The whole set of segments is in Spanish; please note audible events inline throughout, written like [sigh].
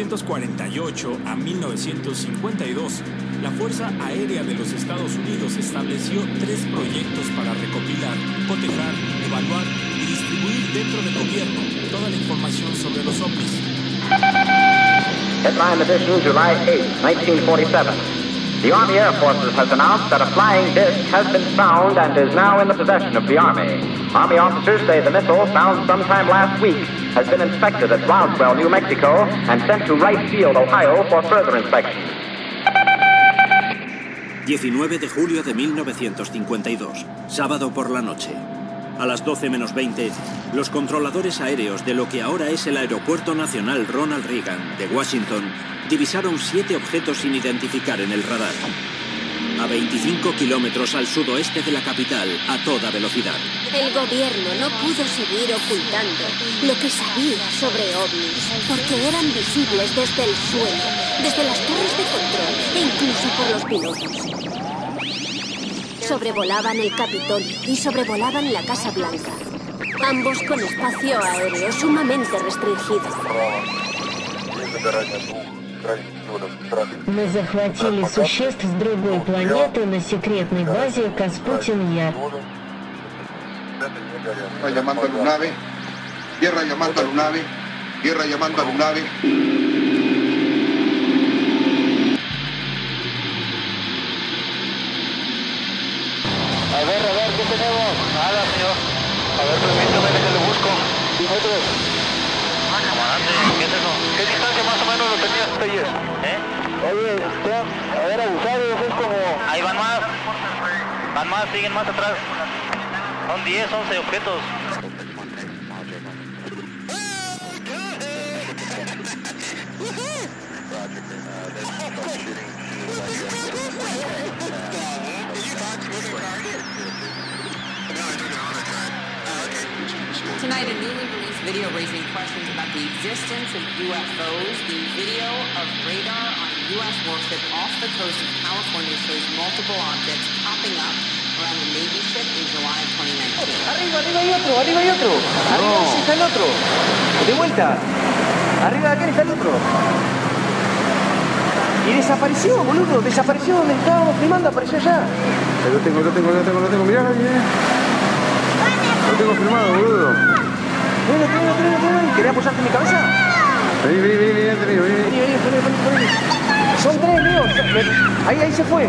1948 a 1952, la Fuerza Aérea de los Estados Unidos estableció tres proyectos para recopilar, cotejar, evaluar y distribuir dentro del gobierno toda la información sobre los ovnis. Headline edition, July 8, 1947. The Army Air Forces has announced that a flying disc has been found and is now in the possession of the Army. Army officers say the missile, found sometime last week, has been inspected at Roswell, New Mexico, and sent to Wright Field, Ohio, for further inspection. 19 de julio de 1952, sábado por la noche. A las 12 menos 20, los controladores aéreos de lo que ahora es el Aeropuerto Nacional Ronald Reagan de Washington divisaron siete objetos sin identificar en el radar. A 25 kilómetros al sudoeste de la capital, a toda velocidad. El gobierno no pudo seguir ocultando lo que sabía sobre ovnis, porque eran visibles desde el suelo, desde las torres de control e incluso por los pilotos. Sobrevolaban el Capitolio y sobrevolaban la Casa Blanca. Ambos con espacio aéreo sumamente restringido. Мы захватили существ с другой планеты на секретной базе Каспутин-Я. Tierra llamando a Lunave. Tierra llamando a Lunave. A ver, a ver, ¿qué tenemos? Nada, señor. A ver, permítame que lo busco. Metros. Comandante, ¿qué es eso? ¿Qué distancia más o menos lo tenías, Peyes? ¿Eh? Oye, usted, a ver, abusado, eso es como... Ahí van más. Van más, siguen más atrás. Son 10, 11 objetos. Tonight, a newly released video raising questions about the existence of UFOs. The video of radar on a U.S. warship off the coast of California shows multiple objects popping up around the Navy ship in July of 2019. Arriba, arriba hay otro, arriba hay otro. Arriba sí está el otro. De vuelta. Arriba de acá está el otro. Y desapareció, boludo. Desapareció donde estábamos filmando, apareció allá. Lo tengo, lo tengo, lo tengo, lo tengo. Mirá, mirá. Lo tengo filmado, boludo. Tengo. ¿Querés apoyarte en mi cabeza? Vení, vení, vení, vení, vení, vení. Vení, vení, vení, vení, vení. Son tres, Leo. Ahí, ahí se fue.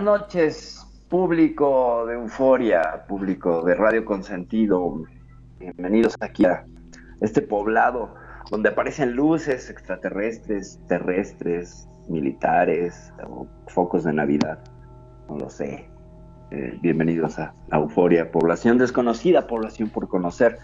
Buenas noches, público de Euforia, público de Radio Consentido. Bienvenidos aquí a este poblado donde aparecen luces extraterrestres, terrestres, militares, o focos de Navidad. No lo sé. Eh, bienvenidos a, a Euforia, población desconocida, población por conocer.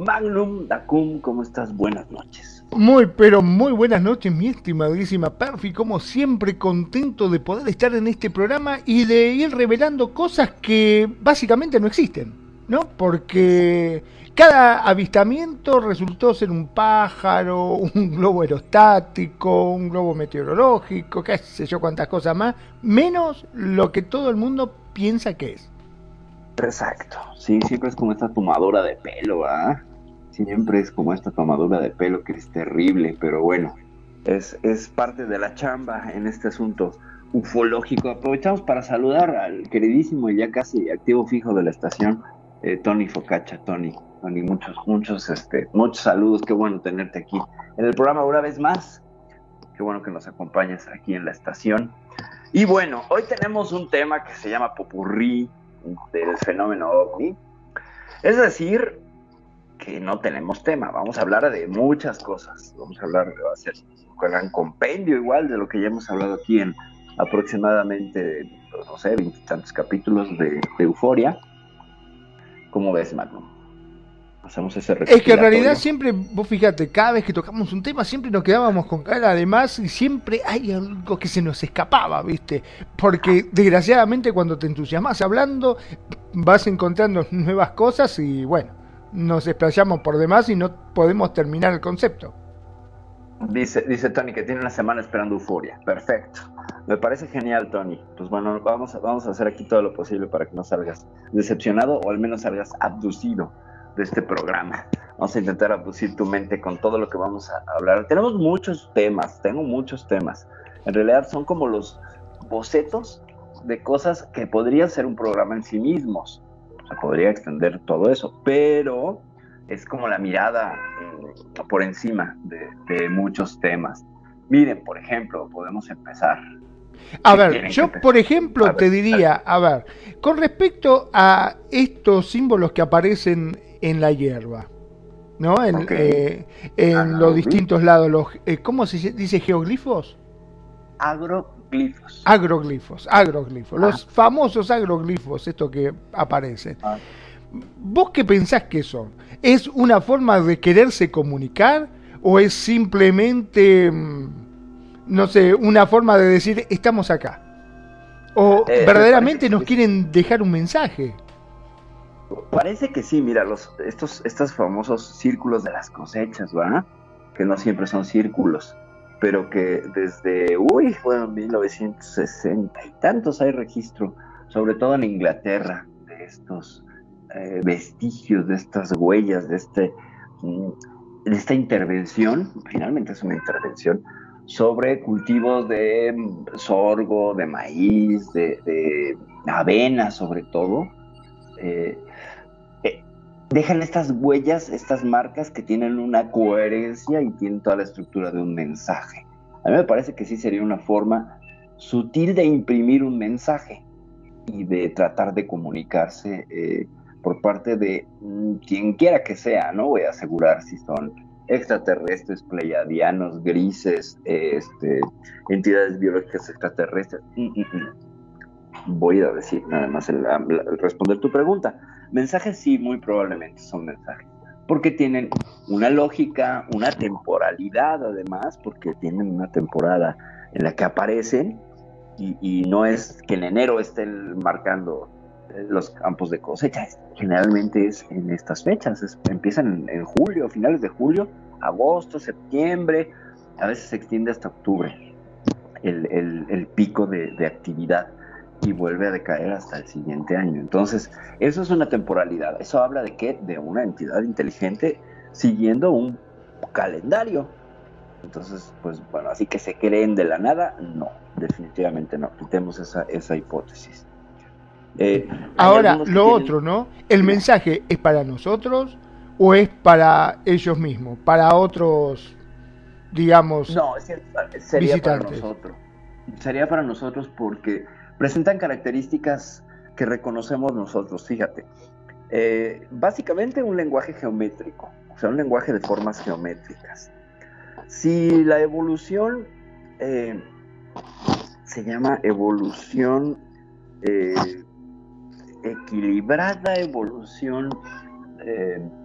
Magnum, Dacum, ¿cómo estás? Buenas noches. Muy, pero muy buenas noches, mi estimadísima Perfi. Como siempre, contento de poder estar en este programa y de ir revelando cosas que básicamente no existen, ¿no? Porque cada avistamiento resultó ser un pájaro, un globo aerostático, un globo meteorológico, qué sé yo cuántas cosas más, menos lo que todo el mundo piensa que es. Exacto. Sí, siempre es como esta tomadura de pelo, ¿ah? Siempre es como esta tomadura de pelo que es terrible, pero bueno, es, es parte de la chamba en este asunto ufológico. Aprovechamos para saludar al queridísimo y ya casi activo fijo de la estación, eh, Tony Focacha. Tony, Tony, muchos, muchos, este, muchos saludos, qué bueno tenerte aquí en el programa una vez más. Qué bueno que nos acompañes aquí en la estación. Y bueno, hoy tenemos un tema que se llama Popurrí del fenómeno OVNI. Es decir, que no tenemos tema, vamos a hablar de muchas cosas. Vamos a hablar, va a ser un gran compendio igual de lo que ya hemos hablado aquí en aproximadamente, no sé, veintitantos capítulos de, de Euforia. ¿Cómo ves, Magnum? Hacemos ese Es que en realidad siempre, vos fíjate, cada vez que tocamos un tema siempre nos quedábamos con cara de más y siempre hay algo que se nos escapaba, ¿viste? Porque desgraciadamente cuando te entusiasmas hablando vas encontrando [laughs] nuevas cosas y bueno, nos explayamos por demás y no podemos terminar el concepto. Dice, dice Tony que tiene una semana esperando euforia. Perfecto. Me parece genial, Tony. Pues bueno, vamos vamos a hacer aquí todo lo posible para que no salgas decepcionado o al menos salgas abducido de este programa. Vamos a intentar abducir tu mente con todo lo que vamos a hablar. Tenemos muchos temas, tengo muchos temas. En realidad son como los bocetos de cosas que podrían ser un programa en sí mismos. Podría extender todo eso, pero es como la mirada mm, por encima de, de muchos temas. Miren, por ejemplo, podemos empezar a ver, yo por ejemplo te diría, a ver, con respecto a estos símbolos que aparecen en la hierba, ¿no? En, eh, en los distintos lados, los, eh, ¿cómo se dice geoglifos? Agroglifos. Agroglifos, agroglifos, los famosos agroglifos, estos que aparecen. Ah. ¿Vos qué pensás que son? ¿Es una forma de quererse comunicar o es simplemente, mm, no sé, una forma de decir estamos acá? ¿O Eh, me verdaderamente nos quieren dejar un mensaje? Parece que sí, mira, los, estos, estos famosos círculos de las cosechas, ¿verdad? Que no siempre son círculos, pero que desde, uy, fueron 1960 y tantos hay registro, sobre todo en Inglaterra, de estos eh, vestigios, de estas huellas, de, este, mm, de esta intervención, finalmente es una intervención, sobre cultivos de mm, sorgo, de maíz, de, avena sobre todo. eh, dejan estas huellas, estas marcas que tienen una coherencia y tienen toda la estructura de un mensaje. A mí me parece que sí sería una forma sutil de imprimir un mensaje y de tratar de comunicarse eh, por parte de mm, quien quiera que sea, no voy a asegurar si son extraterrestres, pleiadianos, grises, este, entidades biológicas extraterrestres. Mm, mm, mm voy a decir nada más el, el responder tu pregunta. Mensajes sí, muy probablemente son mensajes, porque tienen una lógica, una temporalidad además, porque tienen una temporada en la que aparecen y, no es que en enero estén marcando eh, los campos de cosecha, generalmente es en estas fechas, es- empiezan en, julio, finales de julio, agosto, septiembre, a veces se extiende hasta octubre el, pico de actividad y vuelve a decaer hasta el siguiente año. Entonces, eso es una temporalidad. Eso habla de qué? De una entidad inteligente siguiendo un calendario. Entonces, pues bueno, así que se creen de la nada, no, definitivamente no. Quitemos esa, esa hipótesis. Eh, Ahora, lo tienen- otro, ¿no? ¿El mensaje es para nosotros o es para ellos mismos? Para otros, digamos, No, es que sería para nosotros. Sería para nosotros porque presentan características que reconocemos nosotros, fíjate. Eh, básicamente un lenguaje geométrico, o sea, un lenguaje de formas geométricas. Si la evolución eh, se llama evolución eh, equilibrada, evolución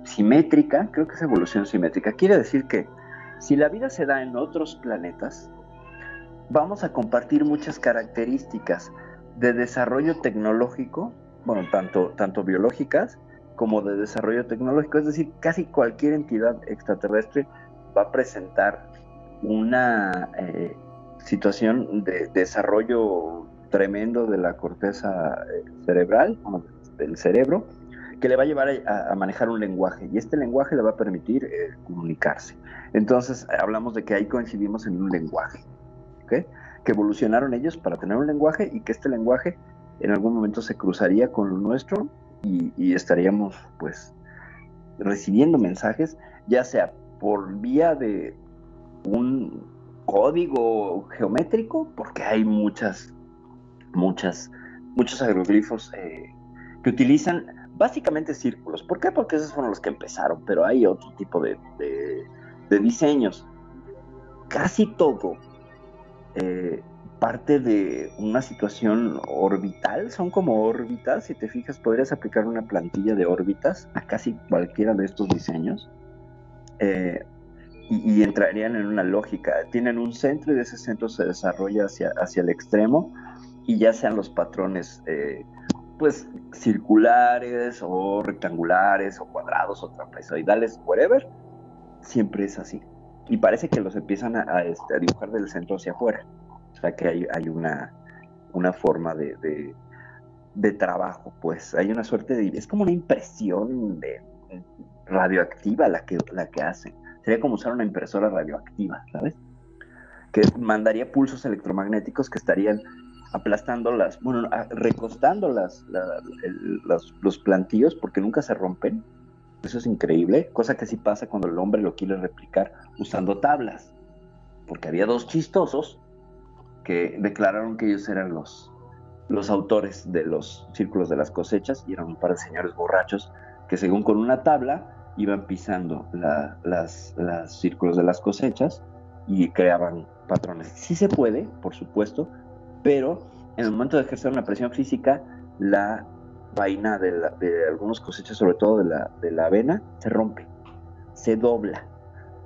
simétrica, creo que es evolución simétrica, quiere decir que si la vida se da en otros planetas, vamos a compartir muchas características de desarrollo tecnológico, bueno, tanto, tanto biológicas como de desarrollo tecnológico, es decir, casi cualquier entidad extraterrestre va a presentar una eh, situación de desarrollo tremendo de la corteza eh, cerebral, del cerebro, que le va a llevar a, manejar un lenguaje y este lenguaje le va a permitir eh, comunicarse. Entonces, hablamos de que ahí coincidimos en un lenguaje, ¿ok? Que evolucionaron ellos para tener un lenguaje y que este lenguaje en algún momento se cruzaría con lo nuestro y, estaríamos, pues, recibiendo mensajes, ya sea por vía de un código geométrico, porque hay muchas, muchas, muchos aeroglifos eh, que utilizan básicamente círculos. ¿Por qué? Porque esos fueron los que empezaron, pero hay otro tipo de, de- de diseños. Casi todo eh, parte de una situación orbital, son como órbitas, si te fijas, podrías aplicar una plantilla de órbitas a casi cualquiera de estos diseños. Eh, y, entrarían en una lógica. Tienen un centro y de ese centro se desarrolla hacia, hacia el extremo y ya sean los patrones eh, pues circulares o rectangulares o cuadrados o trapezoidales, whatever, siempre es así. Y parece que los empiezan este, a dibujar del centro hacia afuera. O sea que hay, una, forma de, trabajo, pues hay una suerte de... Es como una impresión de radioactiva la que, hacen. Sería como usar una impresora radioactiva, ¿sabes? Que mandaría pulsos electromagnéticos que estarían aplastando las, bueno, recostando las, las- los plantillos porque nunca se rompen. Eso es increíble, cosa que sí pasa cuando el hombre lo quiere replicar usando tablas. Porque había dos chistosos que declararon que ellos eran los, los autores de los círculos de las cosechas y eran un par de señores borrachos que según con una tabla iban pisando la- las, las círculos de las cosechas y creaban patrones. Sí se puede, por supuesto, pero en el momento de ejercer una presión física, la vaina de, la- algunos cosechas, sobre todo de la, de la avena, se rompe, se dobla.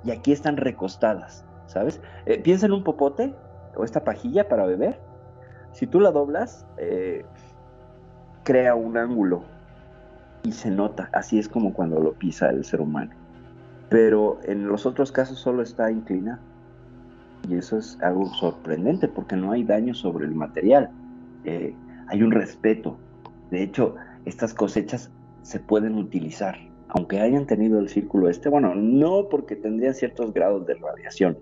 Y aquí están recostadas, ¿sabes? Eh, piensa en un popote o esta pajilla para beber. Si tú la doblas, eh, crea un ángulo y se nota. Así es como cuando lo pisa el ser humano. Pero en los otros casos solo está inclinado. Y eso es algo sorprendente porque no hay daño sobre el material. Eh, hay un respeto. De hecho, estas cosechas se pueden utilizar. Aunque hayan tenido el círculo este, bueno, no porque tendrían ciertos grados de radiación,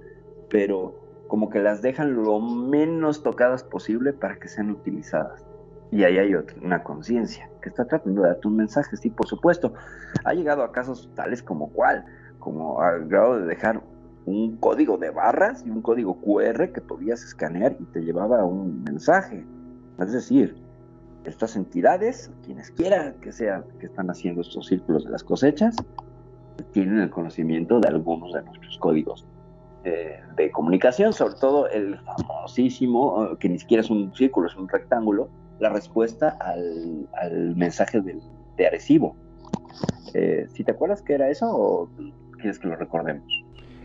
pero como que las dejan lo menos tocadas posible para que sean utilizadas. Y ahí hay otra, una conciencia que está tratando de darte un mensaje, sí, por supuesto. Ha llegado a casos tales como cuál, como al grado de dejar un código de barras y un código QR que podías escanear y te llevaba un mensaje. Es decir, estas entidades, quienes quieran que sean que están haciendo estos círculos de las cosechas, tienen el conocimiento de algunos de nuestros códigos eh, de comunicación, sobre todo el famosísimo, eh, que ni siquiera es un círculo, es un rectángulo, la respuesta al, al mensaje del, de Arecibo. Eh, si te acuerdas qué era eso o quieres que lo recordemos?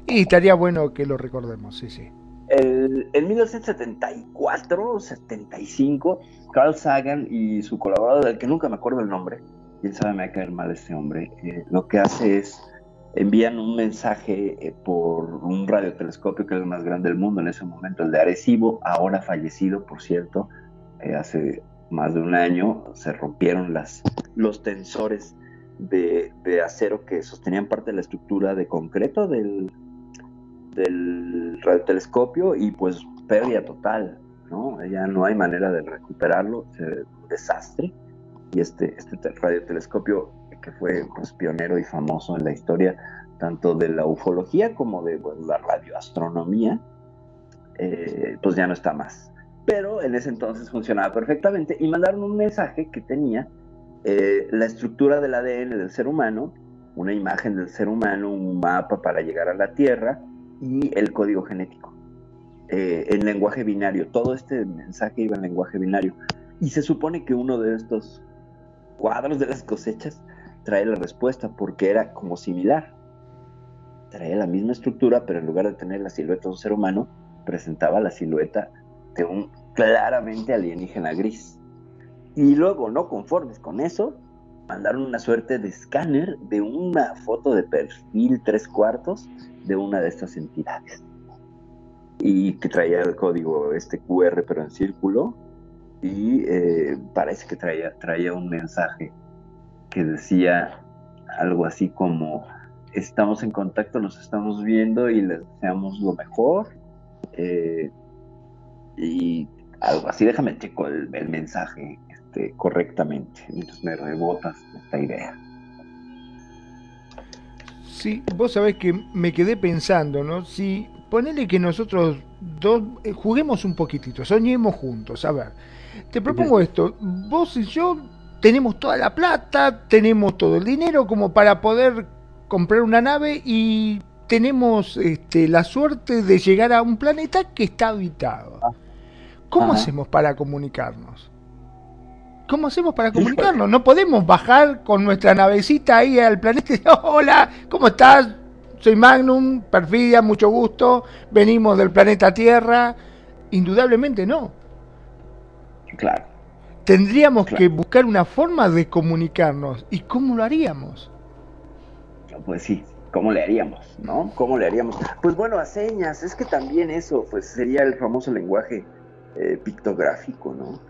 Y estaría bueno que lo recordemos, sí, sí. El, en 1974 75, Carl Sagan y su colaborador, del que nunca me acuerdo el nombre, quién sabe me va a caer mal este hombre, eh, lo que hace es envían un mensaje eh, por un radiotelescopio que es el más grande del mundo en ese momento, el de Arecibo, ahora fallecido, por cierto, eh, hace más de un año, se rompieron las, los tensores de, acero que sostenían parte de la estructura de concreto del, del radiotelescopio y pues pérdida total, ¿no? Ya no hay manera de recuperarlo, es un desastre. Y este, este te- radiotelescopio que fue pues, pionero y famoso en la historia tanto de la ufología como de la radioastronomía, eh, pues ya no está más. Pero en ese entonces funcionaba perfectamente y mandaron un mensaje que tenía eh, la estructura del ADN del ser humano, una imagen del ser humano, un mapa para llegar a la Tierra y el código genético eh, en lenguaje binario. Todo este mensaje iba en lenguaje binario. Y se supone que uno de estos cuadros de las cosechas trae la respuesta porque era como similar. Traía la misma estructura, pero en lugar de tener la silueta de un ser humano, presentaba la silueta de un claramente alienígena gris. Y luego, no conformes con eso, mandaron una suerte de escáner de una foto de perfil tres cuartos de una de estas entidades. Y que traía el código este QR pero en círculo. Y eh, parece que traía, traía un mensaje que decía algo así como estamos en contacto, los estamos viendo y les deseamos lo mejor. Eh, y algo así, déjame checo el, el mensaje este, correctamente mientras me rebotas esta idea. Sí, vos sabés que me quedé pensando, ¿no? Si ponele que nosotros dos eh, juguemos un poquitito, soñemos juntos, a ver. Te propongo esto, vos y yo tenemos toda la plata, tenemos todo el dinero como para poder comprar una nave y tenemos este, la suerte de llegar a un planeta que está habitado. ¿Cómo Ajá. hacemos para comunicarnos? ¿Cómo hacemos para comunicarnos? No podemos bajar con nuestra navecita ahí al planeta y decir, hola, ¿cómo estás? Soy Magnum, Perfidia, mucho gusto, venimos del planeta Tierra. Indudablemente no. Claro. Tendríamos que buscar una forma de comunicarnos. ¿Y cómo lo haríamos? Pues sí, ¿cómo le haríamos? ¿No? ¿Cómo le haríamos? Pues bueno, a señas, es que también eso, pues sería el famoso lenguaje eh, pictográfico, ¿no?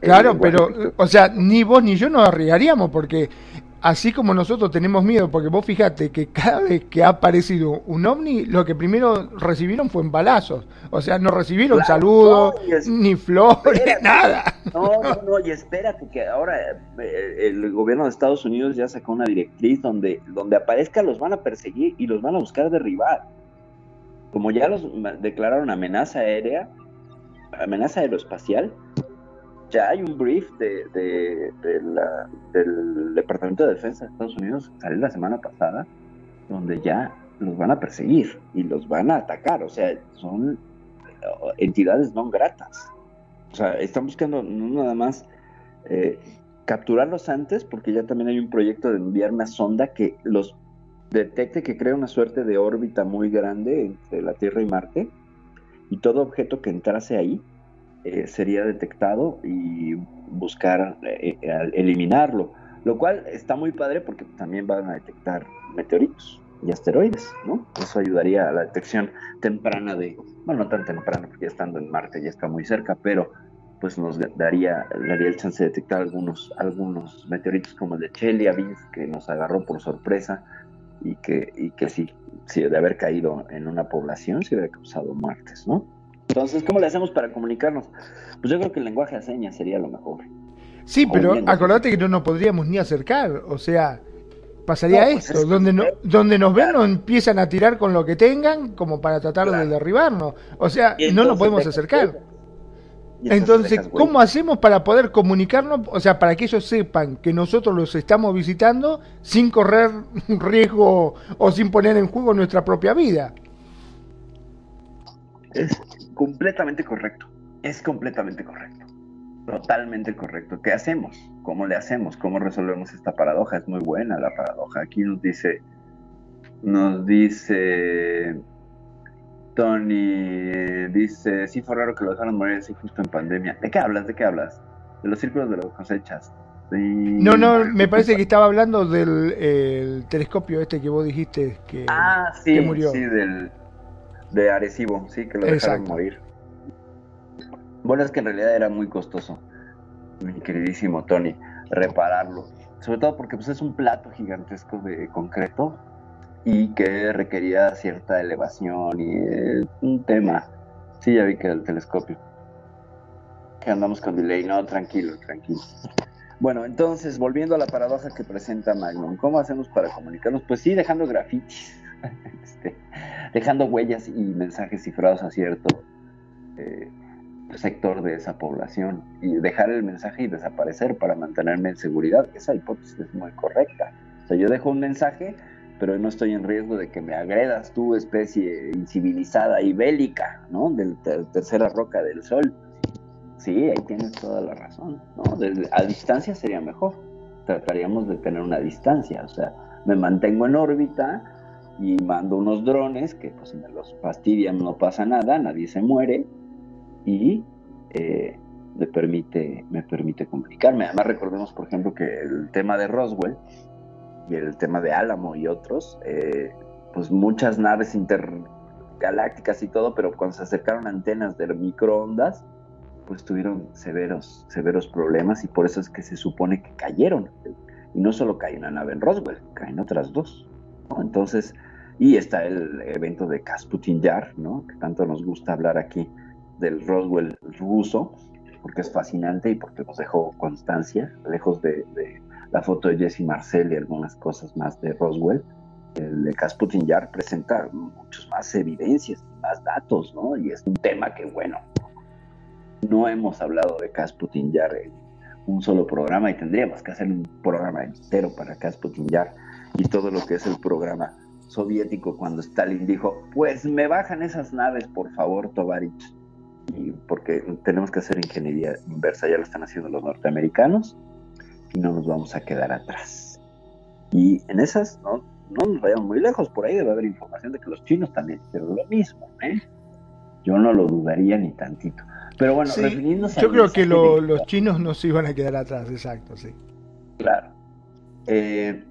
El Claro, pero, o sea, ni vos ni yo nos arriesgaríamos porque así como nosotros tenemos miedo, porque vos fijate que cada vez que ha aparecido un ovni, lo que primero recibieron fue en balazos. O sea, no recibieron Claro, saludos, no, y es- ni flores, Espérate. [laughs] nada. No, no, no, y espérate que ahora eh, el gobierno de Estados Unidos ya sacó una directriz donde, donde aparezca los van a perseguir y los van a buscar derribar. Como ya los declararon amenaza aérea, amenaza aeroespacial, ya hay un brief de, la- del Departamento de Defensa de Estados Unidos, salió la semana pasada, donde ya los van a perseguir y los van a atacar. O sea, son eh, entidades no gratas. O sea, están buscando no nada más eh, capturarlos antes, porque ya también hay un proyecto de enviar una sonda que los detecte, que crea una suerte de órbita muy grande entre la Tierra y Marte, y todo objeto que entrase ahí eh, sería detectado y buscar eh, eh, eliminarlo, lo cual está muy padre porque también van a detectar meteoritos y asteroides, ¿no? Eso ayudaría a la detección temprana de, bueno, no tan temprano porque ya estando en Marte ya está muy cerca, pero pues nos daría, daría el chance de detectar algunos, algunos meteoritos como el de Chelyabinsk que nos agarró por sorpresa y que, y que sí, sí, de haber caído en una población, se hubiera causado muertes, ¿no? Entonces, ¿cómo le hacemos para comunicarnos? Pues yo creo que el lenguaje de señas sería lo mejor. Sí, pero acordate que no nos podríamos ni acercar. O sea, pasaría No, pues esto. es- donde, no, donde nos ven, nos empiezan a tirar con lo que tengan como para tratar de derribarnos. O sea, no nos podemos acercar. Entonces, ¿cómo hacemos para poder comunicarnos? O sea, para que ellos sepan que nosotros los estamos visitando sin correr [laughs] riesgo o sin poner en juego nuestra propia vida. Es completamente correcto. Es completamente correcto. Totalmente correcto. ¿Qué hacemos? ¿Cómo le hacemos? ¿Cómo resolvemos esta paradoja? Es muy buena la paradoja. Aquí nos dice, nos dice Tony, dice, sí fue raro que lo dejaron morir así justo en pandemia. ¿De qué hablas? ¿De qué hablas? De los círculos de las cosechas. Sí. No, no, me parece que estaba hablando del el telescopio este que vos dijiste que, Ah, sí, que murió. sí, del, de Arecibo, sí, que lo dejaron Exacto. morir. Bueno, es que en realidad era muy costoso, mi queridísimo Tony, repararlo. Sobre todo porque pues, es un plato gigantesco de concreto y que requería cierta elevación y es un tema. Sí, ya vi que el telescopio. Que andamos con delay. No, tranquilo, tranquilo. Bueno, entonces, volviendo a la paradoja que presenta Magnum, ¿cómo hacemos para comunicarnos? Pues sí, dejando grafitis, [laughs] este, dejando huellas y mensajes cifrados a cierto eh, sector de esa población y dejar el mensaje y desaparecer para mantenerme en seguridad. Esa hipótesis es muy correcta. O sea, yo dejo un mensaje, pero no estoy en riesgo de que me agredas tú, especie incivilizada y bélica, ¿no? Del ter- tercera roca del sol. Sí, ahí tienes toda la razón, ¿no? A distancia sería mejor. Trataríamos de tener una distancia, o sea, me mantengo en órbita y mando unos drones que pues si me los fastidian no pasa nada, nadie se muere y eh, me permite me permite comunicarme. Además recordemos, por ejemplo, que el tema de Roswell y el tema de Álamo y otros, eh, pues muchas naves intergalácticas y todo, pero cuando se acercaron antenas de microondas, pues tuvieron severos, severos problemas y por eso es que se supone que cayeron. Y no solo cae una nave en Roswell, caen otras dos. ¿no? Entonces, y está el evento de Kasputin Yar, ¿no? Que tanto nos gusta hablar aquí del Roswell ruso, porque es fascinante y porque nos dejó constancia, lejos de, la foto de Jesse Marcel y algunas cosas más de Roswell. el de Casputin Yar presenta muchas más evidencias, más datos, ¿no? Y es un tema que, bueno, no hemos hablado de Casputin Yar en un solo programa y tendríamos que hacer un programa entero para Casputin Yar y todo lo que es el programa soviético cuando Stalin dijo, pues me bajan esas naves, por favor, Tovarich. Y porque tenemos que hacer ingeniería inversa, ya lo están haciendo los norteamericanos y no nos vamos a quedar atrás. Y en esas, no, no nos vayamos muy lejos, por ahí debe haber información de que los chinos también hicieron lo mismo, ¿eh? Yo no lo dudaría ni tantito. Pero bueno, Sí, refiriéndose yo al creo que lo- los chinos no se iban a quedar atrás, exacto, sí. Claro. Eh,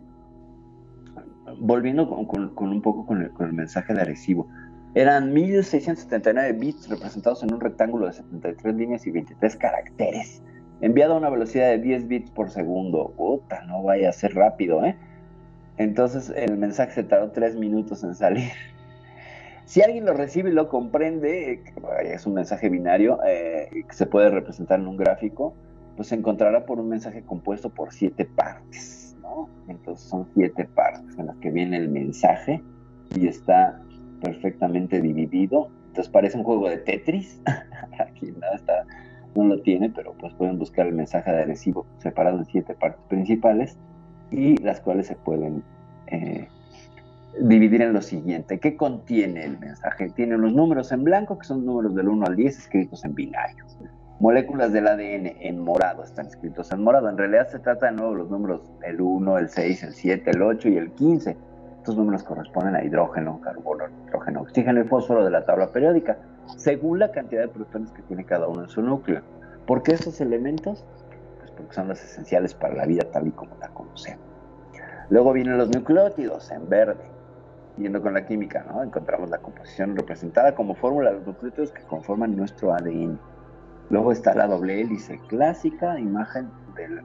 volviendo con, un poco con el, con el mensaje de Arecibo. Eran 1679 bits representados en un rectángulo de 73 líneas y 23 caracteres. Enviado a una velocidad de 10 bits por segundo. Puta, no vaya a ser rápido, ¿eh? Entonces el mensaje se tardó 3 minutos en salir. [laughs] Si alguien lo recibe y lo comprende, eh, es un mensaje binario eh, que se puede representar en un gráfico, pues se encontrará por un mensaje compuesto por siete partes, ¿no? Entonces son siete partes en las que viene el mensaje y está perfectamente dividido. Entonces parece un juego de Tetris. [laughs] Aquí nada está, no lo tiene, pero pues pueden buscar el mensaje de adhesivo separado en siete partes principales y las cuales se pueden eh, dividir en lo siguiente. ¿Qué contiene el mensaje? Tiene los números en blanco, que son números del 1 al 10 escritos en binario. Moléculas del ADN en morado están escritos en morado. En realidad se trata de nuevo los números el 1, el 6, el 7, el 8 y el 15. Estos números corresponden a hidrógeno, carbono, nitrógeno, oxígeno y fósforo de la tabla periódica, según la cantidad de protones que tiene cada uno en su núcleo. ¿Por qué estos elementos? Pues porque son los esenciales para la vida tal y como la conocemos. Luego vienen los nucleótidos en verde. Yendo con la química, ¿no? Encontramos la composición representada como fórmula de los nucleótidos que conforman nuestro ADN. Luego está la doble hélice clásica, imagen del,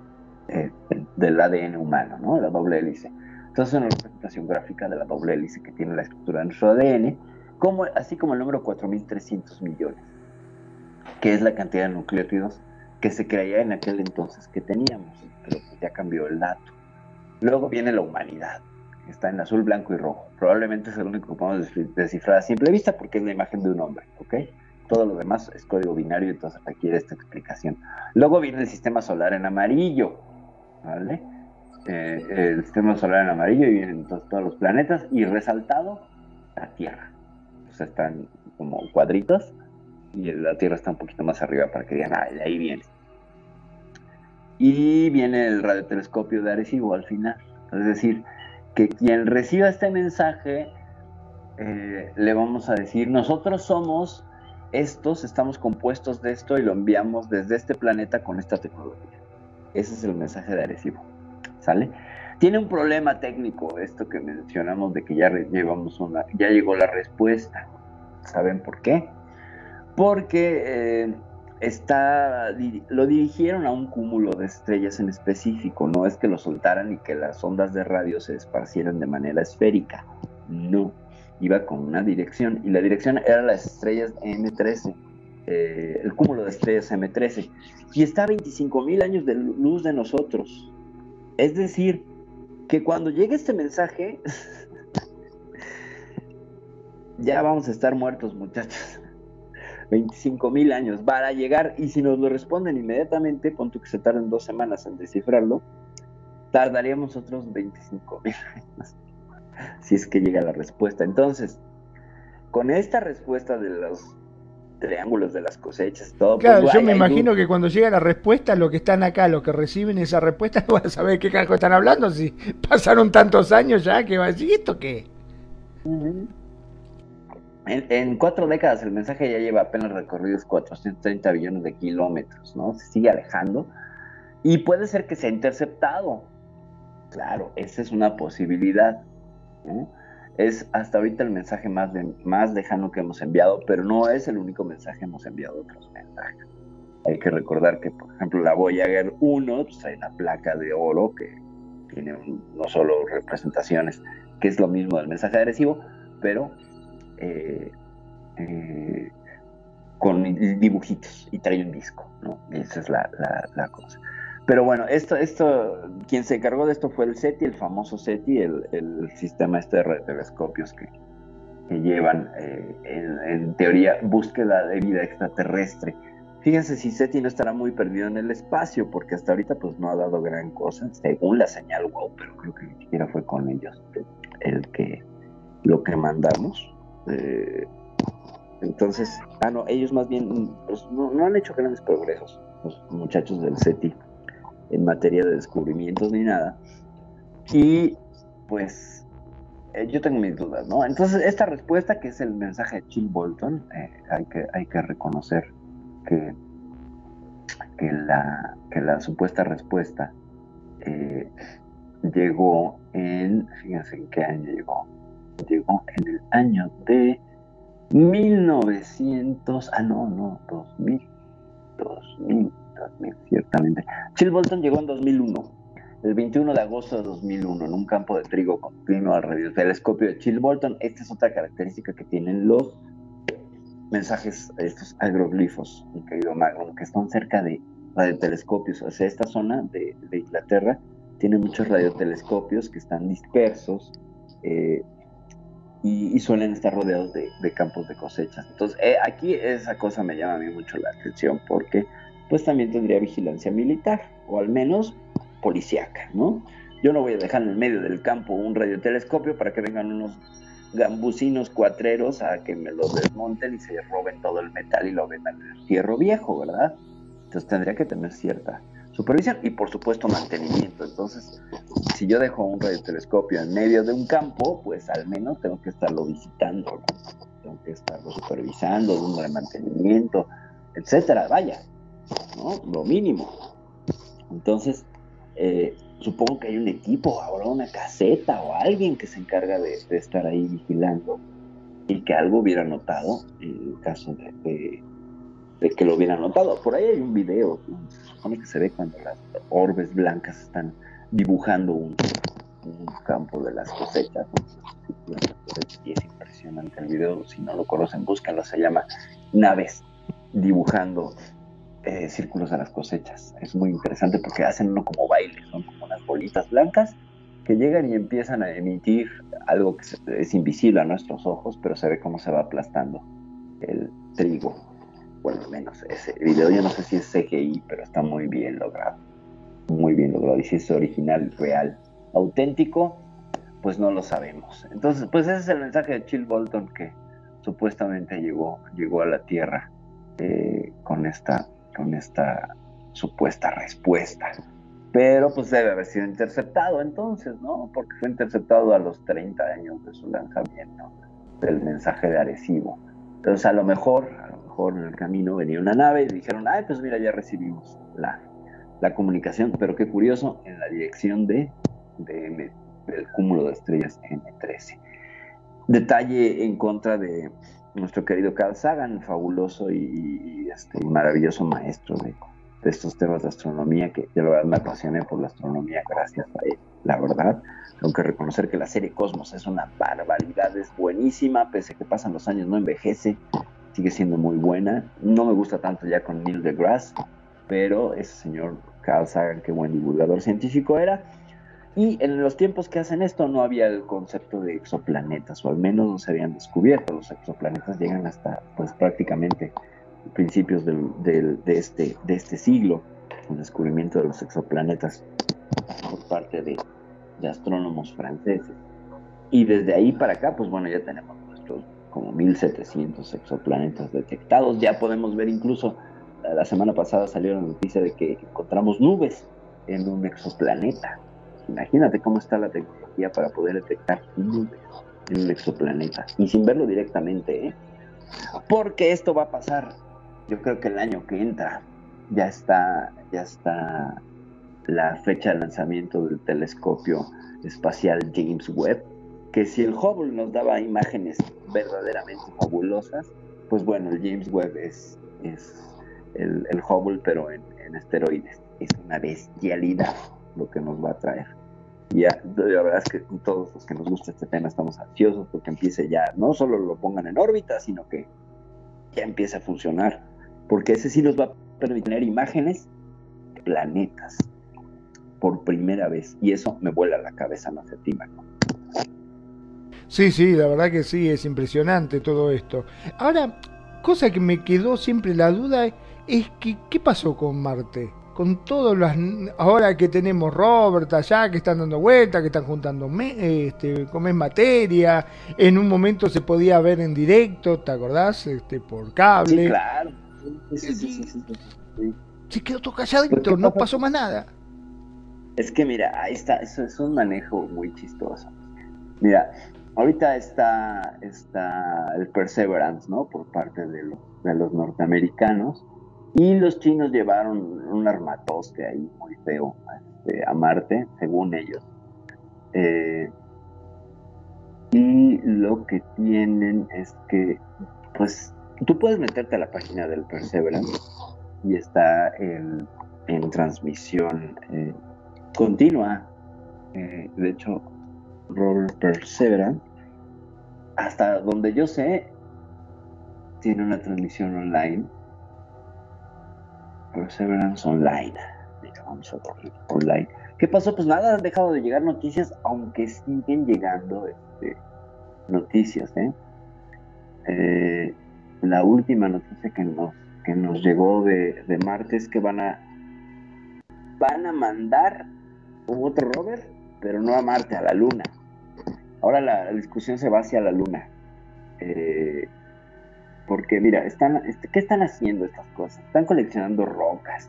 eh, del ADN humano, ¿no? La doble hélice. Entonces es una representación gráfica de la doble hélice que tiene la estructura de nuestro ADN, como, así como el número 4.300 millones, que es la cantidad de nucleótidos que se creía en aquel entonces que teníamos, pero pues ya cambió el dato. Luego viene la humanidad, que está en azul, blanco y rojo. Probablemente es el único que podemos descif- descifrar a simple vista porque es la imagen de un hombre, ¿ok? Todo lo demás es código binario, entonces requiere esta explicación. Luego viene el sistema solar en amarillo, ¿vale? Eh, el sistema solar en amarillo y vienen todos los planetas y resaltado la Tierra. O sea, están como cuadritos y la Tierra está un poquito más arriba para que digan, ah, de ahí viene. Y viene el radiotelescopio de Arecibo al final. Es decir, que quien reciba este mensaje eh, le vamos a decir, nosotros somos estos, estamos compuestos de esto y lo enviamos desde este planeta con esta tecnología. Ese es el mensaje de Arecibo. ¿Sale? Tiene un problema técnico esto que mencionamos de que ya llevamos una, ya llegó la respuesta. ¿Saben por qué? Porque eh, está, lo dirigieron a un cúmulo de estrellas en específico. No es que lo soltaran y que las ondas de radio se esparcieran de manera esférica. No, iba con una dirección y la dirección era las estrellas M13, eh, el cúmulo de estrellas M13, y está a 25 mil años de lu- luz de nosotros. Es decir, que cuando llegue este mensaje, [laughs] ya vamos a estar muertos, muchachos. [laughs] 25 mil años para llegar, y si nos lo responden inmediatamente, pon tú que se tarden dos semanas en descifrarlo, tardaríamos otros 25 mil años si es que llega la respuesta. Entonces, con esta respuesta de los triángulos de las cosechas, todo, Claro, pues, yo hay- me imagino que cuando llega la respuesta, los que están acá, los que reciben esa respuesta, no [laughs] van a saber qué carajo están hablando. Si pasaron tantos años ya, que va a decir, ¿y esto qué? En, en cuatro décadas el mensaje ya lleva apenas recorridos 430 billones de kilómetros, ¿no? Se sigue alejando y puede ser que sea interceptado. Claro, esa es una posibilidad. ¿No? Es hasta ahorita el mensaje más, más lejano que hemos enviado, pero no es el único mensaje hemos enviado otros mensajes. Hay que recordar que, por ejemplo, la Voyager 1 pues, trae una placa de oro que tiene no solo representaciones, que es lo mismo del mensaje agresivo, pero eh, eh, con dibujitos y trae un disco, ¿no? Esa es la- la cosa. Pero bueno, esto, esto, quien se encargó de esto fue el SETI, el famoso SETI, el, sistema este de telescopios que, llevan, eh, en, en, teoría, búsqueda de vida extraterrestre. Fíjense si SETI no estará muy perdido en el espacio, porque hasta ahorita pues no ha dado gran cosa, según la señal wow, pero creo que ni siquiera fue con ellos el que lo que mandamos. Eh, entonces, ah, no, ellos más bien pues, no, no, han hecho grandes progresos, los muchachos del SETI, en materia de descubrimientos ni nada. Y pues eh, yo tengo mis dudas, ¿no? Entonces, esta respuesta, que es el mensaje de Chill Bolton, eh, hay, que, hay que reconocer que, que, la, que la supuesta respuesta eh, llegó en, fíjense en qué año llegó, llegó en el año de 1900, ah no, no, 2000, 2000, 2000, ciertamente. Chill Bolton llegó en 2001, el 21 de agosto de 2001, en un campo de trigo continuo al radiotelescopio de Chill Bolton. Esta es otra característica que tienen los mensajes, estos agroglifos, mi querido Magnum, que están cerca de radiotelescopios. O sea, esta zona de, Inglaterra tiene muchos radiotelescopios que están dispersos eh, y, suelen estar rodeados de, de campos de cosechas. Entonces, eh, aquí esa cosa me llama a mí mucho la atención porque pues también tendría vigilancia militar o al menos policíaca, ¿no? Yo no voy a dejar en el medio del campo un radiotelescopio para que vengan unos gambusinos cuatreros a que me lo desmonten y se roben todo el metal y lo vendan en el fierro viejo, ¿verdad? Entonces tendría que tener cierta supervisión y por supuesto mantenimiento. Entonces, si yo dejo un radiotelescopio en medio de un campo, pues al menos tengo que estarlo visitando, ¿no? tengo que estarlo supervisando, dándole mantenimiento, etcétera, vaya, ¿no? Lo mínimo. Entonces, eh, supongo que hay un equipo, ahora una caseta o alguien que se encarga de, estar ahí vigilando y que algo hubiera notado en el caso de, que lo hubiera notado. Por ahí hay un video, se supone que se ve cuando las orbes blancas están dibujando un, un campo de las cosechas. Y es impresionante el video, si no lo conocen, búsquenlo, se llama Naves dibujando eh, círculos a las cosechas. Es muy interesante porque hacen uno como baile, son como unas bolitas blancas que llegan y empiezan a emitir algo que es invisible a nuestros ojos, pero se ve cómo se va aplastando el trigo. Bueno, menos ese video, yo no sé si es CGI, pero está muy bien logrado. Muy bien logrado. Y si es original, real, auténtico, pues no lo sabemos. Entonces, pues ese es el mensaje de Chill Bolton que supuestamente llegó, llegó a la Tierra eh, con esta con esta supuesta respuesta. Pero pues debe haber sido interceptado entonces, ¿no? Porque fue interceptado a los 30 años de su lanzamiento del mensaje de Arecibo. Entonces a lo mejor, a lo mejor en el camino venía una nave y dijeron, ay, pues mira, ya recibimos la, la comunicación, pero qué curioso, en la dirección de, de M, del cúmulo de estrellas M13. Detalle en contra de nuestro querido Carl Sagan, fabuloso y, y este, maravilloso maestro de, de, estos temas de astronomía, que de verdad me apasioné por la astronomía gracias a él, la verdad. Tengo que reconocer que la serie Cosmos es una barbaridad, es buenísima, pese a que pasan los años, no envejece, sigue siendo muy buena. No me gusta tanto ya con Neil deGrasse, pero ese señor Carl Sagan, qué buen divulgador científico era. Y en los tiempos que hacen esto no había el concepto de exoplanetas, o al menos no se habían descubierto. Los exoplanetas llegan hasta pues prácticamente principios del, del, de, este, de este siglo, el descubrimiento de los exoplanetas por parte de, de astrónomos franceses. Y desde ahí para acá, pues bueno, ya tenemos nuestros como 1700 exoplanetas detectados. Ya podemos ver incluso, la semana pasada salió la noticia de que encontramos nubes en un exoplaneta. Imagínate cómo está la tecnología para poder detectar nubes en un exoplaneta y sin verlo directamente, ¿eh? Porque esto va a pasar, yo creo que el año que entra ya está, ya está la fecha de lanzamiento del telescopio espacial James Webb, que si el Hubble nos daba imágenes verdaderamente fabulosas, pues bueno, el James Webb es, es el, Hubble, pero en, en esteroides. Es una bestialidad lo que nos va a traer. Ya, la verdad es que todos los que nos gusta este tema estamos ansiosos porque empiece ya, no solo lo pongan en órbita, sino que ya empiece a funcionar, porque ese sí nos va a permitir tener imágenes de planetas. por primera vez. Y eso me vuela la cabeza, no sé a ti, Marco. Sí, sí, la verdad que sí, es impresionante todo esto. Ahora, cosa que me quedó siempre la duda es que, ¿qué pasó con Marte? Con todos las... Ahora que tenemos Robert allá, que están dando vueltas, que están juntando me, este, materia, en un momento se podía ver en directo, ¿te acordás? Este, por cable. Sí, claro. Sí, sí, sí, sí, sí. Se quedó todo calladito, no pasó más nada. Es que mira, ahí está, eso es un manejo muy chistoso. Mira, ahorita está, está el Perseverance, ¿no? Por parte de los, de los norteamericanos. Y los chinos llevaron un armatoste ahí muy feo este, a Marte, según ellos. Eh, y lo que tienen es que, pues, tú puedes meterte a la página del Perseverance y está en, en transmisión eh, continua. Eh, de hecho, Robert Perseverance, hasta donde yo sé, tiene una transmisión online. Perseverance Online. Vamos a ver online. ¿Qué pasó? Pues nada, han dejado de llegar noticias, aunque siguen llegando este, noticias. ¿eh? Eh, la última noticia que nos, que nos llegó de, de Marte es que van a, van a mandar otro rover, pero no a Marte, a la Luna. Ahora la, la discusión se va hacia la Luna. Eh, porque mira, están, ¿qué están haciendo estas cosas? Están coleccionando rocas,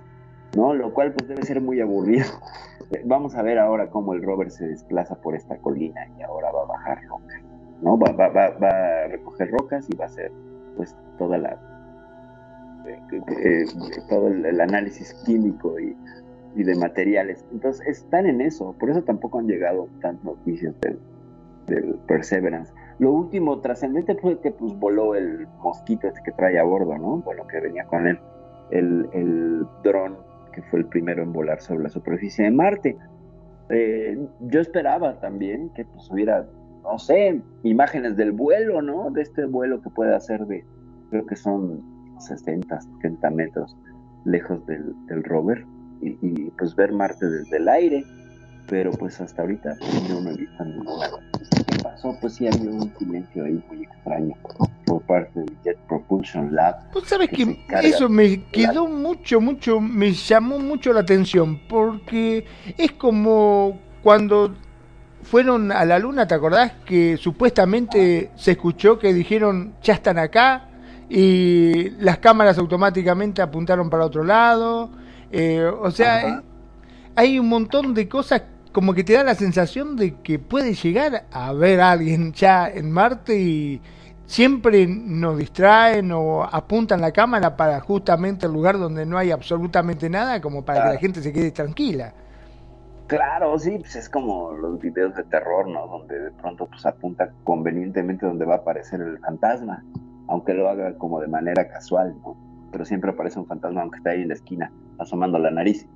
¿no? Lo cual pues debe ser muy aburrido. [laughs] Vamos a ver ahora cómo el rover se desplaza por esta colina y ahora va a bajar rocas, ¿no? Va, a recoger rocas y va a hacer pues toda la eh, eh, todo el, análisis químico y, de materiales. Entonces están en eso, por eso tampoco han llegado tantas noticias del Perseverance. Lo último trascendente fue que pues voló el mosquito este que trae a bordo, ¿no? Bueno, que venía con él, el, el dron que fue el primero en volar sobre la superficie de Marte. Eh, yo esperaba también que pues hubiera, no sé, imágenes del vuelo, ¿no? De este vuelo que puede hacer de, creo que son 60, 70 metros lejos del, rover y, pues ver Marte desde el aire pero pues hasta ahorita no me he visto ninguna ¿Qué pasó? Pues sí había un silencio ahí muy extraño por parte del Jet Propulsion Lab. Pues sabes que, que eso me quedó mucho, mucho, me llamó mucho la atención, porque es como cuando fueron a la luna, ¿te acordás? Que supuestamente se escuchó que dijeron, ya están acá, y las cámaras automáticamente apuntaron para otro lado. Eh, o sea, Ajá. hay un montón de cosas como que te da la sensación de que puede llegar a ver a alguien ya en Marte y siempre nos distraen o apuntan la cámara para justamente el lugar donde no hay absolutamente nada, como para claro. que la gente se quede tranquila. Claro, sí, pues es como los videos de terror, ¿no? Donde de pronto pues apunta convenientemente donde va a aparecer el fantasma, aunque lo haga como de manera casual, ¿no? Pero siempre aparece un fantasma aunque está ahí en la esquina, asomando la nariz.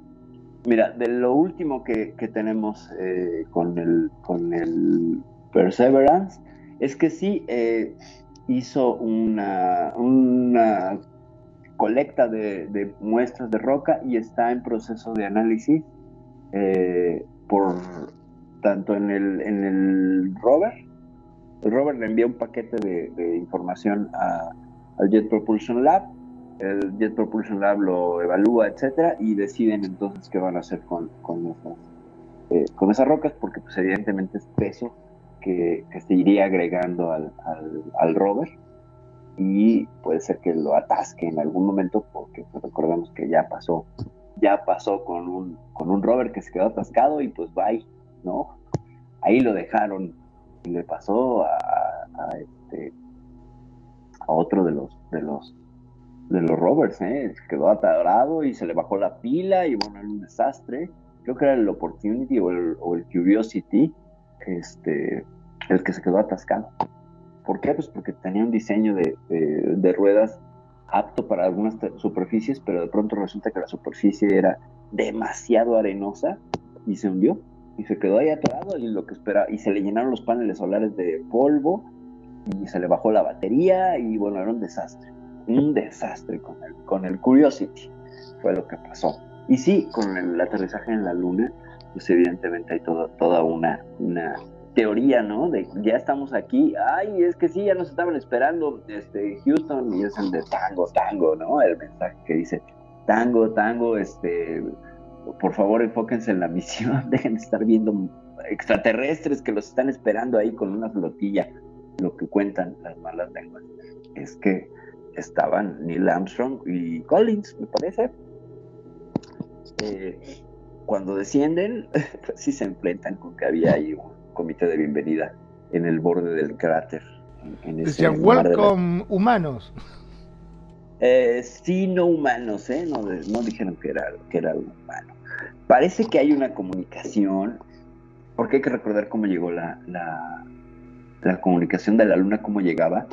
Mira, de lo último que, que tenemos eh, con, el, con el Perseverance es que sí eh, hizo una, una colecta de, de, muestras de roca y está en proceso de análisis eh, por tanto en el, en el rover. El rover le envía un paquete de, de información a, al Jet Propulsion Lab el Jet Propulsion Lab lo evalúa, etcétera, y deciden entonces qué van a hacer con, con, esas, eh, con esas rocas, porque pues evidentemente es peso que, que se iría agregando al, al, al, rover y puede ser que lo atasque en algún momento, porque pues, recordemos que ya pasó, ya pasó con un, con un rover que se quedó atascado y pues bye, ¿no? Ahí lo dejaron y le pasó a, a este a otro de los de los de los rovers, ¿eh? quedó atarado y se le bajó la pila y bueno, era un desastre. Creo que era el Opportunity o el, o el Curiosity, este, el que se quedó atascado. ¿Por qué? Pues porque tenía un diseño de, de, ruedas apto para algunas superficies, pero de pronto resulta que la superficie era demasiado arenosa y se hundió y se quedó ahí atorado y lo que espera y se le llenaron los paneles solares de polvo y se le bajó la batería y bueno, era un desastre un desastre con el, con el Curiosity, fue lo que pasó. Y sí, con el aterrizaje en la Luna, pues evidentemente hay todo, toda una, una teoría, ¿no? De ya estamos aquí, ay, es que sí, ya nos estaban esperando, este, Houston, y es el de tango, tango, ¿no? El mensaje que dice, tango, tango, este, por favor enfóquense en la misión, [laughs] dejen de estar viendo extraterrestres que los están esperando ahí con una flotilla. Lo que cuentan las malas lenguas es que estaban Neil Armstrong y Collins, me parece. Eh, cuando descienden, [laughs] pues sí se enfrentan con que había ahí un comité de bienvenida en el borde del cráter. En, ese la- welcome humanos. Eh, sí, no humanos, ¿eh? No, dijeron que era, que era algo humano. Parece que hay una comunicación, porque hay que recordar cómo llegó la, la, la comunicación de la Luna, cómo llegaba.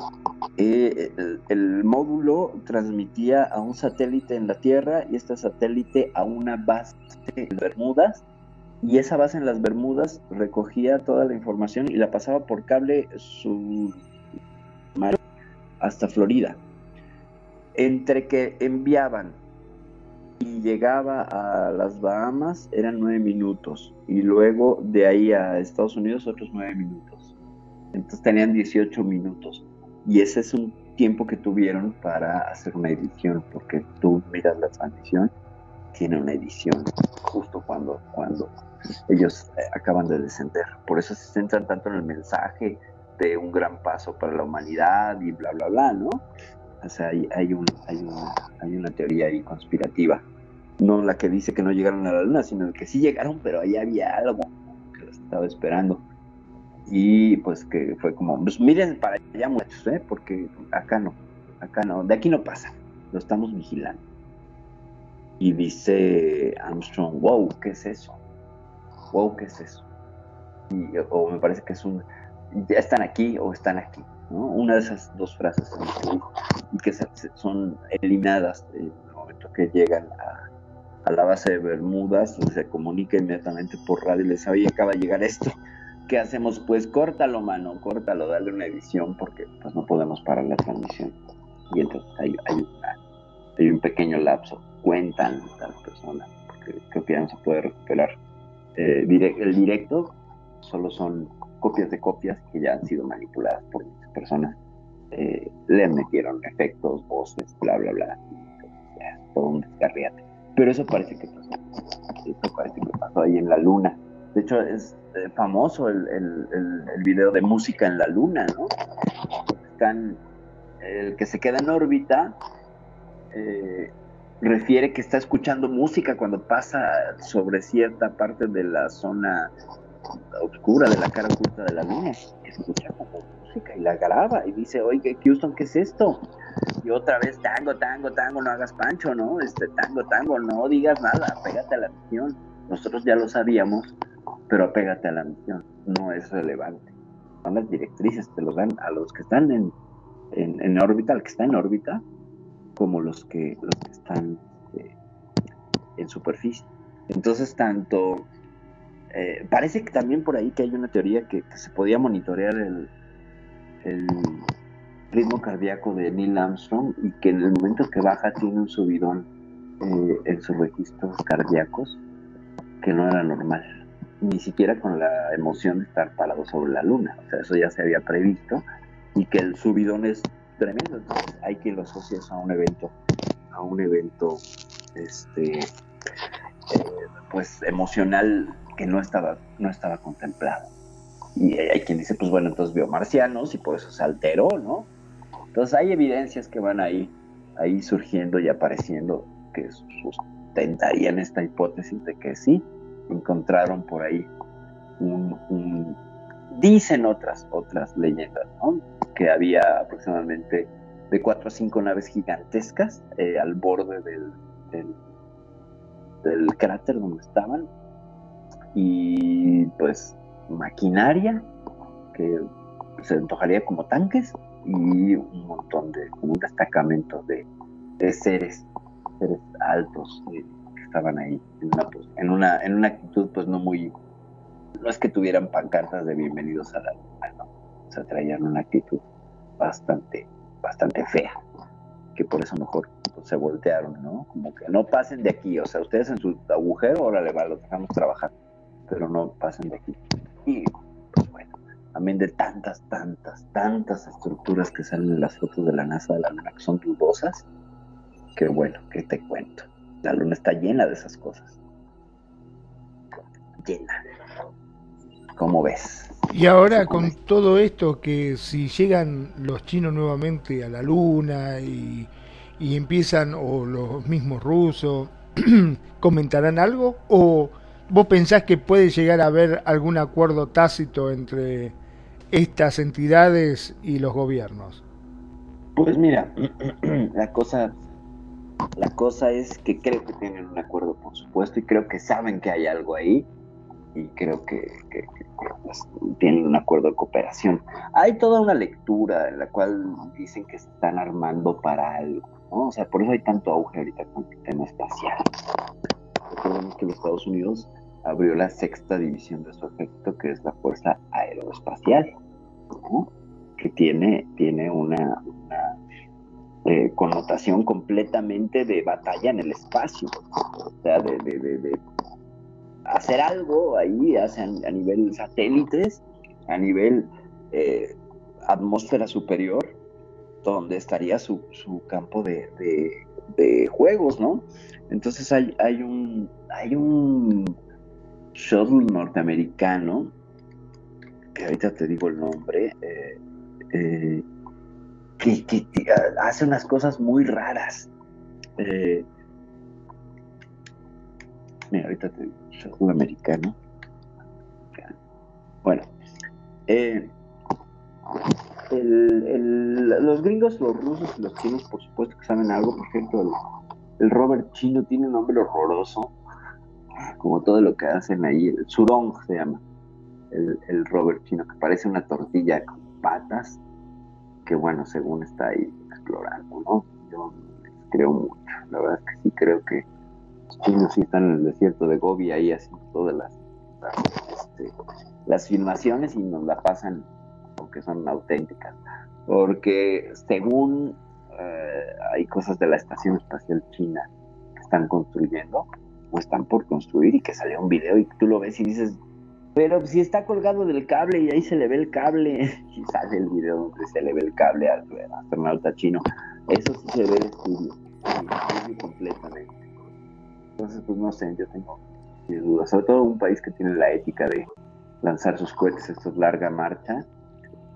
Eh, el, módulo transmitía a un satélite en la Tierra y este satélite a una base en Bermudas. Y esa base en las Bermudas recogía toda la información y la pasaba por cable submarino hasta Florida entre que enviaban y llegaba a las Bahamas eran nueve minutos y luego de ahí a Estados Unidos otros nueve minutos. Entonces tenían 18 minutos y ese es un tiempo que tuvieron para hacer una edición porque tú miras la transmisión tiene una edición justo cuando cuando ellos eh, acaban de descender. Por eso se centran tanto en el mensaje de un gran paso para la humanidad y bla bla bla, ¿no? O sea, hay, hay, un, hay, una, hay una teoría ahí conspirativa. No la que dice que no llegaron a la luna, sino que sí llegaron, pero ahí había algo que los estaba esperando. Y pues que fue como, pues miren para allá muchachos, ¿eh? porque acá no, acá no, de aquí no pasa, lo estamos vigilando. Y dice Armstrong, wow, ¿qué es eso? Wow, ¿qué es eso? O me parece que es un, ya están aquí o están aquí. ¿no? Una de esas dos frases y que son eliminadas en el momento que llegan a, a la base de Bermudas, se comunica inmediatamente por radio y les dice, oye, acaba de llegar esto, ¿qué hacemos? Pues córtalo, mano, córtalo, dale una edición porque pues no podemos parar la transmisión. Y entonces hay, hay, una- hay un pequeño lapso, cuentan las personas, que ya no se puede recuperar. Eh, el directo solo son copias de copias que ya han sido manipuladas por muchas personas. Eh, le metieron efectos, voces, bla, bla, bla. Ya, todo un descarriate. Pero eso parece que pasó. Eso parece que pasó ahí en la luna. De hecho, es famoso el, el, el, el video de música en la luna, ¿no? Están, el que se queda en órbita eh, refiere que está escuchando música cuando pasa sobre cierta parte de la zona oscura, de la cara oculta de la luna. Escucha como música y la graba y dice, oye, Houston, ¿qué es esto? Y otra vez, tango, tango, tango, no hagas pancho, ¿no? Este, tango, tango, no digas nada, pégate a la misión. Nosotros ya lo sabíamos, pero apégate a la misión, no es relevante. Son las directrices, te los dan a los que están en, en, en órbita, al que está en órbita, como los que, los que están eh, en superficie. Entonces, tanto eh, parece que también por ahí que hay una teoría que, se podía monitorear el, el, ritmo cardíaco de Neil Armstrong y que en el momento que baja tiene un subidón eh, en sus registros cardíacos que no era normal, ni siquiera con la emoción de estar parado sobre la luna, o sea, eso ya se había previsto y que el subidón es tremendo, entonces hay quien lo asocia a un evento, a un evento, este, eh, pues emocional que no estaba, no estaba contemplado. Y hay quien dice, pues bueno, entonces vio marcianos y por eso se alteró, ¿no? Entonces hay evidencias que van ahí, ahí surgiendo y apareciendo que sustentarían esta hipótesis de que sí, encontraron por ahí un, dicen otras, otras leyendas, ¿no? Que había aproximadamente de cuatro a cinco naves gigantescas eh, al borde del, del, cráter donde estaban y pues maquinaria que se antojaría como tanques y un montón de, como un destacamento de, seres, seres altos eh, estaban ahí en una, pues, en una, en una actitud pues no muy, no es que tuvieran pancartas de bienvenidos a la luna, no, o sea, traían una actitud bastante, bastante fea, que por eso mejor pues, se voltearon, ¿no? Como que no pasen de aquí, o sea, ustedes en su agujero, órale, va, los dejamos trabajar pero no pasen de aquí. Y pues bueno, también de tantas, tantas, tantas estructuras que salen en las fotos de la NASA de la Luna que son dudosas, que bueno, que te cuento. La Luna está llena de esas cosas. Llena. ¿Cómo ves? Y ahora con todo esto que si llegan los chinos nuevamente a la luna y, y empiezan, o los mismos rusos, [clears throat] ¿comentarán algo? ¿O vos pensás que puede llegar a haber algún acuerdo tácito entre estas entidades y los gobiernos? Pues mira, [clears throat] la cosa, la cosa es que creo que tienen un acuerdo, por supuesto, y creo que saben que hay algo ahí, y creo que, que- que- pues, tienen un acuerdo de cooperación. Hay toda una lectura en la cual dicen que se están armando para algo, ¿no? O sea, por eso hay tanto auge ahorita con el tema espacial. Recordemos que los Estados Unidos abrió la sexta división de su ejército, que es la Fuerza Aeroespacial, ¿no? que tiene, tiene una, una, eh, connotación completamente de batalla en el espacio, o sea, de, hacer algo ahí a nivel satélites, a nivel eh, atmósfera superior, donde estaría su, su campo de, de- de juegos, ¿no? Entonces hay, hay un hay un shuttle norteamericano, que ahorita te digo el nombre, eh, eh, que, hace unas cosas muy raras. Eh, mira, ahorita te digo, americano. Bueno, eh, los gringos, los rusos y los chinos, por supuesto que saben algo. Por ejemplo, el, el Robert chino tiene un nombre horroroso, como todo lo que hacen ahí. El Surong se llama, el, el Robert chino, que parece una tortilla con patas, que bueno, según está ahí explorando, ¿no? Yo creo mucho. La verdad es que sí creo que los chinos sí están en el desierto de Gobi ahí haciendo todas las, este, las filmaciones y nos la pasan porque son auténticas. Porque según eh, hay cosas de la Estación Espacial China que están construyendo o están por construir y que salió un video y tú lo ves y dices, pero si está colgado del cable y ahí se le ve el cable [laughs] y sale el video donde se le ve el cable al astronauta chino. Eso sí se ve el el estudio completamente. Entonces, pues no sé, yo tengo mis dudas. Sobre todo un país que tiene la ética de lanzar sus cohetes, esto es larga marcha,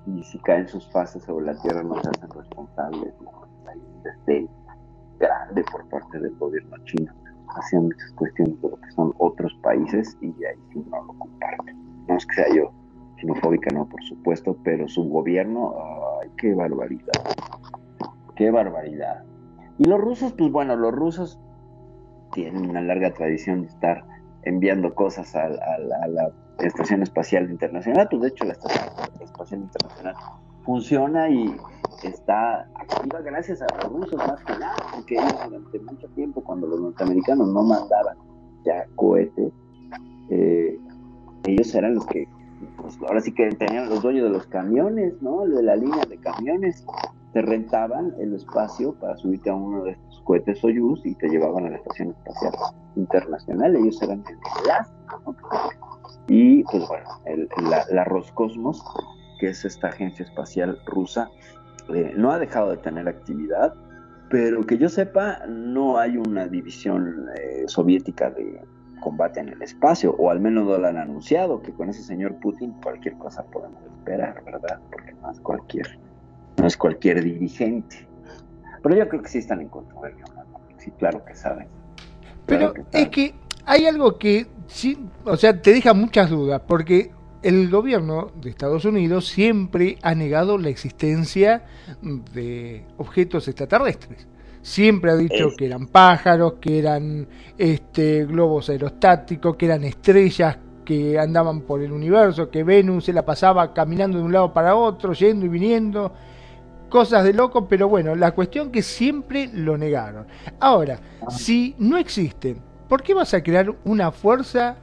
y si caen sus fases sobre la Tierra no se hacen responsables. Hay un desdén grande por parte del gobierno chino hacia muchas cuestiones de lo que son otros países y ahí sí no lo comparte. No es que sea yo xenofóbica, no, por supuesto, pero su gobierno, ay, qué barbaridad. Qué barbaridad. Y los rusos, pues bueno, los rusos tienen una larga tradición de estar enviando cosas a, a- a la Estación Espacial Internacional. Pues de hecho la Estación Espacial Internacional funciona y está activa gracias a los rusos más que nada, porque ellos durante mucho tiempo, cuando los norteamericanos no mandaban ya cohetes, eh, ellos eran los que, pues, ahora sí que tenían los dueños de los camiones, ¿no? De la línea de camiones, te rentaban el espacio para subirte a uno de estos cohetes Soyuz y te llevaban a la Estación Espacial Internacional, ellos eran el enlace, ¿no? Y pues bueno, el- la, la Roscosmos, que es esta agencia espacial rusa, eh, no ha dejado de tener actividad, pero que yo sepa, no hay una división eh, soviética de combate en el espacio, o al menos no lo han anunciado, que con ese señor Putin cualquier cosa podemos esperar, ¿verdad? Porque no es cualquier, no es cualquier dirigente. Pero yo creo que sí están en control, ¿no? sí, claro que saben. Pero es que hay algo que, sí, o sea, te deja muchas dudas, porque el gobierno de Estados Unidos siempre ha negado la existencia de objetos extraterrestres. Siempre ha dicho que eran pájaros, que eran este, globos aerostáticos, que eran estrellas que andaban por el universo, que Venus se la pasaba caminando de un lado para otro, yendo y viniendo, cosas de loco, pero bueno, la cuestión que siempre lo negaron. Ahora, si no existen, ¿por qué vas a crear una fuerza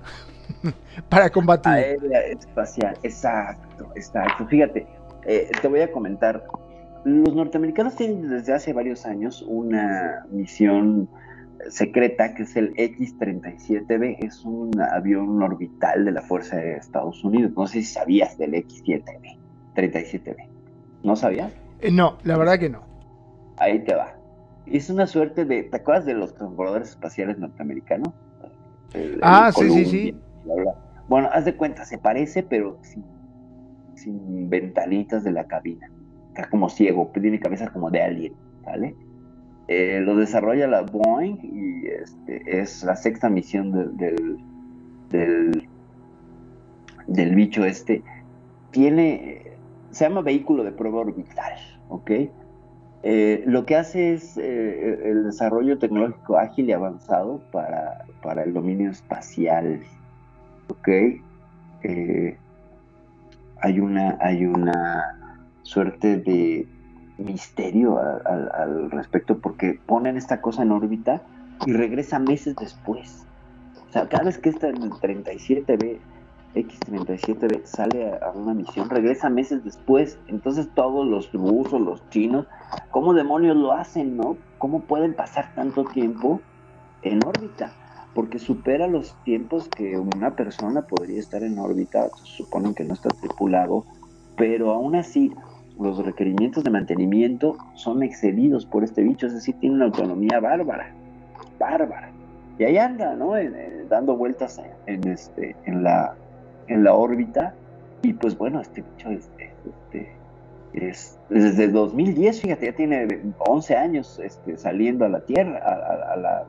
[laughs] para combatir? Aérea espacial, exacto, exacto. Fíjate, eh, te voy a comentar. Los norteamericanos tienen desde hace varios años una misión secreta que es el X-37B, es un avión orbital de la Fuerza de Estados Unidos. No sé si sabías del X-7B, 37B. ¿No sabías? Eh, no, la verdad que no. Ahí te va. Es una suerte de. ¿Te acuerdas de los transbordadores espaciales norteamericanos? El- Ah, sí, sí, Columbia, sí. Bueno, haz de cuenta, se parece, pero sin, ventanitas de la cabina. Está como ciego, tiene cabeza como de alien, ¿vale? Eh, lo desarrolla la Boeing y este, es la sexta misión de- del, del, del bicho este. Tiene, se llama vehículo de prueba orbital, ¿ok? Eh, lo que hace es eh, el desarrollo tecnológico ágil y avanzado para, para el dominio espacial. Eh, hay una, hay una suerte de misterio al, respecto porque ponen esta cosa en órbita y regresa meses después. O sea, cada vez que esta el 37B, X37B sale a una misión, regresa meses después. Entonces todos los rusos, los chinos, ¿cómo demonios lo hacen, no? ¿Cómo pueden pasar tanto tiempo en órbita? Porque supera los tiempos que una persona podría estar en órbita. Suponen que no está tripulado, pero aún así los requerimientos de mantenimiento son excedidos por este bicho, es decir, tiene una autonomía bárbara, bárbara. Y ahí anda, ¿no? Dando vueltas en, este, en la, en la órbita. Y pues bueno, este bicho es, este, es desde 2010, fíjate, ya tiene 11 años este, saliendo a la Tierra, a la,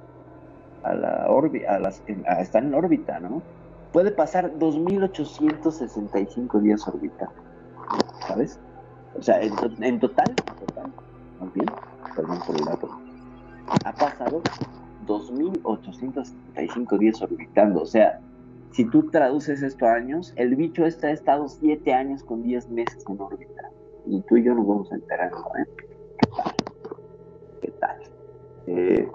a la órbita, a las, a estar en órbita, ¿no? Puede pasar 2.865 días orbitando, ¿sabes? O sea, en, en total, en total, más bien, perdón por el dato, ha pasado 2.865 días orbitando. O sea, si tú traduces esto a años, el bicho este ha estado 7 años con 10 meses en órbita. Y tú y yo nos vamos a enterar. ¿Eh? ¿Qué tal? ¿Qué tal? Eh,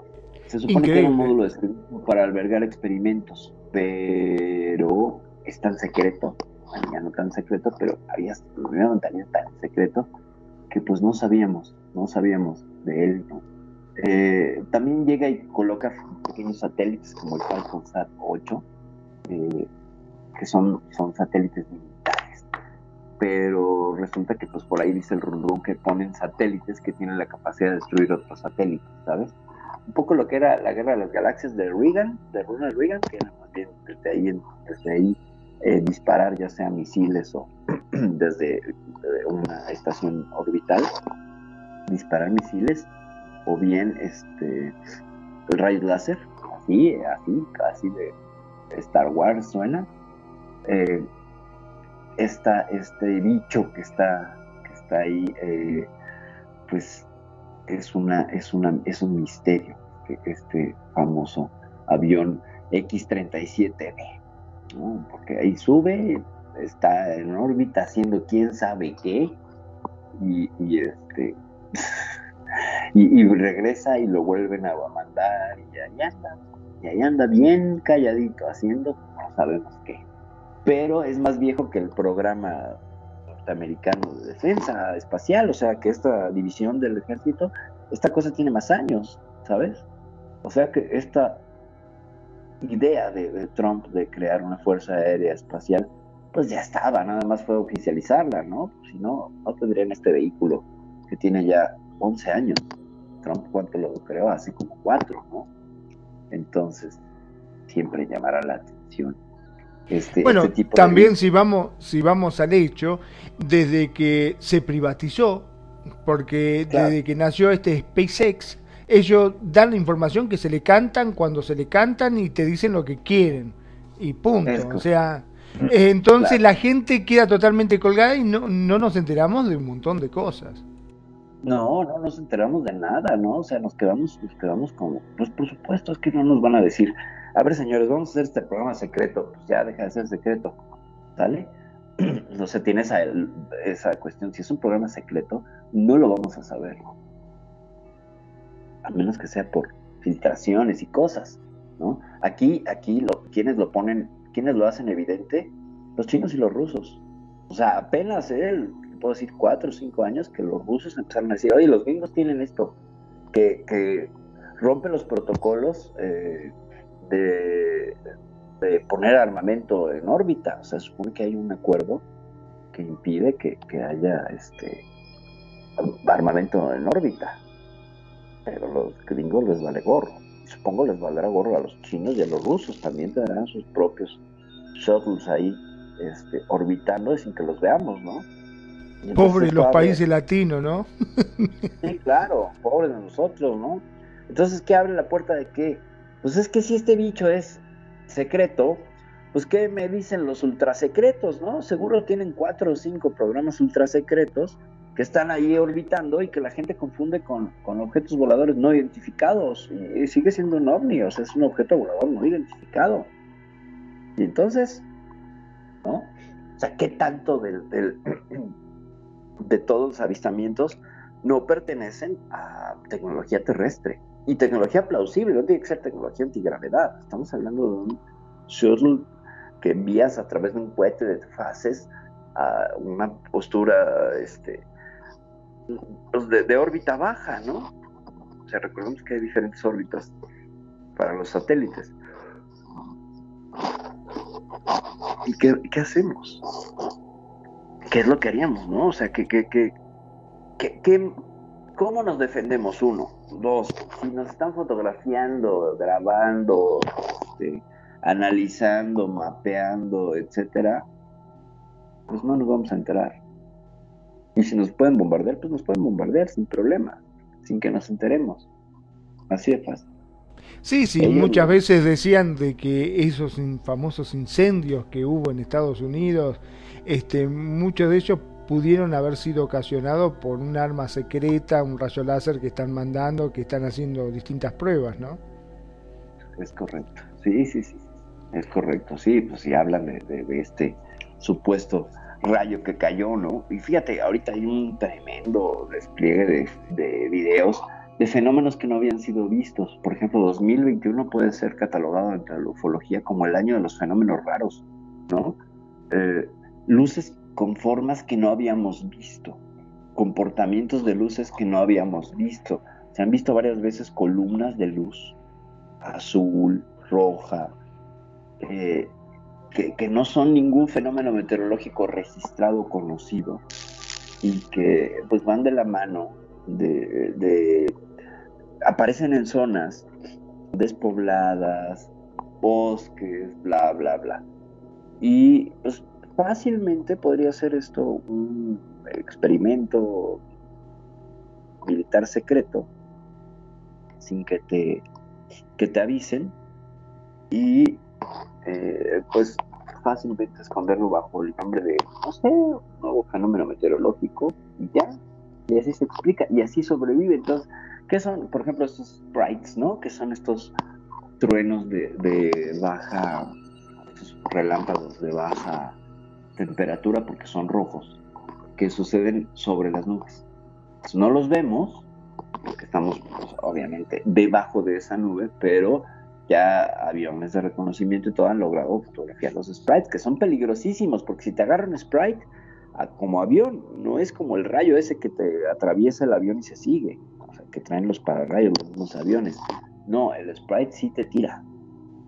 se supone que era un módulo de servicio para albergar experimentos, pero es tan secreto, bueno, ya no tan secreto, pero había una montaña tan secreto que pues no sabíamos, no sabíamos de él, ¿no? Eh, también llega y coloca pequeños satélites como el Falcon Sat 8, eh, que son, son satélites militares. Pero resulta que pues por ahí dice el run que ponen satélites que tienen la capacidad de destruir otros satélites, ¿sabes? Un poco lo que era la guerra de las galaxias de Reagan, de Ronald Reagan, que era más bien desde ahí, desde ahí eh, disparar ya sea misiles o [clears throat] desde eh, una estación orbital, disparar misiles o bien este rayos láser, así, así, casi de Star Wars suena. Eh, esta, este bicho que está, que está ahí, eh, pues es una, es una, es un misterio, este famoso avión X-37B, ¿no? porque ahí sube, está en órbita haciendo quién sabe qué, y, y este [laughs] y, y regresa y lo vuelven a mandar y ahí anda, y ahí anda bien calladito haciendo no sabemos qué. Pero es más viejo que el programa norteamericano de defensa espacial, o sea que esta división del ejército, esta cosa tiene más años, ¿sabes? O sea que esta idea de, de Trump de crear una fuerza aérea espacial, pues ya estaba, nada más fue oficializarla, ¿no? Si no, no tendrían este vehículo que tiene ya 11 años. Trump, ¿cuánto lo creó? Hace como 4, ¿no? Entonces, siempre llamará la atención. Este, Bueno, este tipo de- también si vamos, si vamos al hecho, desde que se privatizó, porque Claro. desde que nació este SpaceX, ellos dan la información que se le cantan cuando se le cantan y te dicen lo que quieren. Y punto. Es O sea, eh, entonces Claro. la gente queda totalmente colgada y no, no nos enteramos de un montón de cosas. No, no nos enteramos de nada, ¿no? O sea, nos quedamos, nos quedamos como, pues por supuesto, es que no nos van a decir, a ver señores, vamos a hacer este programa secreto, pues ya deja de ser secreto, ¿sale? [clears throat] o sea, tiene esa, cuestión, si es un programa secreto, no lo vamos a saber, a menos que sea por filtraciones y cosas, ¿no? Aquí, aquí, quienes lo ponen, quienes lo hacen evidente, los chinos y los rusos. O sea, apenas él, puedo decir, cuatro o cinco años que los rusos empezaron a decir, oye, los gringos tienen esto, que, que rompe los protocolos eh, de, de poner armamento en órbita. O sea, se supone que hay un acuerdo que impide que, que haya este armamento en órbita. Pero los gringos les vale gorro. Supongo les valdrá gorro a los chinos y a los rusos. También tendrán sus propios shuttles ahí este, orbitando sin que los veamos, ¿no? Y Pobres los países latinos, ¿no? Sí, claro, pobres de nosotros, ¿no? Entonces, ¿qué abre la puerta de qué? Pues es que si este bicho es secreto, pues ¿qué me dicen los ultrasecretos, no? Seguro tienen cuatro o cinco programas ultrasecretos que están ahí orbitando y que la gente confunde con, con objetos voladores no identificados. Y, sigue siendo un ovni, o sea, es un objeto volador no identificado. Y entonces, ¿no? O sea, ¿qué tanto del, del- [clears throat] de todos los avistamientos no pertenecen a tecnología terrestre? Y tecnología plausible, no tiene que ser tecnología antigravedad. Estamos hablando de un shuttle que envías a través de un cohete de fases a una postura este, de, de órbita baja, ¿no? O sea, recordemos que hay diferentes órbitas para los satélites. ¿Y qué, qué hacemos? ¿Qué es lo que haríamos, no? O sea, ¿qué, qué, qué, qué- qué- ¿cómo nos defendemos? Uno. Dos, si nos están fotografiando, grabando, este, analizando, mapeando, etcétera, pues no nos vamos a enterar. Y si nos pueden bombardear, pues nos pueden bombardear sin problema, sin que nos enteremos. Así de fácil. Sí, sí, Ellos muchas veces decían de que esos famosos incendios que hubo en Estados Unidos, este, muchos de ellos pudieron haber sido ocasionados por un arma secreta, un rayo láser que están mandando, que están haciendo distintas pruebas, ¿no? Es correcto. Sí, sí, sí. Es correcto. Sí, pues si hablan de, este supuesto rayo que cayó, ¿no? Y fíjate, ahorita hay un tremendo despliegue de, de videos de fenómenos que no habían sido vistos. Por ejemplo, 2021 puede ser catalogado entre la ufología como el año de los fenómenos raros, ¿no? Eh, luces con formas que no habíamos visto, comportamientos de luces que no habíamos visto. Se han visto varias veces columnas de luz azul, roja, eh, que, no son ningún fenómeno meteorológico registrado conocido y que pues van de la mano de, de- aparecen en zonas despobladas, bosques, bla, bla, bla. Y pues fácilmente podría ser esto un experimento militar secreto sin que te, que te avisen y eh, pues fácilmente esconderlo bajo el nombre de, no sé, un nuevo fenómeno meteorológico y ya, y así se explica y así sobrevive. Entonces, ¿qué son, por ejemplo, estos sprites, ¿no? Que son estos truenos de, de baja, estos relámpagos de baja temperatura porque son rojos, que suceden sobre las nubes. No los vemos, porque estamos pues, obviamente debajo de esa nube, pero ya aviones de reconocimiento y todo han logrado fotografiar los sprites, que son peligrosísimos, porque si te agarra un sprite a- como avión, no es como el rayo ese que te atraviesa el avión y se sigue, o sea, que traen los pararrayos los mismos aviones. No, el sprite sí te tira.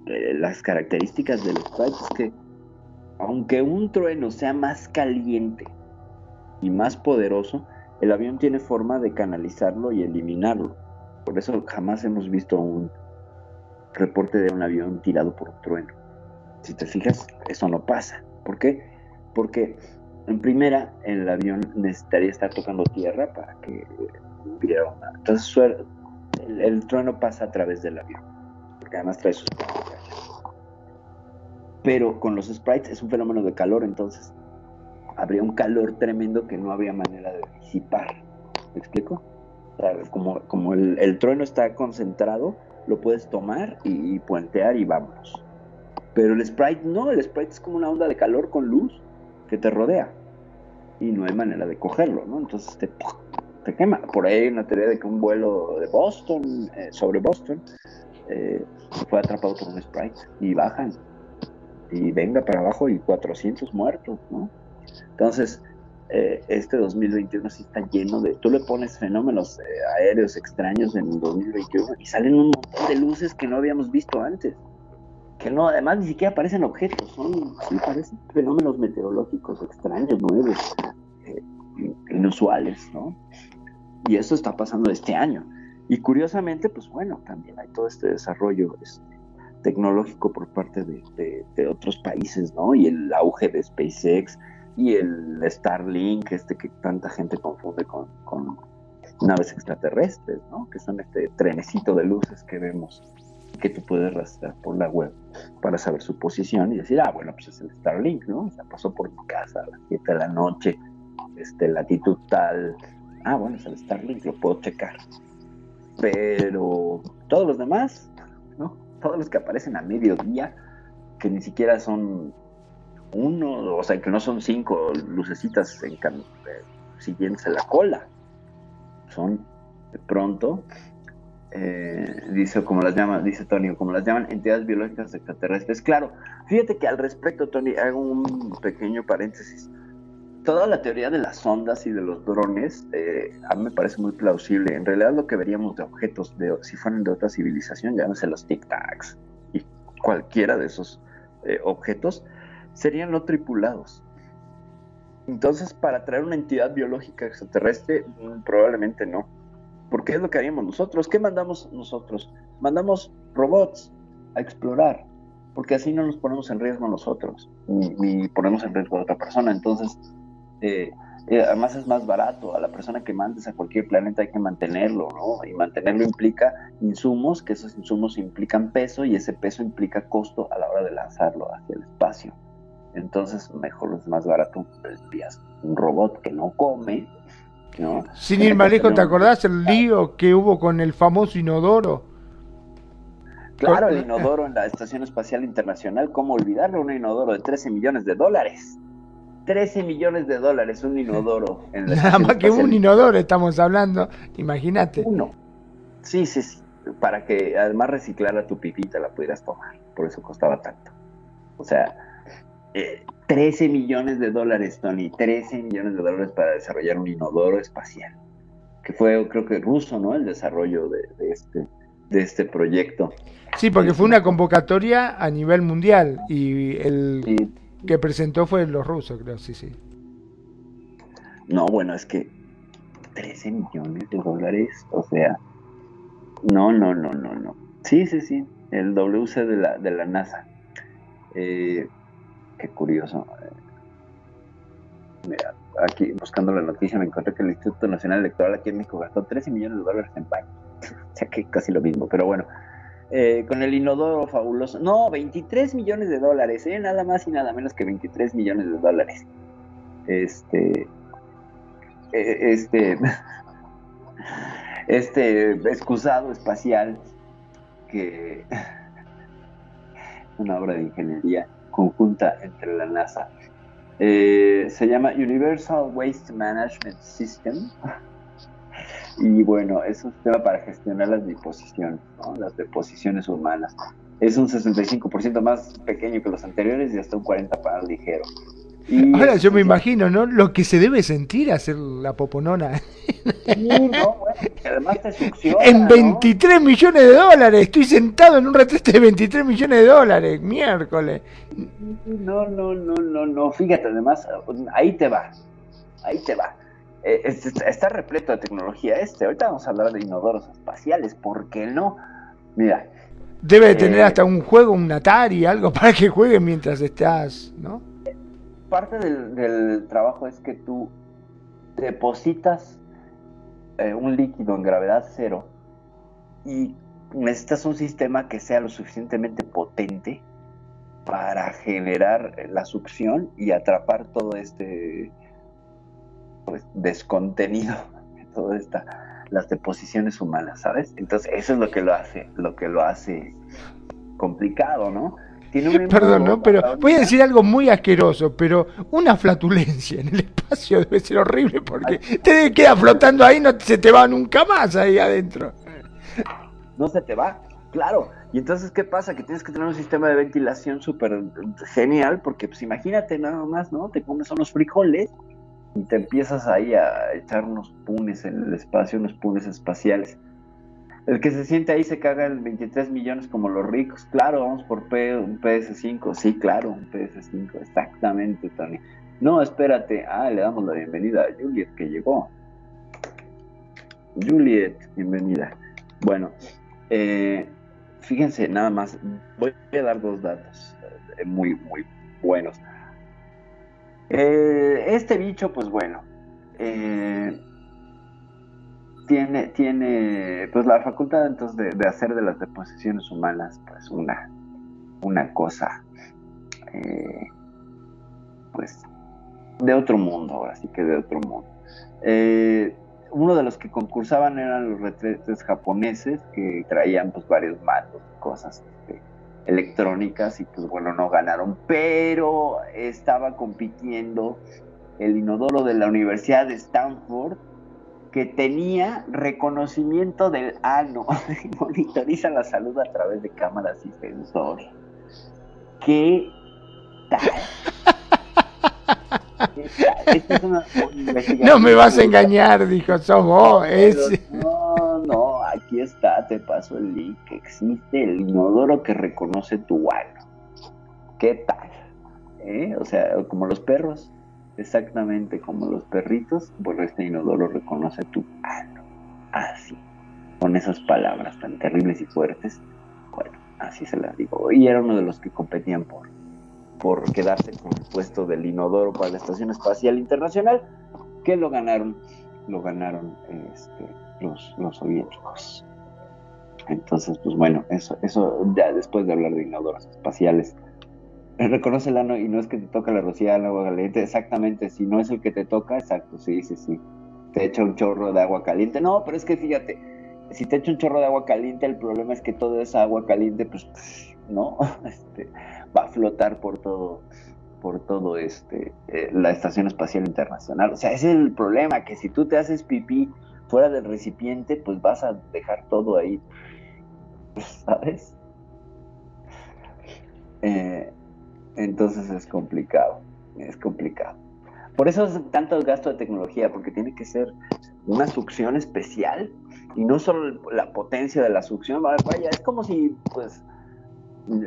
Eh, las características del sprite es que aunque un trueno sea más caliente y más poderoso, el avión tiene forma de canalizarlo y eliminarlo. Por eso jamás hemos visto un reporte de un avión tirado por un trueno. Si te fijas, eso no pasa. ¿Por qué? Porque en primera, el avión necesitaría estar tocando tierra para que hubiera una... Entonces el trueno pasa a través del avión, porque además trae sus pero con los sprites es un fenómeno de calor, entonces habría un calor tremendo que no habría manera de disipar. ¿Me explico? O sea, como, el, trueno está concentrado, lo puedes tomar y, puentear y vámonos. Pero el sprite no, el sprite es como una onda de calor con luz que te rodea y no hay manera de cogerlo, ¿no? Entonces te, te quema. Por ahí hay una teoría de que un vuelo de Boston, eh, sobre Boston, eh, fue atrapado por un sprite y bajan y venga para abajo y 400 muertos, ¿no? Entonces, eh, este 2021 sí está lleno de... Tú le pones fenómenos eh, aéreos extraños en el 2021 y salen un montón de luces que no habíamos visto antes. Que no, además ni siquiera parecen objetos, son, sí fenómenos meteorológicos extraños, nuevos, eh, inusuales, ¿no? Y eso está pasando este año. Y curiosamente, pues bueno, también hay todo este desarrollo este, tecnológico por parte de, otros países, ¿no? Y el auge de SpaceX y el Starlink, este que tanta gente confunde con, con naves extraterrestres, ¿no? Que son este trenecito de luces que vemos que tú puedes rastrear por la web para saber su posición y decir, ah, bueno, pues es el Starlink, ¿no? O sea, pasó por mi casa a las 7 de la noche, este, latitud tal. Ah, bueno, es el Starlink, lo puedo checar. Pero todos los demás, ¿no? Todos los que aparecen a mediodía, que ni siquiera son uno, o sea, que no son cinco lucecitas en eh, la cola. Son de pronto, eh, dice como las llama, dice Tony, como las llaman entidades biológicas extraterrestres. Claro, fíjate que al respecto, Tony, hago un pequeño paréntesis. Toda la teoría de las ondas y de los drones eh, a mí me parece muy plausible. En realidad lo que veríamos de objetos, de, si fueran de otra civilización, llámese los tic-tacs y cualquiera de esos eh, objetos, serían no tripulados. Entonces, para traer una entidad biológica extraterrestre, mm, probablemente no. Porque es lo que haríamos nosotros. ¿Qué mandamos nosotros? Mandamos robots a explorar, porque así no nos ponemos en riesgo nosotros, ni, ni ponemos en riesgo a otra persona. Entonces, eh, eh, además es más barato. A la persona que mandes a cualquier planeta hay que mantenerlo, ¿no? Y mantenerlo implica insumos, que esos insumos implican peso y ese peso implica costo a la hora de lanzarlo hacia el espacio. Entonces, mejor es más barato envías un robot que no come, ¿no? Sin ir más lejos, ¿te acordás el lío que hubo con el famoso inodoro? Claro, el inodoro en la Estación Espacial Internacional, ¿cómo olvidarlo? Un inodoro de 13 millones de dólares. 13 millones de dólares un inodoro en la Nada más que un inodoro estamos hablando, imagínate. Uno. Sí, sí, sí. Para que además reciclara tu pipita la pudieras tomar. Por eso costaba tanto. O sea, eh, 13 millones de dólares, Tony. 13 millones de dólares para desarrollar un inodoro espacial. Que fue, creo que ruso, ¿no? El desarrollo de, de este, de este proyecto. Sí, porque fue una convocatoria a nivel mundial y el que presentó fue los rusos, creo, sí, sí. No, bueno, es que 13 millones de dólares, o sea, no, no, no, no, no. Sí, sí, sí, el WC de la, de la NASA. Eh, qué curioso. Mira, aquí buscando la noticia me encontré que el Instituto Nacional Electoral aquí en México gastó 13 millones de dólares en baño. [laughs] O sea que casi lo mismo, pero bueno. Eh, con el inodoro fabuloso. No, 23 millones de dólares, ¿eh? Nada más y nada menos que 23 millones de dólares. Este. eh, Este. [laughs] Este excusado espacial que. [laughs] Una obra de ingeniería conjunta entre la NASA. Eh, se llama Universal Waste Management System. [laughs] Y bueno, es un sistema para gestionar las deposiciones, ¿no? las deposiciones humanas. Es un 65% más pequeño que los anteriores y hasta un 40% para ligero. Y [laughs] Ahora yo me imagino, ¿no? Lo que se debe sentir hacer la poponona. Sí, no, bueno, que además te succiona, En ¿no? 23 millones de dólares. Estoy sentado en un retrete de 23 millones de dólares. Miércoles. No, no, no, no, no. Fíjate, además, ahí te va. Ahí te va. Eh, es- es- está repleto de tecnología este. Ahorita vamos a hablar de inodoros espaciales. ¿Por qué no? Mira, Debe de tener Eh, hasta un juego, un Atari, algo [laughs] para que juegues mientras estás, ¿no? parte del, del trabajo es que tú depositas eh, un líquido en gravedad cero y necesitas un sistema que sea lo suficientemente potente para generar la succión y atrapar todo este pues, descontenido, todas esta, las deposiciones humanas, ¿sabes? Entonces eso es lo que lo hace, lo que lo hace complicado, ¿no? Tiene un [laughs] Perdón, ¿no? Pero voy a decir algo muy asqueroso, pero una flatulencia en el espacio [laughs] debe ser horrible porque te queda flotando ahí, no se te va nunca más ahí adentro. no se te va, claro. Y entonces, ¿qué pasa? Que tienes que tener un sistema de ventilación súper genial, porque pues imagínate nada más, ¿no? Te comes unos frijoles y te empiezas ahí a echar unos punes en el espacio, unos punes espaciales. El que se siente ahí se caga en 23 millones como los ricos. Claro, vamos por un PS5. Sí, claro, un PS5. Exactamente, Tony. No, espérate. Ah, le damos la bienvenida a Juliet que llegó. Juliet, bienvenida. Bueno, eh, fíjense, nada más. Voy a dar dos datos eh, muy, muy buenos. Eh, este bicho, pues bueno, eh, tiene, tiene pues la facultad entonces de, hacer de las deposiciones humanas pues una, una cosa eh, pues de otro mundo, ahora sí que de otro mundo. Eh, uno de los que concursaban eran los retretes japoneses que traían pues varios mandos, cosas este, electrónicas y pues bueno, no ganaron, pero estaba compitiendo el inodoro de la Universidad de Stanford que tenía reconocimiento del ano, [laughs] monitoriza la salud a través de cámaras y sensores. ¿Qué tal? Esta es una investigación- [laughs] No me vas a engañar, dijo. [laughs] Pero Es... No, aquí está, te paso el link. Existe el inodoro que reconoce tu ano. ¿Qué tal? ¿Eh? O sea, como los perros, exactamente como los perritos, bueno, este inodoro reconoce tu ano. Así, con esas palabras tan terribles y fuertes. Bueno, así se las digo. Y era uno de los que competían por, por quedarse con el puesto del inodoro para la Estación Espacial Internacional, que lo ganaron, lo ganaron este, los, los soviéticos. Entonces, pues bueno, eso, eso ya después de hablar de inodoros espaciales, eh, reconoce el ano y no es que te toca la rocía al agua caliente, exactamente, si no es el que te toca, exacto, sí, sí, sí, te echa un chorro de agua caliente, no, pero es que fíjate, si te echa un chorro de agua caliente, el problema es que toda esa agua caliente, pues, no, [laughs] este, va a flotar por todo, por todo este, eh, la Estación Espacial Internacional. O sea, ese es el problema, que si tú te haces pipí fuera del recipiente, pues vas a dejar todo ahí, ¿sabes? Eh, entonces es complicado, es complicado. Por eso es tanto gasto de tecnología, porque tiene que ser una succión especial y no solo la potencia de la succión, vaya, es como si, pues,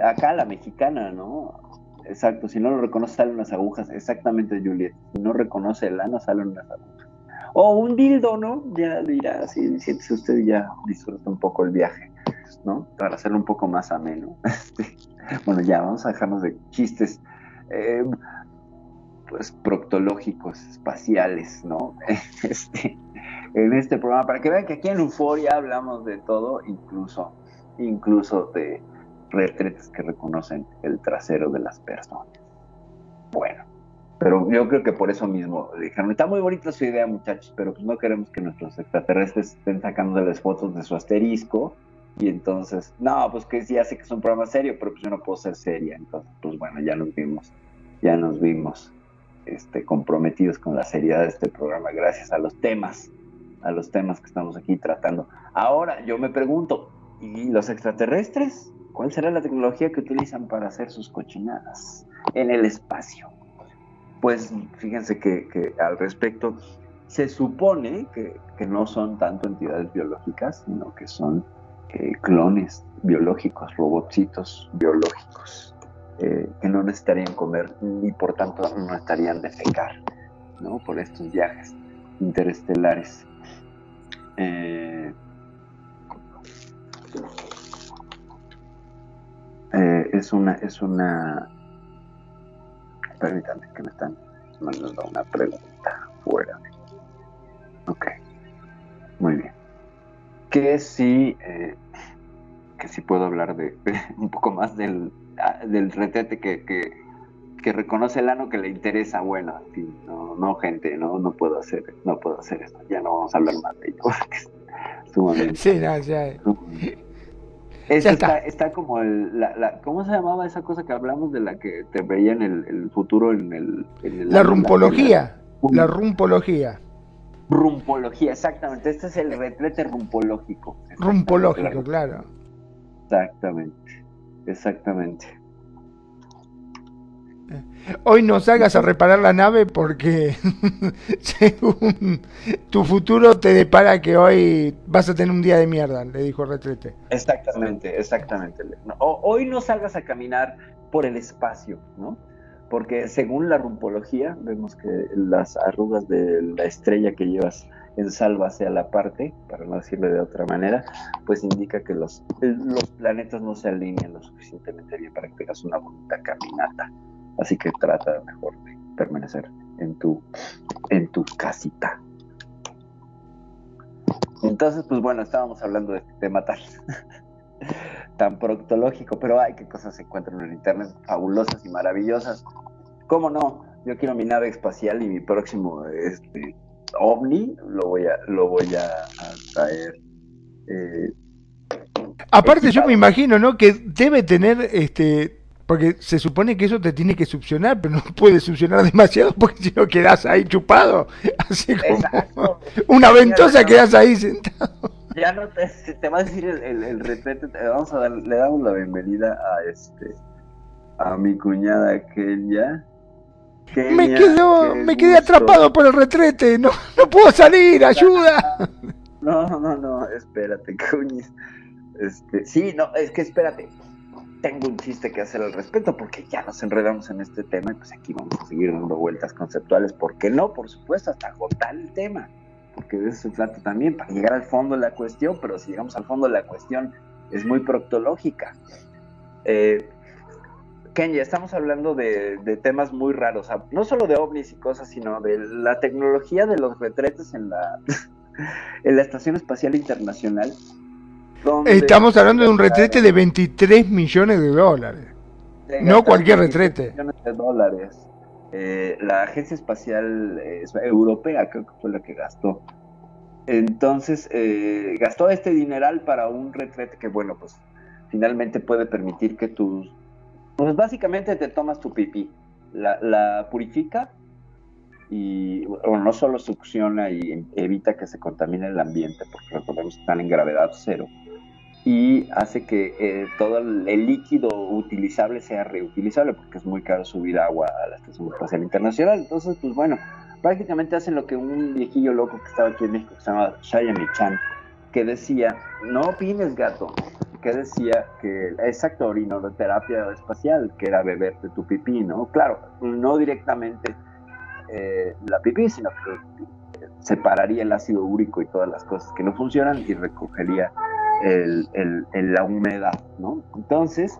acá la mexicana, ¿no? Exacto, si no lo reconoce salen unas agujas, exactamente Juliet, si no reconoce el ano salen unas agujas. O un dildo, ¿no? Ya dirá, si siéntese usted ya disfruta un poco el viaje, ¿no? Para hacerlo un poco más ameno. [laughs] Este, bueno, ya, vamos a dejarnos de chistes, eh, pues, proctológicos, espaciales, ¿no? [laughs] Este, en este programa, para que vean que aquí en Euforia hablamos de todo, incluso, incluso de retretes que reconocen el trasero de las personas. Bueno, pero yo creo que por eso mismo dijeron, está muy bonita su idea muchachos, pero pues no queremos que nuestros extraterrestres estén sacándoles fotos de su asterisco y entonces, no, pues que sí, ya sé que es un programa serio, pero pues yo no puedo ser seria, entonces pues bueno, ya nos vimos, ya nos vimos este, comprometidos con la seriedad de este programa gracias a los temas, a los temas que estamos aquí tratando. Ahora yo me pregunto, ¿y los extraterrestres? ¿Cuál será la tecnología que utilizan para hacer sus cochinadas en el espacio? Pues fíjense que, al respecto se supone que, no son tanto entidades biológicas, sino que son eh, clones biológicos, robotcitos biológicos, eh, que no necesitarían comer y por tanto no estarían defecar ¿no? por estos viajes interestelares. Eh, es una, es una. Permítanme que me están mandando una pregunta fuera. Ok. Muy bien. Que si, eh, que si puedo hablar de, [laughs] un poco más del, del retrete que, que, que, reconoce el ano que le interesa. Bueno, en fin, no, no, gente, no, no puedo hacer, no puedo hacer esto. Ya no vamos a hablar más de ello. Sumamente, Sí, no, ya. sumamente. Eso está. Está, está, como el, la, la, ¿cómo se llamaba esa cosa que hablamos de la que te veían el, el futuro en el, en el la rumpología, la, la, rumpología. Rumpología, exactamente. Este es el retrete rumpológico. Rumpológico, claro. Exactamente, exactamente. Hoy no salgas a reparar la nave porque [laughs] según tu futuro te depara que hoy vas a tener un día de mierda, le dijo Retrete. Exactamente, exactamente. Hoy no salgas a caminar por el espacio, ¿no? Porque según la rumpología, vemos que las arrugas de la estrella que llevas en salva hacia la parte, para no decirlo de otra manera, pues indica que los, los planetas no se alinean lo suficientemente bien para que tengas una bonita caminata. Así que trata mejor de permanecer en tu, en tu casita. Entonces, pues bueno, estábamos hablando de este tema tan, [laughs] tan proctológico, pero hay que cosas se encuentran en internet fabulosas y maravillosas. ¿Cómo no? Yo quiero mi nave espacial y mi próximo este, ovni lo voy a, lo voy a, a traer. eh, Aparte yo me imagino, ¿no? Que debe tener, este, porque se supone que eso te tiene que succionar, pero no [laughs] puede succionar demasiado porque si no quedas ahí chupado, [laughs] así como [laughs] una ventosa quedas ahí sentado. ya no te, te va a decir el, el, el retrete, te vamos a dar, le damos la bienvenida a este a mi cuñada Kenya. Me Kenia, quedo, qué me quedé gusto. atrapado por el retrete, no, no puedo salir, ayuda. No, no, no, espérate, cuñis. Este, sí, no, es que espérate. Tengo un chiste que hacer al respecto porque ya nos enredamos en este tema y pues aquí vamos a seguir dando vueltas conceptuales. ¿Por qué no? Por supuesto, hasta agotar el tema. Porque de eso se trata también, para llegar al fondo de la cuestión, pero si llegamos al fondo de la cuestión es muy proctológica. Eh, estamos hablando de, temas muy raros, no solo de ovnis y cosas, sino de la tecnología de los retretes en la, [laughs] en la Estación Espacial Internacional. Donde- Estamos hablando de un retrete de 23 millones de dólares. No cualquier 23 retrete. millones de dólares. Eh, la Agencia Espacial eh, Europea creo que fue la que gastó. Entonces, eh, gastó este dineral para un retrete que, bueno, pues finalmente puede permitir que tus... Pues básicamente te tomas tu pipí, la, la purifica y bueno, no solo succiona y evita que se contamine el ambiente, porque recordemos que están en gravedad cero, y hace que eh, todo el, líquido utilizable sea reutilizable, porque es muy caro subir agua a la Estación Espacial Internacional. Entonces, pues bueno, prácticamente hacen lo que un viejillo loco que estaba aquí en México, que se llama Shaya Michan, que decía, no opines gato, que decía que, exacto, orinoterapia espacial, que era beberte tu pipí, ¿no? Claro, no directamente eh, la pipí, sino que separaría el ácido úrico y todas las cosas que no funcionan y recogería el, la humedad, ¿no? Entonces,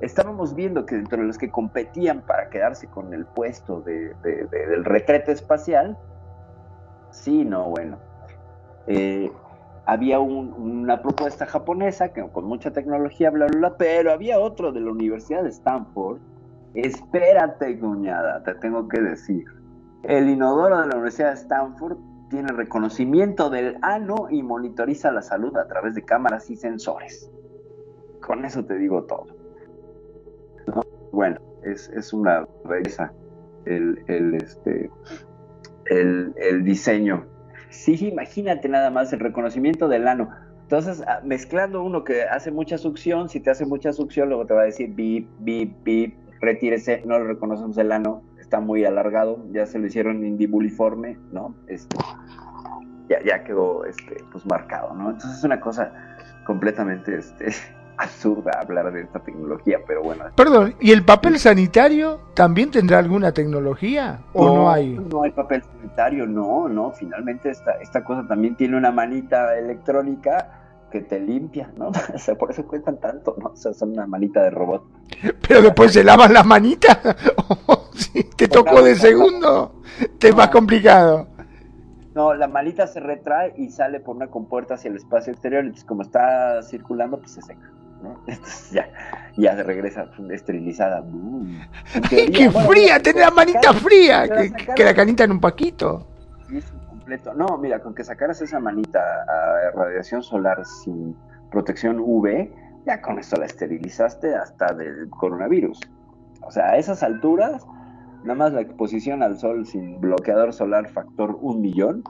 estábamos viendo que dentro de los que competían para quedarse con el puesto de, de- de- del retrete espacial, sí, no, bueno, eh, había un- una propuesta japonesa que, con mucha tecnología, bla, bla, bla, pero había otro de la Universidad de Stanford. Espérate, cuñada, te tengo que decir. El inodoro de la Universidad de Stanford tiene reconocimiento del ano y monitoriza la salud a través de cámaras y sensores. Con eso te digo todo. ¿No? Bueno, es, es una belleza el, el, este, el, el diseño. Sí, imagínate nada más el reconocimiento del ano. Entonces, ah, mezclando uno que hace mucha succión, si te hace mucha succión, luego te va a decir bip, bip, bip, retírese, no lo reconocemos el ano, está muy alargado, ya se lo hicieron indibuliforme, ¿no? Este, ya, ya quedó este, pues marcado, ¿no? Entonces es una cosa completamente este, [laughs] absurda hablar de esta tecnología, pero bueno. Perdón, ¿y el papel sanitario también tendrá alguna tecnología o no, hay? No hay papel sanitario, no, no. Finalmente esta, esta cosa también tiene una manita electrónica que te limpia, ¿no? [laughs] O sea, por eso cuestan tanto, ¿no? O sea, son una manita de robot. Pero después se lavan las manitas. [laughs] O si te tocó de segundo, te es más complicado. No, la manita se retrae y sale por una compuerta hacia el espacio exterior, entonces como está circulando, pues se seca, ¿no? [laughs] Entonces ya, ya se regresa esterilizada. Mm. En ¡Ay, teoría, qué bueno, fría! mira, Tener la manita sacar- fría, que, la canita en un paquito. Sí, es No, mira, con que sacaras esa manita a radiación solar sin protección UV, ya con esto la esterilizaste hasta del coronavirus. O sea, a esas alturas, nada más la exposición al sol sin bloqueador solar factor un millón,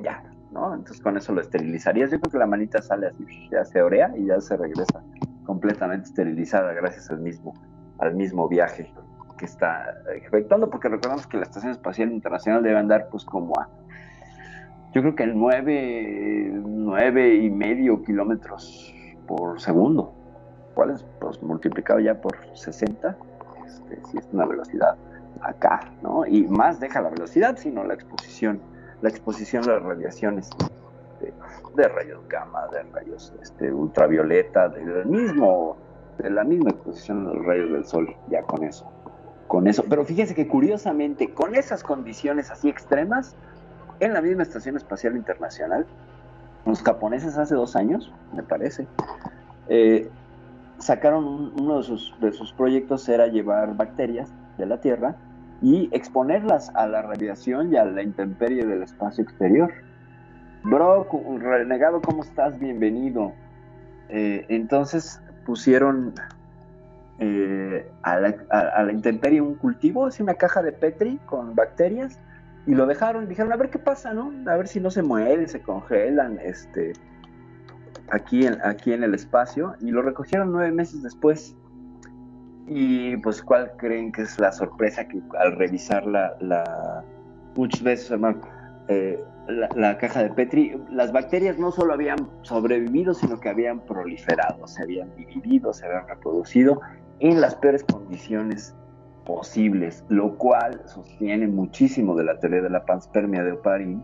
ya, ¿no? Entonces con eso lo esterilizarías. Yo creo que la manita sale así, ya se orea y ya se regresa completamente esterilizada gracias al mismo, al mismo viaje que está efectuando, porque recordamos que la Estación Espacial Internacional debe andar pues como a, yo creo que nueve, nueve y medio kilómetros por segundo, ¿cuál es? Pues multiplicado ya por 60, este, si es una velocidad acá, ¿no? Y más deja la velocidad, sino la exposición, la exposición a las radiaciones de, de rayos gamma, de rayos este, ultravioleta, del mismo, de la misma exposición a los rayos del sol, ya con eso. Con eso. Pero fíjense que curiosamente, con esas condiciones así extremas, en la misma Estación Espacial Internacional, los japoneses hace dos años, me parece, eh, sacaron un- uno de sus, proyectos era llevar bacterias de la Tierra y exponerlas a la radiación y a la intemperie del espacio exterior. Bro, renegado, ¿cómo estás? Bienvenido. Eh, entonces pusieron eh, a, la, a- a la intemperie un cultivo, es una caja de Petri con bacterias, y lo dejaron, dijeron, a ver qué pasa, ¿no? A ver si no se mueren, se congelan, este, aquí en, aquí en el espacio, y lo recogieron nueve meses después. Y pues, ¿cuál creen que es la sorpresa que al revisar la, la muchas veces, hermano, eh, la, la caja de Petri, las bacterias no solo habían sobrevivido, sino que habían proliferado, se habían dividido, se habían reproducido en las peores condiciones posibles, lo cual sostiene muchísimo de la teoría de la panspermia de Oparin,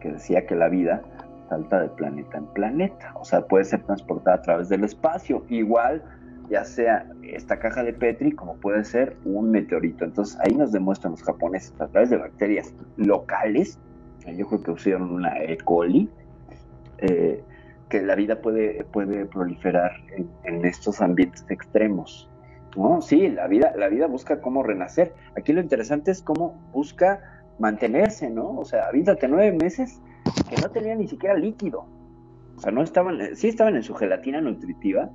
que decía que la vida salta de planeta en planeta, o sea, puede ser transportada a través del espacio, igual ya sea esta caja de Petri como puede ser un meteorito. Entonces ahí nos demuestran los japoneses a través de bacterias locales, yo creo que usaron una E. coli, eh, que la vida puede, puede proliferar en estos ambientes extremos. ¿No? Sí, la vida, la vida busca cómo renacer. Aquí lo interesante es cómo busca mantenerse, ¿no? O sea, avítate nueve meses que no tenían ni siquiera líquido. O sea, no estaban, sí estaban en su gelatina nutritiva,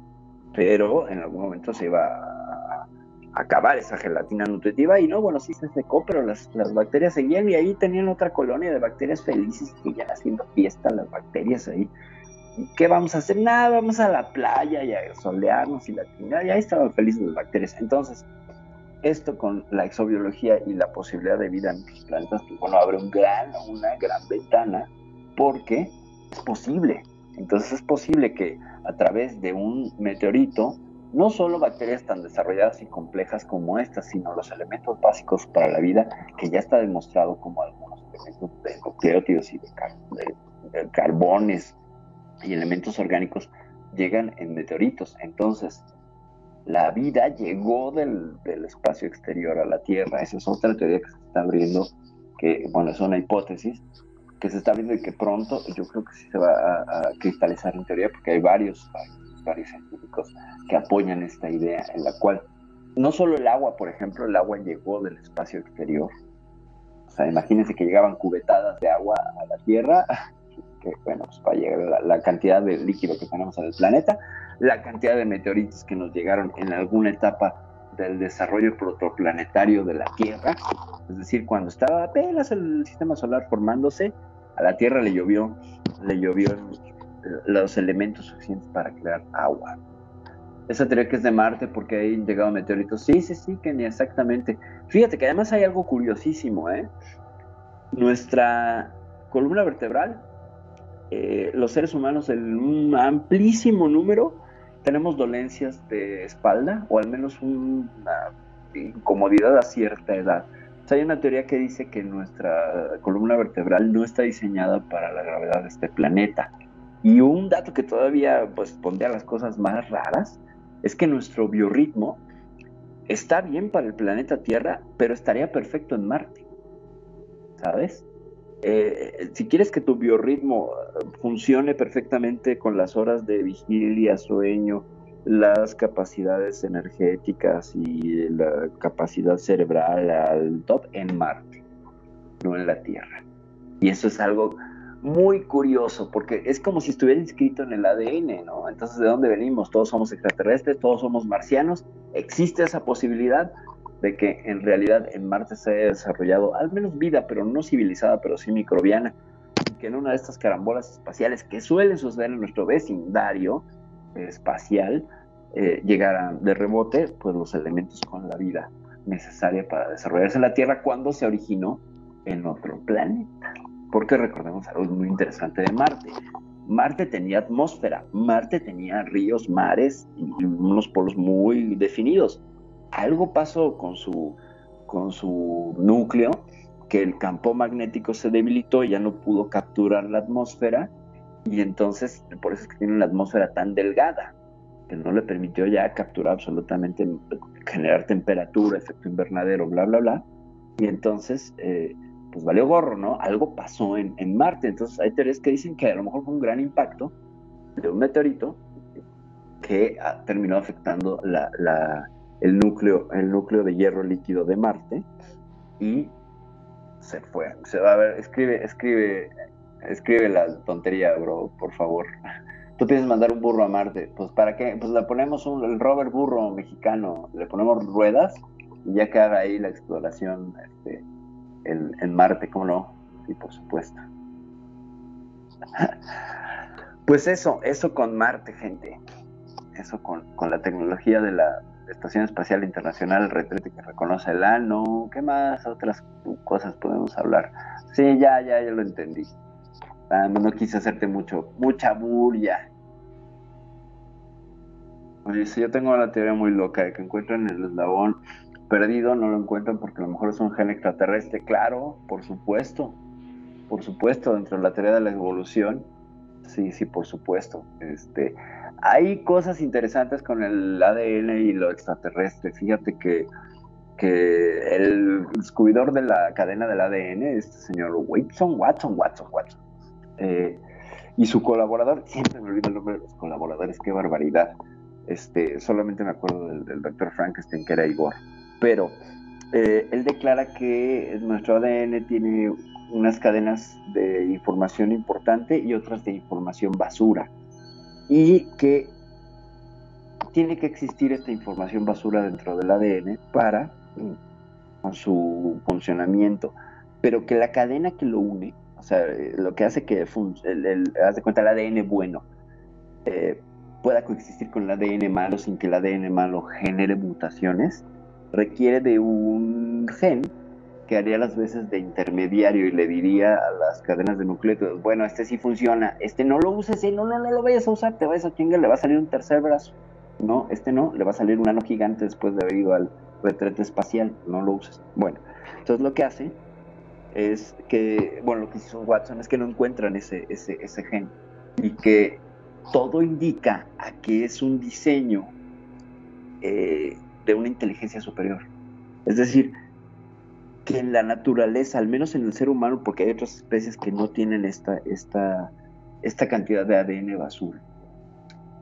pero en algún momento se iba a acabar esa gelatina nutritiva y no, bueno, sí se secó, pero las, las bacterias seguían y ahí tenían otra colonia de bacterias felices que ya haciendo fiesta las bacterias ahí. ¿Y ¿Qué vamos a hacer? Nada, vamos a la playa y a solearnos y la chingada. Y ahí estaban felices las bacterias. Entonces, esto con la exobiología y la posibilidad de vida en otros planetas, pues bueno, abre un gran, una gran ventana porque es posible. Entonces es posible que a través de un meteorito, no solo bacterias tan desarrolladas y complejas como estas, sino los elementos básicos para la vida, que ya está demostrado como algunos elementos de nucleótidos y de carbones y elementos orgánicos llegan en meteoritos. Entonces, la vida llegó del, del, espacio exterior a la Tierra. Esa es otra teoría que se está abriendo, que, bueno, es una hipótesis que se está viendo y que pronto yo creo que sí se va a, a cristalizar en teoría, porque hay varios, varios, varios científicos que apoyan esta idea, en la cual no solo el agua, por ejemplo, el agua llegó del espacio exterior. O sea, imagínense que llegaban cubetadas de agua a la Tierra, que bueno, pues para llegar la, cantidad de líquido que tenemos en el planeta, la cantidad de meteoritos que nos llegaron en alguna etapa del desarrollo protoplanetario de la Tierra, es decir, cuando estaba apenas el sistema solar formándose, a la Tierra le llovió, le llovió los elementos suficientes para crear agua. Esa teoría que es de Marte porque ahí han llegado meteoritos. Sí, sí, sí, que ni exactamente. Fíjate que además hay algo curiosísimo, ¿eh? Nuestra columna vertebral, eh, los seres humanos en un amplísimo número tenemos dolencias de espalda o al menos una incomodidad a cierta edad. O sea, hay una teoría que dice que nuestra columna vertebral no está diseñada para la gravedad de este planeta. Y un dato que todavía pues, pondría las cosas más raras es que nuestro biorritmo está bien para el planeta Tierra, pero estaría perfecto en Marte. ¿Sabes? Eh, si quieres que tu biorritmo funcione perfectamente con las horas de vigilia, sueño, las capacidades energéticas y la capacidad cerebral al top en Marte, no en la Tierra. Y eso es algo muy curioso porque es como si estuviera inscrito en el ADN, ¿no? Entonces, ¿de dónde venimos? Todos somos extraterrestres, todos somos marcianos. ¿Existe esa posibilidad? De que en realidad en Marte se haya desarrollado al menos vida, pero no civilizada, pero sí microbiana, que en una de estas carambolas espaciales que suelen suceder en nuestro vecindario espacial, eh, llegaran de rebote pues los elementos con la vida. necesaria para desarrollarse la Tierra cuando se originó en otro planeta. Porque recordemos algo muy interesante de Marte. Marte tenía atmósfera, Marte tenía ríos, mares y unos polos muy definidos. Algo pasó con su, con su núcleo, que el campo magnético se debilitó y ya no pudo capturar la atmósfera, y entonces por eso es que tiene una atmósfera tan delgada, que no le permitió ya capturar absolutamente, generar temperatura, efecto invernadero, bla, bla, bla. Y entonces, eh, pues valió gorro, ¿no? Algo pasó en, en Marte. Entonces hay teorías que dicen que a lo mejor fue un gran impacto de un meteorito que ah, terminó afectando la, la, el, núcleo, el núcleo de hierro líquido de Marte y se fue. Se va a ver, escribe, escribe, escribe la tontería, bro, por favor. Tú tienes que mandar un burro a Marte. Pues para qué? Pues le ponemos un, el rover burro mexicano, le ponemos ruedas y ya que haga ahí la exploración este, en, en Marte, ¿cómo no? Sí, por supuesto. [laughs] Pues eso, eso con Marte, gente. Eso con, con la tecnología de la Estación Espacial Internacional, el retrete que reconoce el ano. ¿Qué más? Otras cosas podemos hablar. Sí, ya, ya, ya lo entendí. Ah, no quise hacerte mucho, mucha bulla. Oye, yo tengo una teoría muy loca de que encuentran el eslabón perdido, no lo encuentran porque a lo mejor es un gen extraterrestre. Claro, por supuesto. Por supuesto, dentro de la teoría de la evolución. Sí, sí, por supuesto. Este, hay cosas interesantes con el ADN y lo extraterrestre. Fíjate que, que el descubridor de la cadena del ADN, este señor Watson, Watson, Watson, Watson, eh, y su colaborador, siempre me olvido el nombre de los colaboradores, qué barbaridad. Este, solamente me acuerdo del, del doctor Frankenstein, que era Igor. Pero eh, él declara que nuestro ADN tiene unas cadenas de información importante y otras de información basura. Y que tiene que existir esta información basura dentro del ADN para mm, su funcionamiento, pero que la cadena que lo une, o sea, eh, lo que hace que el, el, el ADN bueno eh, pueda coexistir con el ADN malo sin que el ADN malo genere mutaciones, requiere de un gen que haría las veces de intermediario y le diría a las cadenas de nucleótidos, bueno, este sí funciona, este no lo uses, no, no, no lo vayas a usar, te vayas a chingar, le va a salir un tercer brazo. No, este no, le va a salir un ano gigante después de haber ido al retrete espacial, no lo uses. Bueno, entonces lo que hace es que, bueno, lo que hizo Watson es que no encuentran ese, ese, ese gen y que todo indica a que es un diseño eh, de una inteligencia superior. Es decir, que en la naturaleza, al menos en el ser humano, porque hay otras especies que no tienen esta, esta, esta cantidad de ADN basura.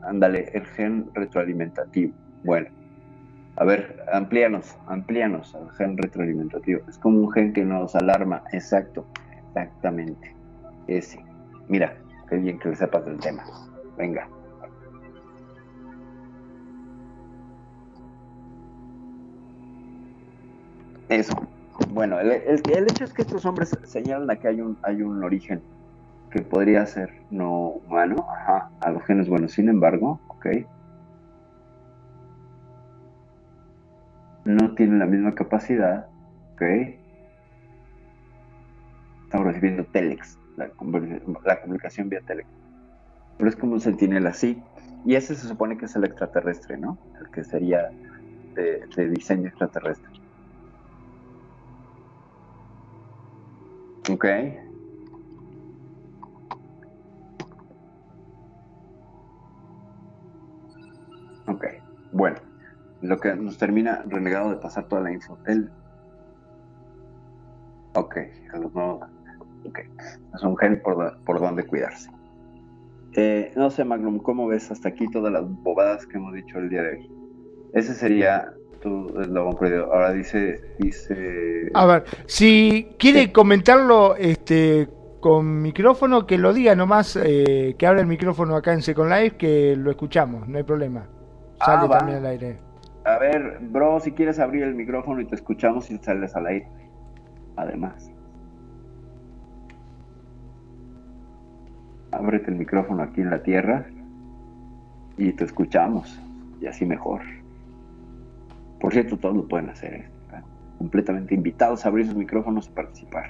Ándale, el gen retroalimentativo. Bueno, a ver, amplíanos, amplíanos al gen retroalimentativo. Es como un gen que nos alarma. Exacto, exactamente. Ese. Mira, qué bien que le sepas del tema. Venga. Eso. Bueno, el, hecho es que estos hombres señalan a que hay un, origen que podría ser no humano, ajá, a los genes buenos. Sin embargo, ok, no tienen la misma capacidad, ok. Estamos recibiendo telex, la, comunicación vía telex. Pero es como un sentinela así. Y ese se supone que es el extraterrestre, ¿no? El que sería de diseño extraterrestre. Ok. Ok. Bueno, lo que nos termina renegado de pasar toda la info. El... Ok, a los nuevos. Ok. Es un gen por, por donde cuidarse. Eh, no sé, Magnum, ¿cómo ves hasta aquí todas las bobadas que hemos dicho el día de hoy? Ese sería tu eslogan perdido. Ahora dice, dice. A ver, si quiere sí. comentarlo, este, con micrófono, que lo diga nomás, eh, que abra el micrófono acá en Second Life, que lo escuchamos, no hay problema. Sale ah, también al aire. A ver, bro, si quieres abrir el micrófono y te escuchamos y sales al aire. Además. Ábrete el micrófono aquí en la tierra y te escuchamos. Y así mejor. Por cierto, todos lo pueden hacer. ¿eh? completamente invitados a abrir sus micrófonos y participar.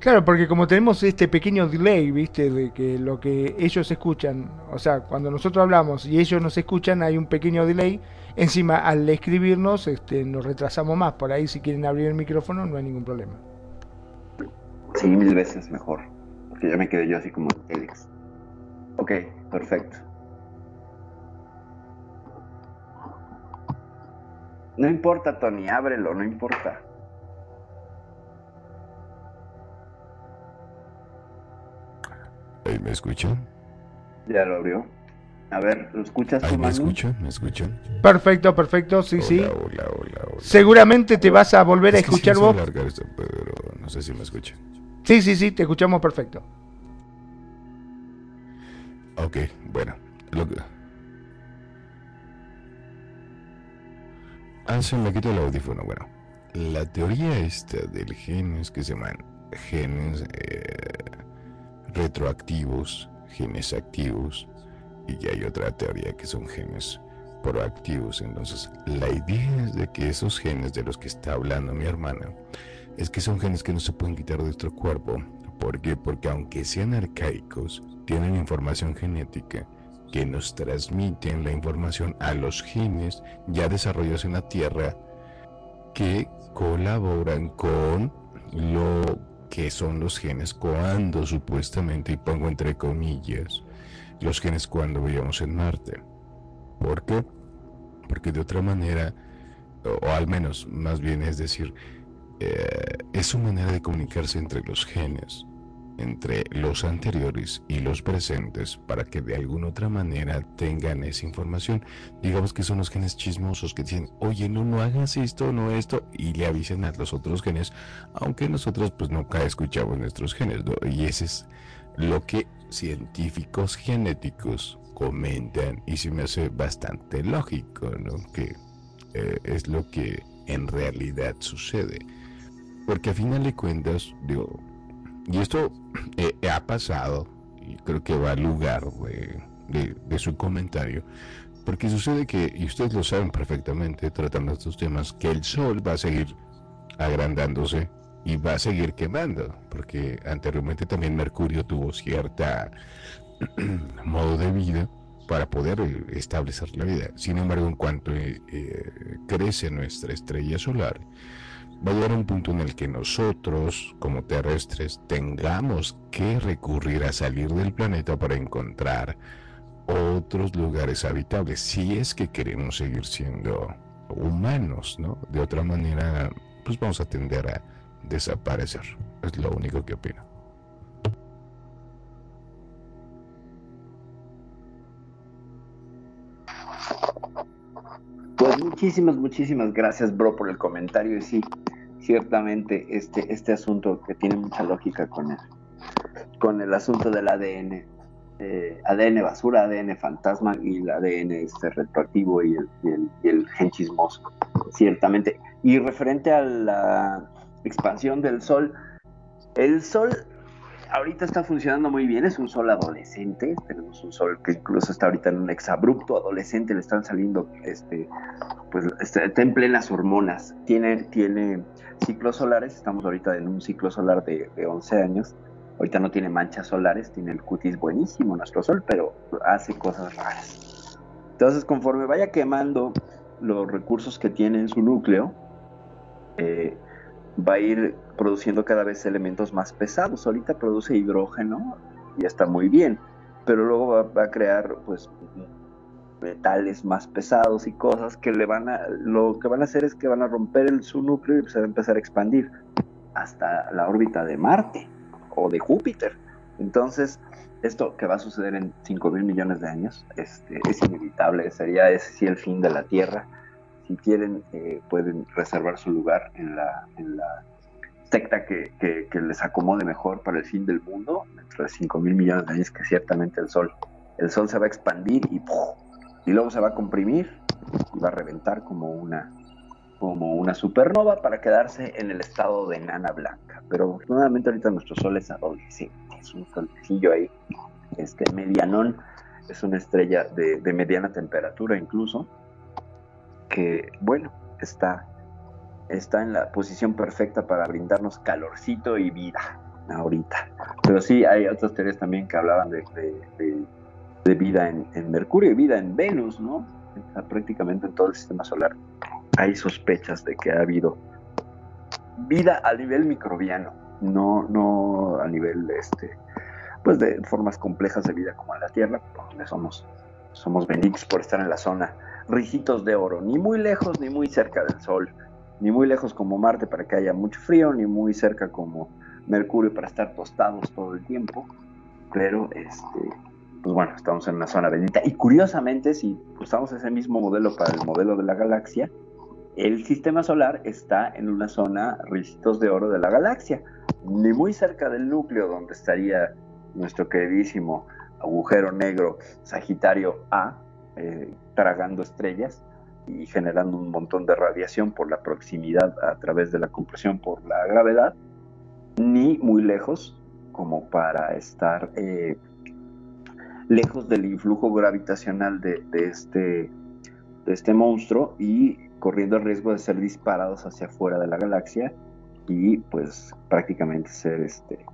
Claro, porque como tenemos este pequeño delay, viste, de que lo que ellos escuchan, o sea, cuando nosotros hablamos y ellos nos escuchan, hay un pequeño delay. Encima, al escribirnos, este, nos retrasamos más. Por ahí, si quieren abrir el micrófono, no hay ningún problema. Sí, mil veces mejor. Porque ya me quedé yo así como Alex. Ok, perfecto. No importa, Tony, ábrelo, no importa. ¿Ahí me escuchan? Ya lo abrió. A ver, ¿lo escuchas tú, ¿Ahí me escuchan? ¿Me escuchan? Perfecto, perfecto, sí, sí. Hola, hola, hola, hola. Seguramente te vas a volver a Es que sí escuchar vos. alarga esto, pero no sé si me escuchan. Sí, sí, sí, te escuchamos perfecto. Ok, bueno. Lo que... Ah, se me quitó el audífono. Bueno, la teoría esta del genes que se llaman genes eh, retroactivos, genes activos, y que hay otra teoría que son genes proactivos. Entonces, la idea es de que esos genes de los que está hablando mi hermana es que son genes que no se pueden quitar de nuestro cuerpo. ¿Por qué? Porque aunque sean arcaicos, tienen información genética que nos transmiten la información a los genes ya desarrollados en la Tierra que colaboran con lo que son los genes cuando supuestamente, y pongo entre comillas, los genes cuando veíamos en Marte. ¿Por qué? Porque de otra manera, o, o al menos más bien es decir, eh, es su manera de comunicarse entre los genes, entre los anteriores y los presentes, para que de alguna otra manera tengan esa información. Digamos que son los genes chismosos que dicen, oye, no, no hagas esto, no esto, y le avisan a los otros genes, aunque nosotros pues nunca escuchamos nuestros genes. Y ese es lo que científicos genéticos comentan y se me hace bastante lógico, ¿no? Que eh, es lo que en realidad sucede. Porque a final de cuentas, digo, y esto eh, ha pasado, y creo que va al lugar de, su comentario, porque sucede que, y ustedes lo saben perfectamente tratando estos temas, que el sol va a seguir agrandándose y va a seguir quemando, porque anteriormente también Mercurio tuvo cierta [clears throat] modo de vida para poder eh, establecer la vida. Sin embargo, en cuanto eh, eh, crece nuestra estrella solar, va a llegar un punto en el que nosotros, como terrestres, tengamos que recurrir a salir del planeta para encontrar otros lugares habitables, si es que queremos seguir siendo humanos, ¿no? De otra manera, pues vamos a tender a desaparecer. Es lo único que opino. Pues muchísimas, muchísimas gracias, bro, por el comentario. Y sí, ciertamente este, este asunto que tiene mucha lógica con el, con el asunto del ADN. eh, ADN basura, ADN fantasma y el ADN este retroactivo y el, y y el gen chismoso, ciertamente. Y referente a la expansión del Sol, el Sol ahorita está funcionando muy bien, es un Sol adolescente, tenemos un Sol que incluso está ahorita en un exabrupto adolescente, le están saliendo, este, pues está, está en plenas hormonas, tiene, tiene ciclos solares, estamos ahorita en un ciclo solar de, de 11 años, ahorita no tiene manchas solares, tiene el cutis buenísimo nuestro Sol, pero hace cosas raras. Entonces, conforme vaya quemando los recursos que tiene en su núcleo, eh, va a ir produciendo cada vez elementos más pesados. Ahorita produce hidrógeno y está muy bien, pero luego va, a crear pues metales más pesados y cosas que le van a lo que van a hacer es que van a romper el, su núcleo y se va a empezar a expandir hasta la órbita de Marte o de Júpiter. Entonces, esto que va a suceder en 5 mil millones de años este, es inevitable, sería ese sí el fin de la Tierra quieren, eh, pueden reservar su lugar en la, secta que, les acomode mejor para el fin del mundo, dentro de 5 mil millones de años, que ciertamente el Sol, el Sol se va a expandir y, luego se va a comprimir y va a reventar como una, como una supernova para quedarse en el estado de nana blanca. Pero afortunadamente ahorita nuestro Sol es adolescente, es un solecillo ahí, este medianón, es una estrella de mediana temperatura incluso, que, bueno, está, está en la posición perfecta para brindarnos calorcito y vida ahorita. Pero sí, hay otras teorías también que hablaban de, de- vida en, Mercurio y vida en Venus, ¿no? Prácticamente en todo el sistema solar hay sospechas de que ha habido vida a nivel microbiano, no, no a nivel este, pues de formas complejas de vida como en la Tierra, donde somos, somos benditos por estar en la zona ricitos de oro, ni muy lejos ni muy cerca del Sol, ni muy lejos como Marte para que haya mucho frío, ni muy cerca como Mercurio para estar tostados todo el tiempo, pero este, pues bueno, estamos en una zona bendita. Y curiosamente, si usamos ese mismo modelo para el modelo de la galaxia, el sistema solar está en una zona ricitos de oro de la galaxia, ni muy cerca del núcleo donde estaría nuestro queridísimo agujero negro Sagitario A, eh, tragando estrellas y generando un montón de radiación por la proximidad a través de la compresión por la gravedad, ni muy lejos como para estar eh, lejos del influjo gravitacional este, de este monstruo y corriendo el riesgo de ser disparados hacia afuera de la galaxia y pues prácticamente ser este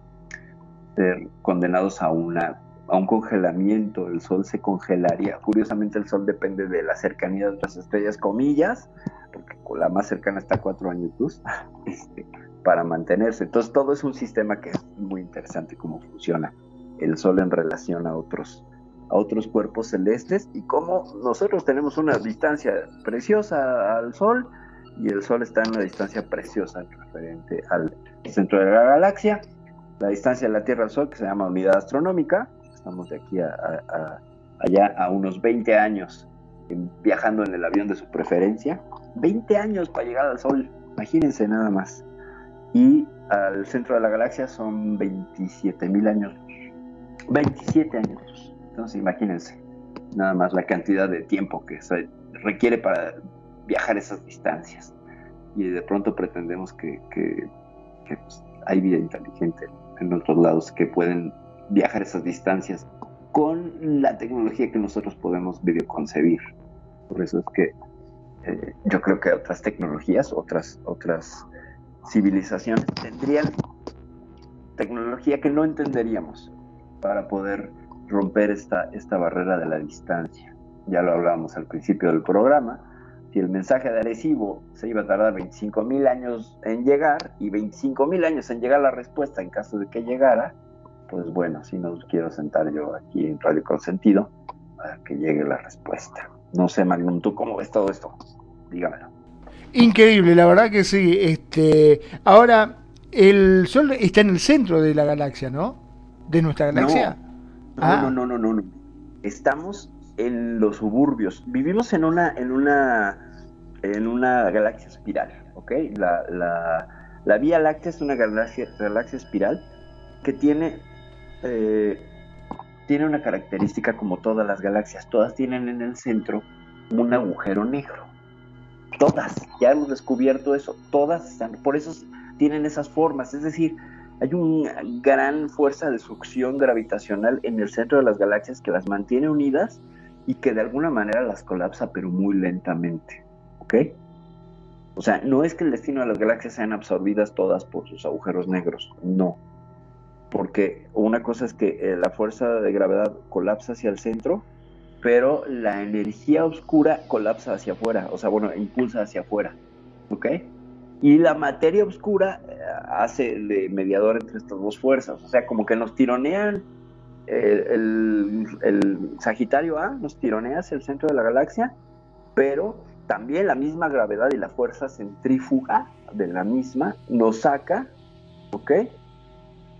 ser condenados a una a un congelamiento, el sol se congelaría. Curiosamente el sol depende de la cercanía de otras estrellas, comillas, porque la más cercana está a cuatro años luz, [laughs] este, para mantenerse. Entonces todo es un sistema que es muy interesante cómo funciona el sol en relación a otros a otros cuerpos celestes y cómo nosotros tenemos una distancia preciosa al sol y el sol está en una distancia preciosa referente al centro de la galaxia. La distancia de la Tierra al Sol, que se llama unidad astronómica, estamos de aquí a, a- a- allá a unos 20 años en- viajando en el avión de su preferencia. 20 años para llegar al Sol, imagínense nada más. Y al centro de la galaxia son 27 mil años. 27 años. Entonces imagínense nada más la cantidad de tiempo que se requiere para viajar esas distancias. Y de pronto pretendemos que, que- que, pues, hay vida inteligente en otros lados que pueden viajar esas distancias con la tecnología que nosotros podemos videoconcebir. Por eso es que eh, yo creo que otras tecnologías, otras, otras civilizaciones tendrían tecnología que no entenderíamos para poder romper esta, esta barrera de la distancia. Ya lo hablábamos al principio del programa. Si el mensaje de Arecibo se iba a tardar 25 mil años en llegar y 25 mil años en llegar la respuesta en caso de que llegara, pues bueno, si no quiero sentar yo aquí en Radio Consentido para que llegue la respuesta. No sé, Magnum, ¿tú cómo ves todo esto? Dígamelo. Increíble, la verdad que sí. Este, ahora, el Sol está en el centro de la galaxia, ¿no? De nuestra galaxia. No, Ah. no, no, no, no, no. Estamos en los suburbios. Vivimos en una, en una, en una galaxia espiral, ¿ok? La, la, la Vía Láctea es una galaxia, galaxia espiral que tiene, eh, tiene una característica como todas las galaxias. Todas tienen en el centro un agujero negro. Todas, ya hemos descubierto eso. Todas están, por eso tienen esas formas. Es decir, hay una gran fuerza de succión gravitacional en el centro de las galaxias que las mantiene unidas y que de alguna manera las colapsa, pero muy lentamente. ¿Ok? O sea, no es que el destino de las galaxias sean absorbidas todas por sus agujeros negros, no. Porque una cosa es que eh, la fuerza de gravedad colapsa hacia el centro, pero la energía oscura colapsa hacia afuera, o sea, bueno, impulsa hacia afuera. ¿Ok? Y la materia oscura eh, hace de mediador entre estas dos fuerzas. O sea, como que nos tironean el, el- Sagitario A, nos tironea hacia el centro de la galaxia, pero también la misma gravedad y la fuerza centrífuga de la misma nos saca, ¿ok?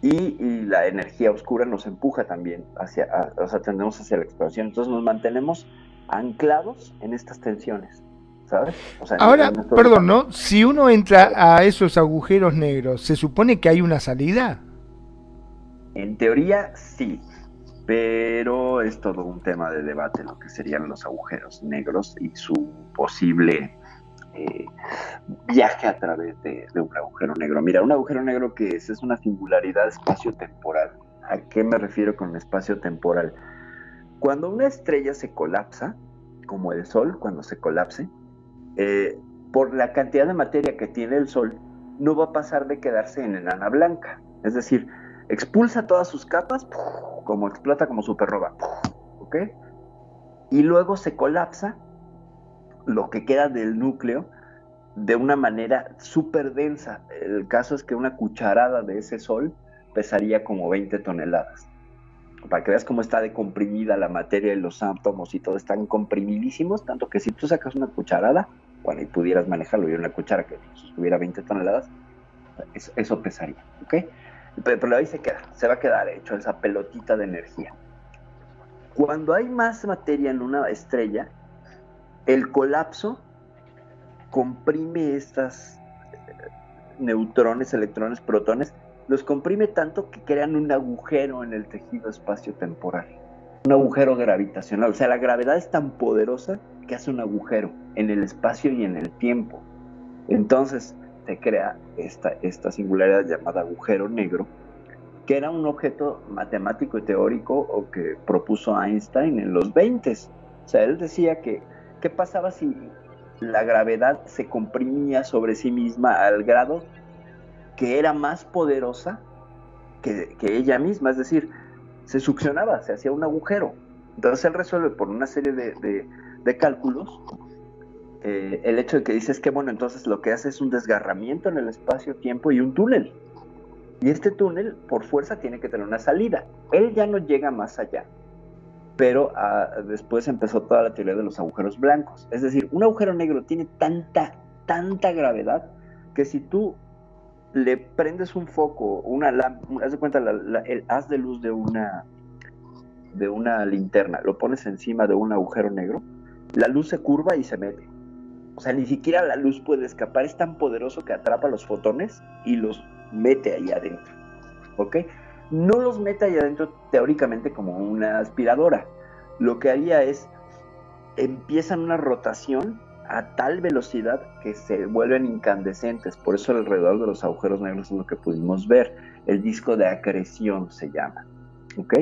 Y, y la energía oscura nos empuja también hacia, a- o sea, tendemos hacia la exploración. Entonces nos mantenemos anclados en estas tensiones, ¿sabes? O sea, en- Ahora, perdón, ¿no? Si uno entra a esos agujeros negros, ¿se supone que hay una salida? En teoría, sí, pero es todo un tema de debate lo que serían los agujeros negros y su posible eh, viaje a través de, un agujero negro. Mira, un agujero negro que es, es una singularidad espacio-temporal. ¿A qué me refiero con espacio-temporal? Cuando una estrella se colapsa, como el Sol, cuando se colapse, eh, por la cantidad de materia que tiene el Sol, no va a pasar de quedarse en enana blanca. Es decir, expulsa todas sus capas, como explota como supernova, ¿ok? Y luego se colapsa lo que queda del núcleo de una manera súper densa. El caso es que una cucharada de ese sol pesaría como 20 toneladas. Para que veas cómo está decomprimida la materia y los átomos y todo están comprimidísimos, tanto que si tú sacas una cucharada, y pudieras manejarlo y una cuchara que tuviera 20 toneladas, eso, eso pesaría, ¿ok? Pero, pero ahí se queda, se va a quedar hecho esa pelotita de energía. Cuando hay más materia en una estrella, el colapso comprime estas eh, neutrones, electrones, protones, los comprime tanto que crean un agujero en el tejido espacio-temporal, un agujero gravitacional. O sea, la gravedad es tan poderosa que hace un agujero en el espacio y en el tiempo. Entonces se crea esta, singularidad llamada agujero negro, que era un objeto matemático y teórico o que propuso Einstein en los 20. O sea, él decía que, ¿qué pasaba si la gravedad se comprimía sobre sí misma al grado que era más poderosa que, ella misma, es decir, se succionaba, se hacía un agujero. Entonces él resuelve por una serie de, cálculos eh, el hecho de que dices que, bueno, entonces lo que hace es un desgarramiento en el espacio-tiempo y un túnel. Y este túnel, por fuerza, tiene que tener una salida. Él ya no llega más allá pero ah, después empezó toda la teoría de los agujeros blancos. Es decir, un agujero negro tiene tanta, tanta gravedad que si tú le prendes un foco, una lámpara, haz de cuenta el haz de luz de una, de una linterna, lo pones encima de un agujero negro, la luz se curva y se mete. O sea, ni siquiera la luz puede escapar, es tan poderoso que atrapa los fotones y los mete ahí adentro. ¿Ok? No los mete ahí adentro teóricamente como una aspiradora. Lo que haría es, empiezan una rotación a tal velocidad que se vuelven incandescentes. Por eso alrededor de los agujeros negros es lo que pudimos ver. El disco de acreción se llama. ¿Ok?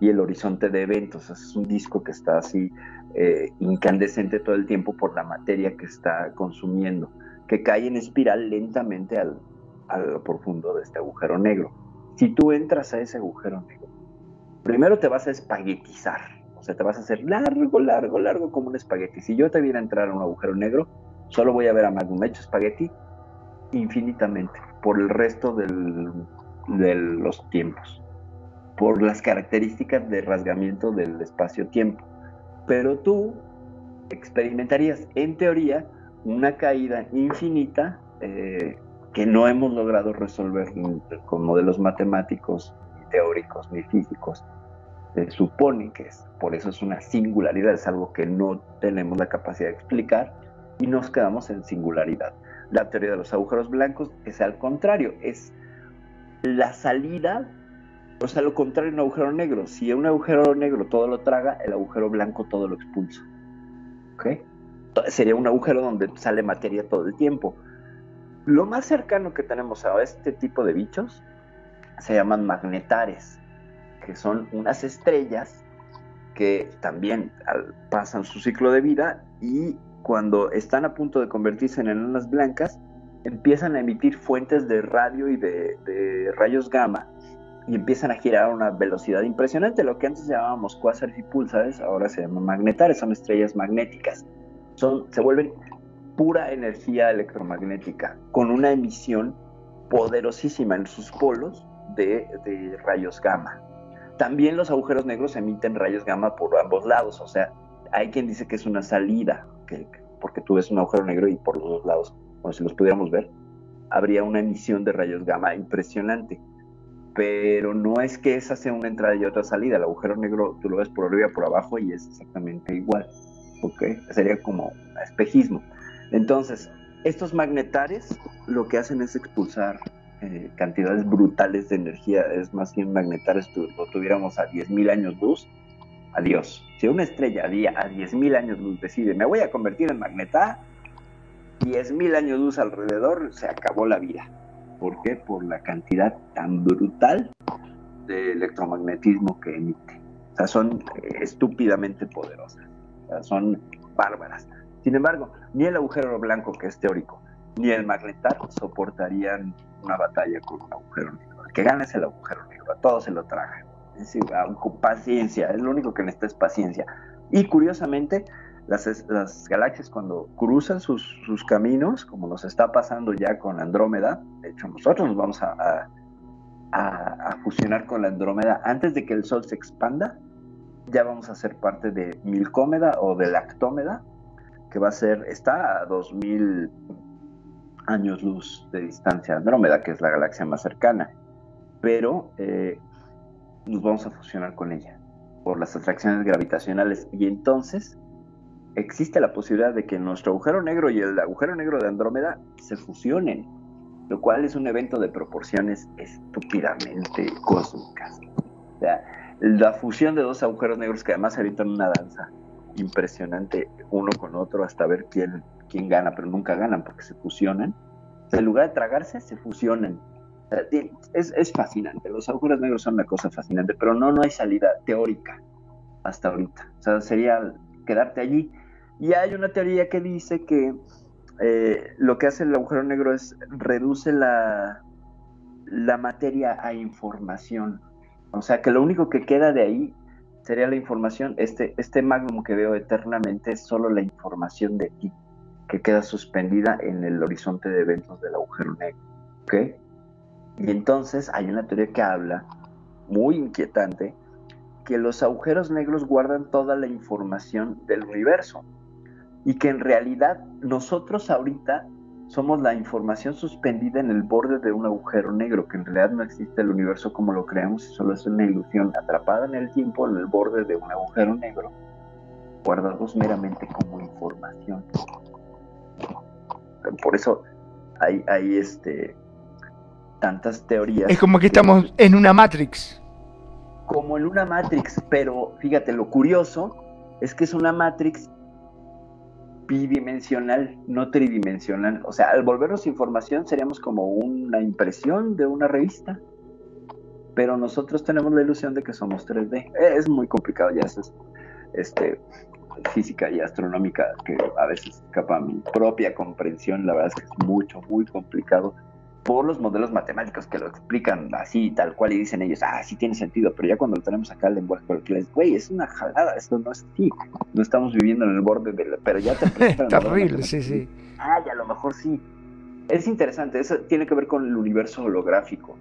Y el horizonte de eventos. Es un disco que está así eh, incandescente todo el tiempo por la materia que está consumiendo, que cae en espiral lentamente al, al profundo de este agujero negro si tú entras a ese agujero negro, primero te vas a espaguetizar, o sea, te vas a hacer largo, largo, largo como un espagueti. Si yo te viera entrar a un agujero negro, solo voy a ver a Magnum hecho espagueti infinitamente por el resto de los tiempos, por las características de rasgamiento del espacio-tiempo. Pero tú experimentarías, en teoría, una caída infinita eh, que no hemos logrado resolver con modelos matemáticos, ni teóricos, ni físicos. Se supone que es, por eso es una singularidad, es algo que no tenemos la capacidad de explicar y nos quedamos en singularidad. La teoría de los agujeros blancos es al contrario, es la salida, o sea, lo contrario de un agujero negro. Si un agujero negro todo lo traga, el agujero blanco todo lo expulsa. ¿Ok? Sería un agujero donde sale materia todo el tiempo lo más cercano que tenemos a este tipo de bichos se llaman magnetares, que son unas estrellas que también pasan su ciclo de vida y cuando están a punto de convertirse en enanas blancas, empiezan a emitir fuentes de radio y de, rayos gamma y empiezan a girar a una velocidad impresionante. Lo que antes llamábamos cuásares y pulsares, ahora se llaman magnetares, son estrellas magnéticas. Son, se vuelven pura energía electromagnética, con una emisión poderosísima en sus polos de, rayos gamma. También los agujeros negros emiten rayos gamma por ambos lados, o sea, hay quien dice que es una salida, que, porque tú ves un agujero negro y por los dos lados, como si los pudiéramos ver, habría una emisión de rayos gamma impresionante. Pero no es que esa sea una entrada y otra salida. El agujero negro tú lo ves por arriba por abajo y es exactamente igual. ¿ok? Sería como espejismo. Entonces, estos magnetares lo que hacen es expulsar eh, cantidades brutales de energía. Es más, si un magnetares lo tuviéramos a 10.000 años luz, adiós. Si una estrella a 10.000 años luz decide, me voy a convertir en magnetar, 10.000 años luz alrededor, se acabó la vida. ¿Por qué? Por la cantidad tan brutal de electromagnetismo que emite. O sea, son eh, estúpidamente poderosas. O sea, son bárbaras. Sin embargo, ni el agujero blanco, que es teórico, ni el magnetar soportarían una batalla con un agujero negro. El que gana es el agujero negro, a todos se lo tragan. Es con paciencia, es lo único que necesita es paciencia. Y curiosamente, las, galaxias cuando cruzan sus, caminos, como nos está pasando ya con Andrómeda, de hecho nosotros nos vamos a fusionar con la Andrómeda antes de que el Sol se expanda, ya vamos a ser parte de Milcómeda o de Lactómeda, que va a ser, está a 2000 años luz de distancia Andrómeda, que es la galaxia más cercana, pero eh, nos vamos a fusionar con ella por las atracciones gravitacionales y entonces existe la posibilidad de que nuestro agujero negro y el agujero negro de Andrómeda se fusionen, lo cual es un evento de proporciones estúpidamente cósmicas. O sea, la fusión de dos agujeros negros que además evitan una danza impresionante uno con otro hasta ver quién, quién gana, pero nunca ganan porque se fusionan. O sea, en lugar de tragarse, se fusionan. Es, es fascinante. Los agujeros negros son una cosa fascinante, pero no, no hay salida teórica hasta ahorita. O sea, sería quedarte allí. Y hay una teoría que dice que eh, lo que hace el agujero negro es reduce la, la materia a información. O sea, que lo único que queda de ahí sería la información. Este, este magnum que veo eternamente es solo la información de ti, que queda suspendida en el horizonte de eventos del agujero negro. ¿Ok? Y entonces hay una teoría que habla, muy inquietante, que los agujeros negros guardan toda la información del universo y que en realidad nosotros ahorita somos la información suspendida en el borde de un agujero negro, que en realidad no existe el universo como lo creemos, solo es una ilusión atrapada en el tiempo en el borde de un agujero negro, guardados meramente como información. Por eso hay, hay este, tantas teorías. Es como que estamos en una Matrix. como en una Matrix, pero fíjate, lo curioso es que es una Matrix bidimensional, no tridimensional. O sea, al volvernos información seríamos como una impresión de una revista, pero nosotros tenemos la ilusión de que somos 3D. Eh, Es muy complicado ya, eso es este, física y astronómica que a veces escapa a mi propia comprensión. La verdad es que es mucho, muy complicado por los modelos matemáticos que lo explican así, tal cual, y dicen ellos, ah, sí tiene sentido, pero ya cuando lo tenemos acá el lenguaje coloquial es, güey, es una jalada, esto no es así, no estamos viviendo en el borde del, pero ya te [laughs] Terrible, sí, sí. Ay, a lo mejor sí. Es interesante, eso tiene que ver con el universo holográfico.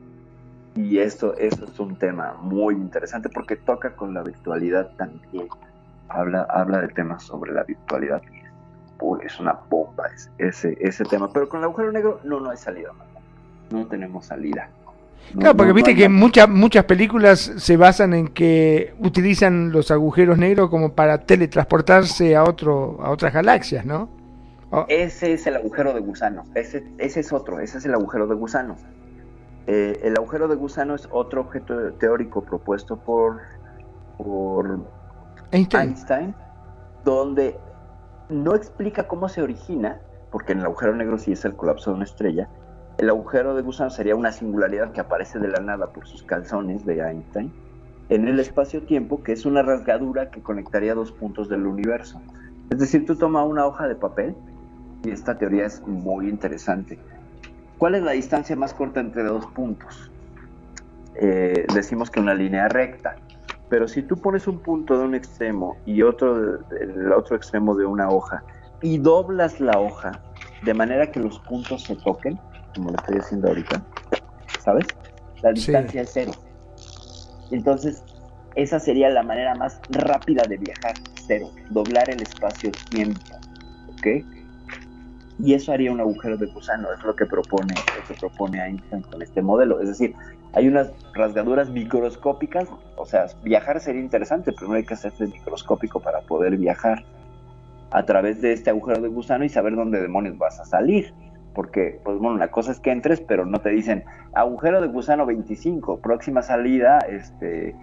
Y esto, esto es un tema muy interesante porque toca con la virtualidad también. Habla, habla de temas sobre la virtualidad. y es- uy, es una bomba ese, ese, ese tema. Pero con el agujero negro no, no hay salida. mano. No tenemos salida. No- Claro, porque no- viste que muchas muchas películas se basan en que utilizan los agujeros negros como para teletransportarse a otro a otras galaxias, ¿no? Oh, Ese es el agujero de gusano. Ese, ese es otro. Ese es el agujero de gusano. Eh, el agujero de gusano es otro objeto teórico propuesto por, por Einstein. Einstein, donde no explica cómo se origina, porque en el agujero negro sí es el colapso de una estrella. El agujero de gusano sería una singularidad que aparece de la nada por sus calzones de Einstein en el espacio-tiempo, que es una rasgadura que conectaría dos puntos del universo. Es decir, tú tomas una hoja de papel y esta teoría es muy interesante. ¿Cuál es la distancia más corta entre dos puntos? Eh, decimos que una línea recta. Pero si tú pones un punto de un extremo y otro del otro extremo de una hoja y doblas la hoja de manera que los puntos se toquen, como lo estoy haciendo ahorita, ¿sabes? La distancia es cero. Entonces, esa sería la manera más rápida de viajar, cero, doblar el espacio-tiempo, ¿ok? Y eso haría un agujero de gusano, es lo que propone, lo que propone Einstein con este modelo. Es decir, hay unas rasgaduras microscópicas, o sea, viajar sería interesante, pero no hay que hacerse microscópico para poder viajar a través de este agujero de gusano y saber dónde demonios vas a salir. Porque, pues bueno, la cosa es que entres, pero no te dicen agujero de gusano 25, próxima salida, este.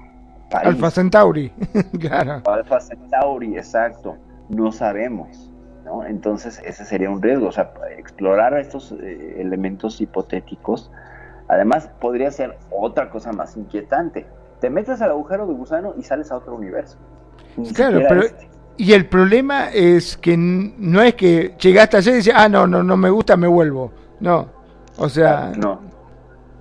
París. Alfa Centauri. [laughs] claro. Alfa Centauri, exacto. No sabemos, ¿no? Entonces, ese sería un riesgo. O sea, explorar estos eh, elementos hipotéticos. Además, podría ser otra cosa más inquietante. Te metes al agujero de gusano y sales a otro universo. Ni Claro, pero este. Y el problema es que no es que llegaste ayer y dices, ah, no, no, no me gusta, me vuelvo. No. O sea, No.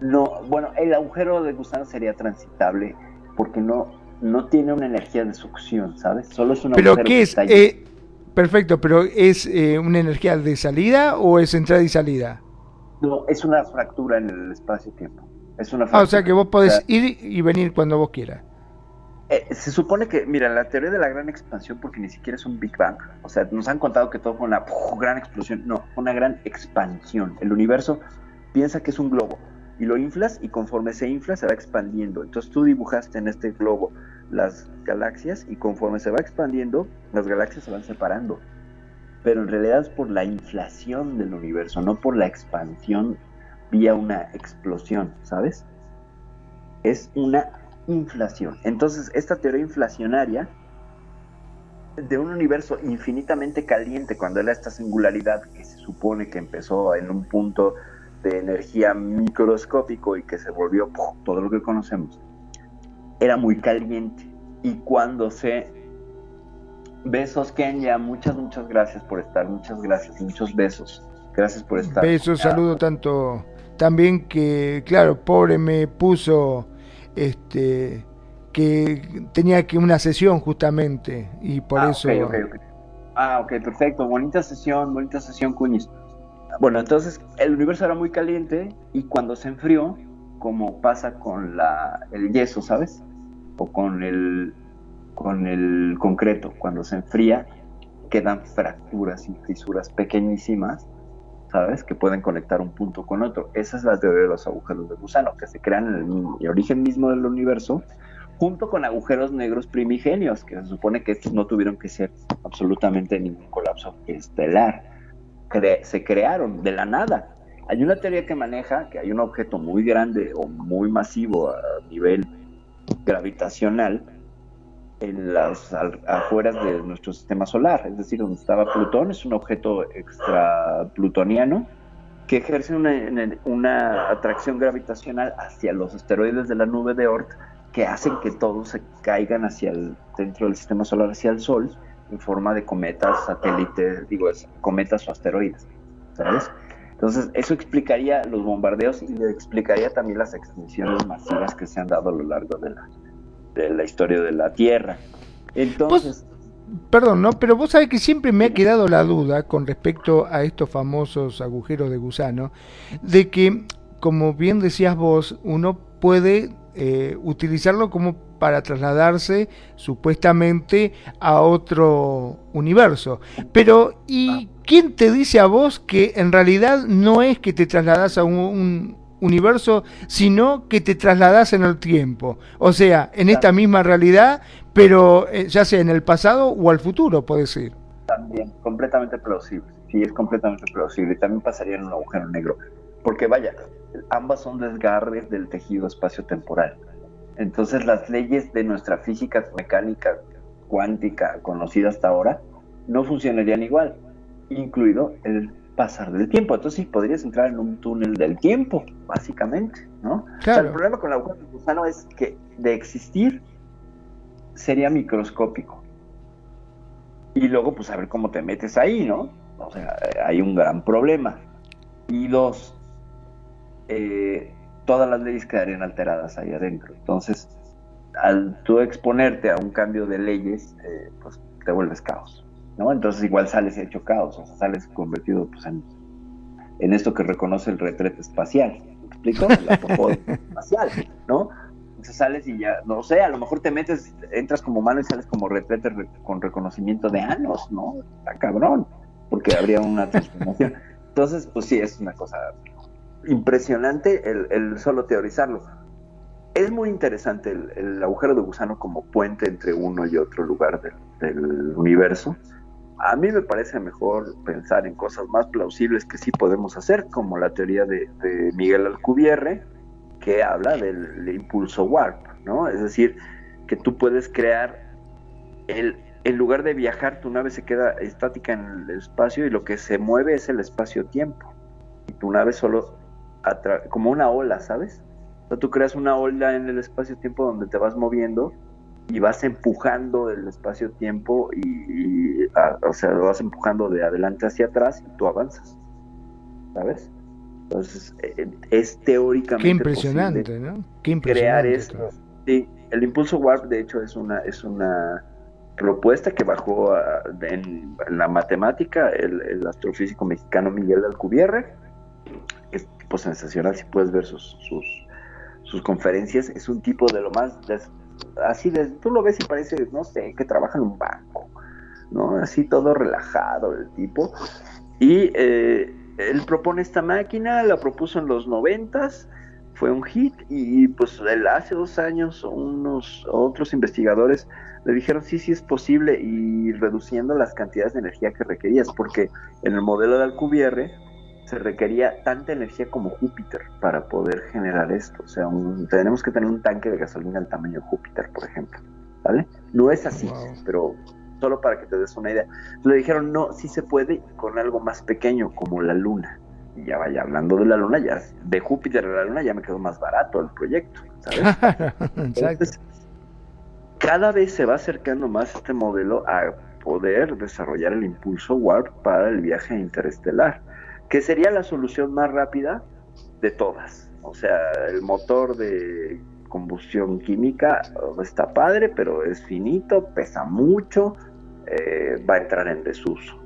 No, bueno, el agujero de gusano sería transitable porque no, no tiene una energía de succión, ¿sabes? Solo es un pero agujero ¿qué que es? está. Eh, perfecto, pero ¿es eh, una energía de salida o es entrada y salida? No, es una fractura en el espacio-tiempo. Es una Ah, o fractura. sea que vos podés O sea, ir y venir cuando vos quieras. Eh, se supone que, mira, la teoría de la gran expansión, porque ni siquiera es un Big Bang, o sea, nos han contado que todo fue una gran explosión, no, una gran expansión. El universo piensa que es un globo y lo inflas y conforme se infla se va expandiendo. Entonces tú dibujaste en este globo las galaxias y conforme se va expandiendo, las galaxias se van separando. Pero en realidad es por la inflación del universo, no por la expansión vía una explosión, ¿sabes? Es una inflación. Entonces, esta teoría inflacionaria de un universo infinitamente caliente cuando era esta singularidad que se supone que empezó en un punto de energía microscópico y que se volvió todo lo que conocemos, era muy caliente. Y cuando se... Besos, Kenya, muchas, muchas gracias por estar, muchas gracias, muchos besos. Gracias por estar. Besos, saludo tanto. También que, claro, pobre me puso este que tenía que una sesión justamente y por Ah, eso ok, ok, ok. Ah, ok, perfecto. Bonita sesión, bonita sesión, Cuñis. Bueno, entonces el universo era muy caliente y cuando se enfrió, como pasa con la, el yeso, ¿sabes? O con el, con el concreto, cuando se enfría, quedan fracturas y fisuras pequeñísimas, ¿sabes? Que pueden conectar un punto con otro. Esa es la teoría de los agujeros de gusano, que se crean en el, origen mismo del universo, junto con agujeros negros primigenios, que se supone que estos no tuvieron que ser absolutamente ningún colapso estelar. Cre- se crearon de la nada. Hay una teoría que maneja que hay un objeto muy grande o muy masivo a nivel gravitacional en las afueras de nuestro sistema solar, es decir, donde estaba Plutón, es un objeto extra plutoniano que ejerce una, atracción gravitacional hacia los asteroides de la nube de Oort que hacen que todos se caigan hacia el dentro del sistema solar hacia el Sol en forma de cometas, satélites, digo, cometas o asteroides, ¿sabes? Entonces, eso explicaría los bombardeos y explicaría también las extinciones masivas que se han dado a lo largo de la, de la historia de la Tierra. Entonces, Perdón, ¿no? Pero vos sabés que siempre me ha quedado la duda con respecto a estos famosos agujeros de gusano, de que, como bien decías vos, uno puede eh, utilizarlo como para trasladarse supuestamente a otro universo. Pero, ¿y quién te dice a vos que en realidad no es que te trasladas a un, un universo, sino que te trasladas en el tiempo? O sea, en esta misma realidad, pero eh, ya sea en el pasado o al futuro, puedes ir. también, completamente plausible. Sí, es completamente plausible. Y también pasaría en un agujero negro. Porque vaya, ambas son desgarres del tejido espacio-temporal. Entonces las leyes de nuestra física mecánica cuántica conocida hasta ahora no funcionarían igual, incluido el pasar del tiempo. Entonces sí, podrías entrar en un túnel del tiempo, básicamente, ¿no? O sea, Claro. el problema con el agujero de gusano es que de existir sería microscópico. Y luego, pues, a ver cómo te metes ahí, ¿no? O sea, hay un gran problema. Y dos, eh, todas las leyes quedarían alteradas ahí adentro. Entonces, al tú exponerte a un cambio de leyes, eh, pues te vuelves caos, ¿no? Entonces igual sales hecho caos, o sea, sales convertido pues, en, en esto que reconoce el retrete espacial, ¿me explico? El apopódico [laughs] espacial, ¿no? Entonces sales y ya, no sé, a lo mejor te metes, entras como humano y sales como retrete re- con reconocimiento de anos, ¿no? Está cabrón, porque habría una transformación. Entonces, pues sí, es una cosa impresionante el, el solo teorizarlo. Es muy interesante el, el agujero de gusano como puente entre uno y otro lugar del, del universo. A mí me parece mejor pensar en cosas más plausibles que sí podemos hacer, como la teoría de, Miguel Alcubierre, que habla del, impulso warp, ¿no? Es decir, que tú puedes crear el, en lugar de viajar, tu nave se queda estática en el espacio y lo que se mueve es el espacio-tiempo. Y tu nave solo, como una ola, ¿sabes? O tú creas una ola en el espacio-tiempo donde te vas moviendo y vas empujando el espacio-tiempo y, y, a- o sea, lo vas empujando de adelante hacia atrás y tú avanzas, ¿sabes? Entonces, eh, es teóricamente Qué impresionante, posible ¿no? Qué crear impresionante. esto. Sí, el impulso warp de hecho es una es una propuesta que bajó a- en, en la matemática el, el astrofísico mexicano Miguel Alcubierre. Es tipo sensacional si puedes ver sus, sus sus conferencias. Es un tipo de lo más así de, tú lo ves y parece no sé que trabaja en un banco, no así todo relajado el tipo. Y eh, él propone esta máquina, la propuso en los noventas, fue un hit y pues hace dos años unos otros investigadores le dijeron sí, sí es posible y reduciendo las cantidades de energía que requerías, porque en el modelo de Alcubierre se requería tanta energía como Júpiter para poder generar esto. O sea, un- tenemos que tener un tanque de gasolina del tamaño de Júpiter, por ejemplo. ¿Vale? No es así, pero solo para que te des una idea. Le dijeron, no, sí se puede con algo más pequeño, como la Luna. Y ya vaya, hablando de la Luna, ya de Júpiter a la Luna ya me quedó más barato el proyecto, ¿sabes? [laughs] Cada vez se va acercando más este modelo a poder desarrollar el impulso warp para el viaje interestelar, que sería la solución más rápida de todas. O sea, el motor de combustión química eh, está padre, pero es finito, pesa mucho, eh, va a entrar en desuso.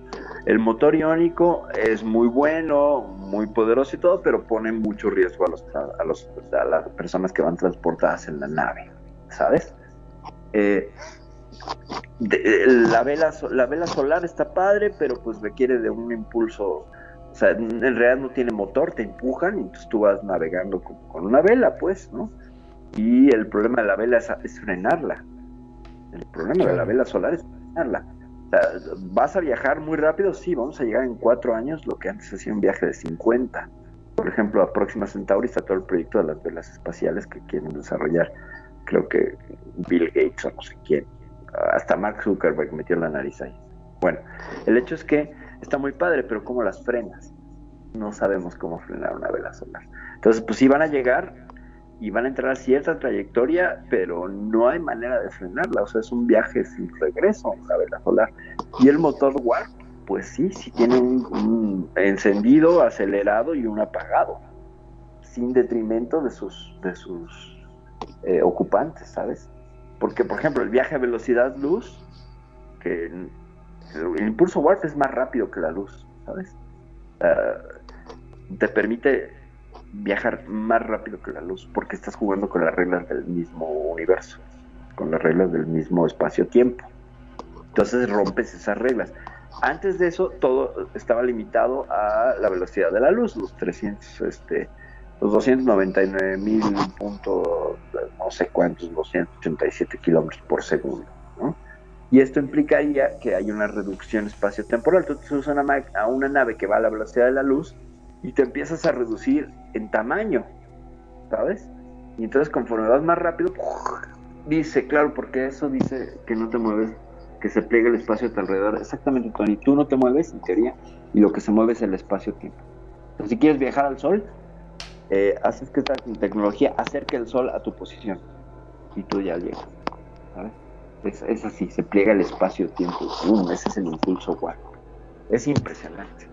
El motor iónico es muy bueno, muy poderoso y todo, pero pone mucho riesgo a, los, a, a las personas que van transportadas en la nave, ¿sabes? Eh, de- la, vela, la vela solar está padre, pero pues requiere de un impulso. O sea, en realidad no tiene motor, te empujan y entonces tú vas navegando con, con una vela, pues, ¿no? Y el problema de la vela es, es frenarla. El problema de la vela solar es frenarla. O sea, ¿Vas a viajar muy rápido? Sí, vamos a llegar en cuatro años, lo que antes hacía un viaje de 50. Por ejemplo, a Próxima Centauri está todo el proyecto de las velas espaciales que quieren desarrollar. Creo que Bill Gates o no sé quién. Hasta Mark Zuckerberg metió la nariz ahí. Bueno, el hecho es que está muy padre, pero ¿cómo las frenas? No sabemos cómo frenar una vela solar. Entonces, pues sí van a llegar y van a entrar a cierta trayectoria, pero no hay manera de frenarla. O sea, es un viaje sin regreso la vela solar. Y el motor warp, pues sí, sí tiene un, un encendido, acelerado y un apagado, sin detrimento de sus, de sus eh, ocupantes, ¿sabes? Porque, por ejemplo, el viaje a velocidad luz, que el, impulso warp es más rápido que la luz, ¿sabes? Ah, te permite viajar más rápido que la luz porque estás jugando con las reglas del mismo universo, con las reglas del mismo espacio-tiempo. Entonces rompes esas reglas. Antes de eso, todo estaba limitado a la velocidad de la luz, los 300, este, los 299 mil punto, no sé cuántos, 287 kilómetros por segundo, ¿no? Y esto implicaría que hay una reducción espacio-temporal. Tú te usas una a una nave que va a la velocidad de la luz y te empiezas a reducir en tamaño, ¿sabes? Y entonces conforme vas más rápido, dice, claro, porque eso dice que no te mueves, que se pliega el espacio a tu alrededor. Exactamente, Tony, tú no te mueves en teoría y lo que se mueve es el espacio-tiempo. Entonces, si quieres viajar al Sol, eh, haces que esta tecnología acerque el Sol a tu posición y tú ya llegas, ¿sabes? Es, así, se pliega el espacio-tiempo. ¡Bum! Ese es el impulso warp. Es impresionante.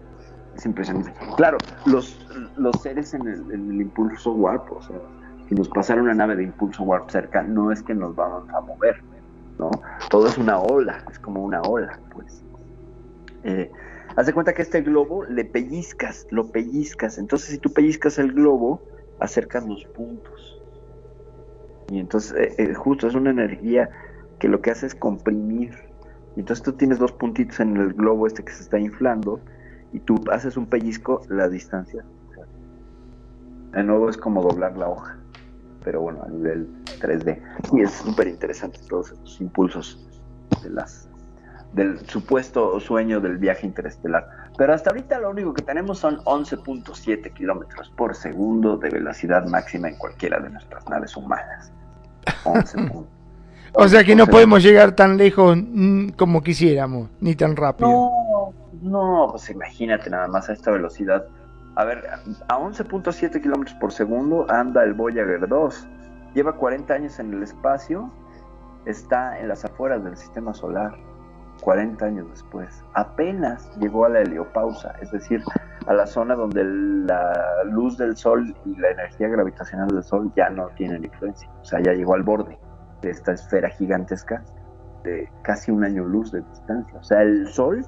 Es impresionante. Claro, los, los seres en el, en el impulso warp, o sea, si nos pasara una nave de impulso warp cerca, no es que nos vamos a mover, ¿no? Todo es una ola, es como una ola, pues. Eh, haz de cuenta que este globo le pellizcas, lo pellizcas. Entonces, si tú pellizcas el globo, acercas los puntos. Y entonces, eh, eh, justo es una energía que lo que hace es comprimir. Entonces tú tienes dos puntitos en el globo este que se está inflando y tú haces un pellizco, la distancia. De nuevo es como doblar la hoja, pero bueno, a nivel 3D. Y es súper interesante todos esos impulsos de las, del supuesto sueño del viaje interestelar. Pero hasta ahorita lo único que tenemos son 11.7 kilómetros por segundo de velocidad máxima en cualquiera de nuestras naves humanas. 11 puntos. [laughs] O sea que no podemos llegar tan lejos mm, como quisiéramos, ni tan rápido. No, no, pues imagínate nada más a esta velocidad. A ver, a 11.7 kilómetros por segundo anda el Voyager 2. Lleva 40 años en el espacio. está en las afueras del sistema solar, 40 años después. Apenas llegó a la heliopausa, es decir, a la zona donde la luz del sol y la energía gravitacional del sol ya no tienen influencia. O sea, ya llegó al borde de esta esfera gigantesca de casi un año luz de distancia. O sea, el sol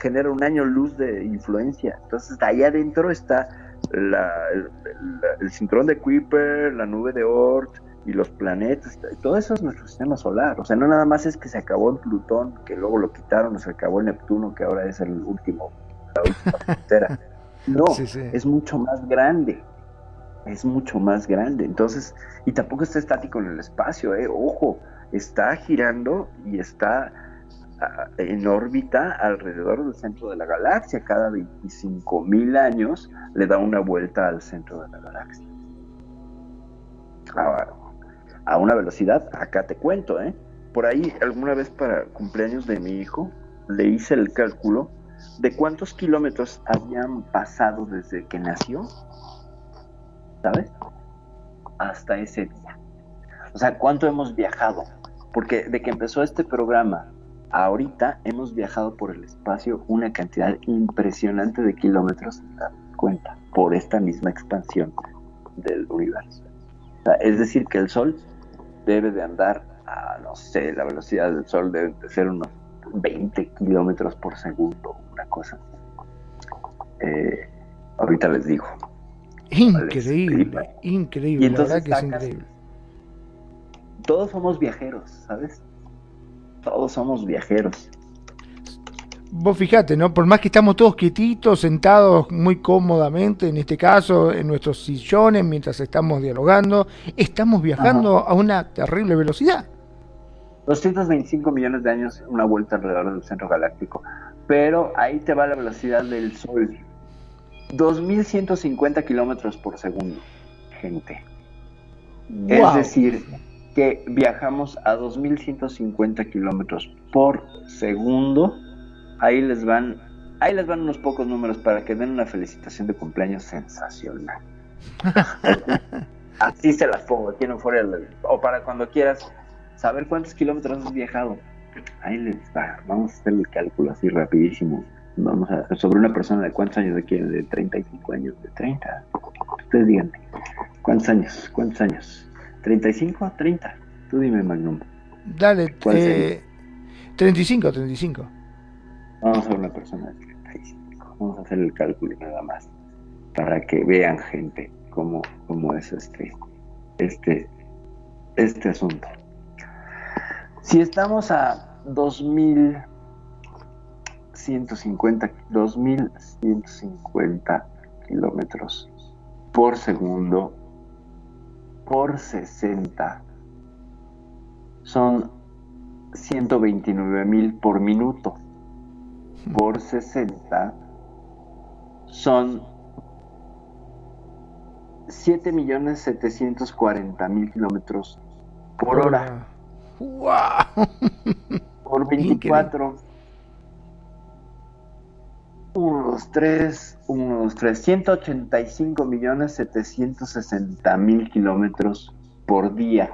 genera un año luz de influencia. Entonces, allá adentro está la, el, la- el cinturón de Kuiper, la nube de Oort y los planetas. Todo eso es nuestro sistema solar. O sea, no nada más es que se acabó el Plutón, que luego lo quitaron, o se acabó el Neptuno, que ahora es el último, la última frontera. [laughs] No, Sí, sí. es mucho más grande. Es mucho más grande. Entonces, y tampoco está estático en el espacio, ¿eh? Ojo, está girando y está ah, en órbita alrededor del centro de la galaxia. Cada 25 mil años le da una vuelta al centro de la galaxia. A, a una velocidad, acá te cuento, ¿eh? Por ahí, alguna vez para cumpleaños de mi hijo, le hice el cálculo de cuántos kilómetros habían pasado desde que nació, ¿sabes? Hasta ese día. O sea, ¿cuánto hemos viajado? Porque de que empezó este programa ahorita hemos viajado por el espacio una cantidad impresionante de kilómetros cuenta por esta misma expansión del universo. O sea, es decir, que el Sol debe de andar a, no sé, la velocidad del Sol debe de ser unos 20 kilómetros por segundo, una cosa. Eh, ahorita les digo. Increíble, increíble, Y la verdad entonces que es increíble. Todos somos viajeros, ¿sabes? Todos somos viajeros. Vos fijate, ¿no? Por más que estamos todos quietitos, sentados muy cómodamente, en este caso, en nuestros sillones, mientras estamos dialogando, estamos viajando a una terrible velocidad. 225 millones de años, una vuelta alrededor del centro galáctico. Pero ahí te va la velocidad del Sol. 2150 kilómetros por segundo, gente. Es decir, que viajamos a 2150 kilómetros por segundo. Ahí les van, ahí les van unos pocos números para que den una felicitación de cumpleaños sensacional. [laughs] Así se las pongo aquí en Euphoria, o para cuando quieras saber cuántos kilómetros has viajado. Ahí les va, vamos a hacer el cálculo así rapidísimo. Vamos a sobre una persona de cuántos años de quién, de 35 años, de 30. Ustedes díganme, ¿cuántos años? ¿Cuántos años? ¿35? 30. Tú dime, Magnum. Dale, ¿Cuál eh, 35, 35. Vamos a una persona de 35. Vamos a hacer el cálculo nada más. Para que vean, gente, cómo, cómo es este, este, este asunto. Si estamos a 2150, 2150 kilómetros por segundo por 60 son 129 mil por minuto. Por 60 son 7 millones 740 mil kilómetros por hora. ¡Wow! [laughs] por 24 1, 2, 3, 1, 2, 3, 185 millones 760 mil kilómetros por día.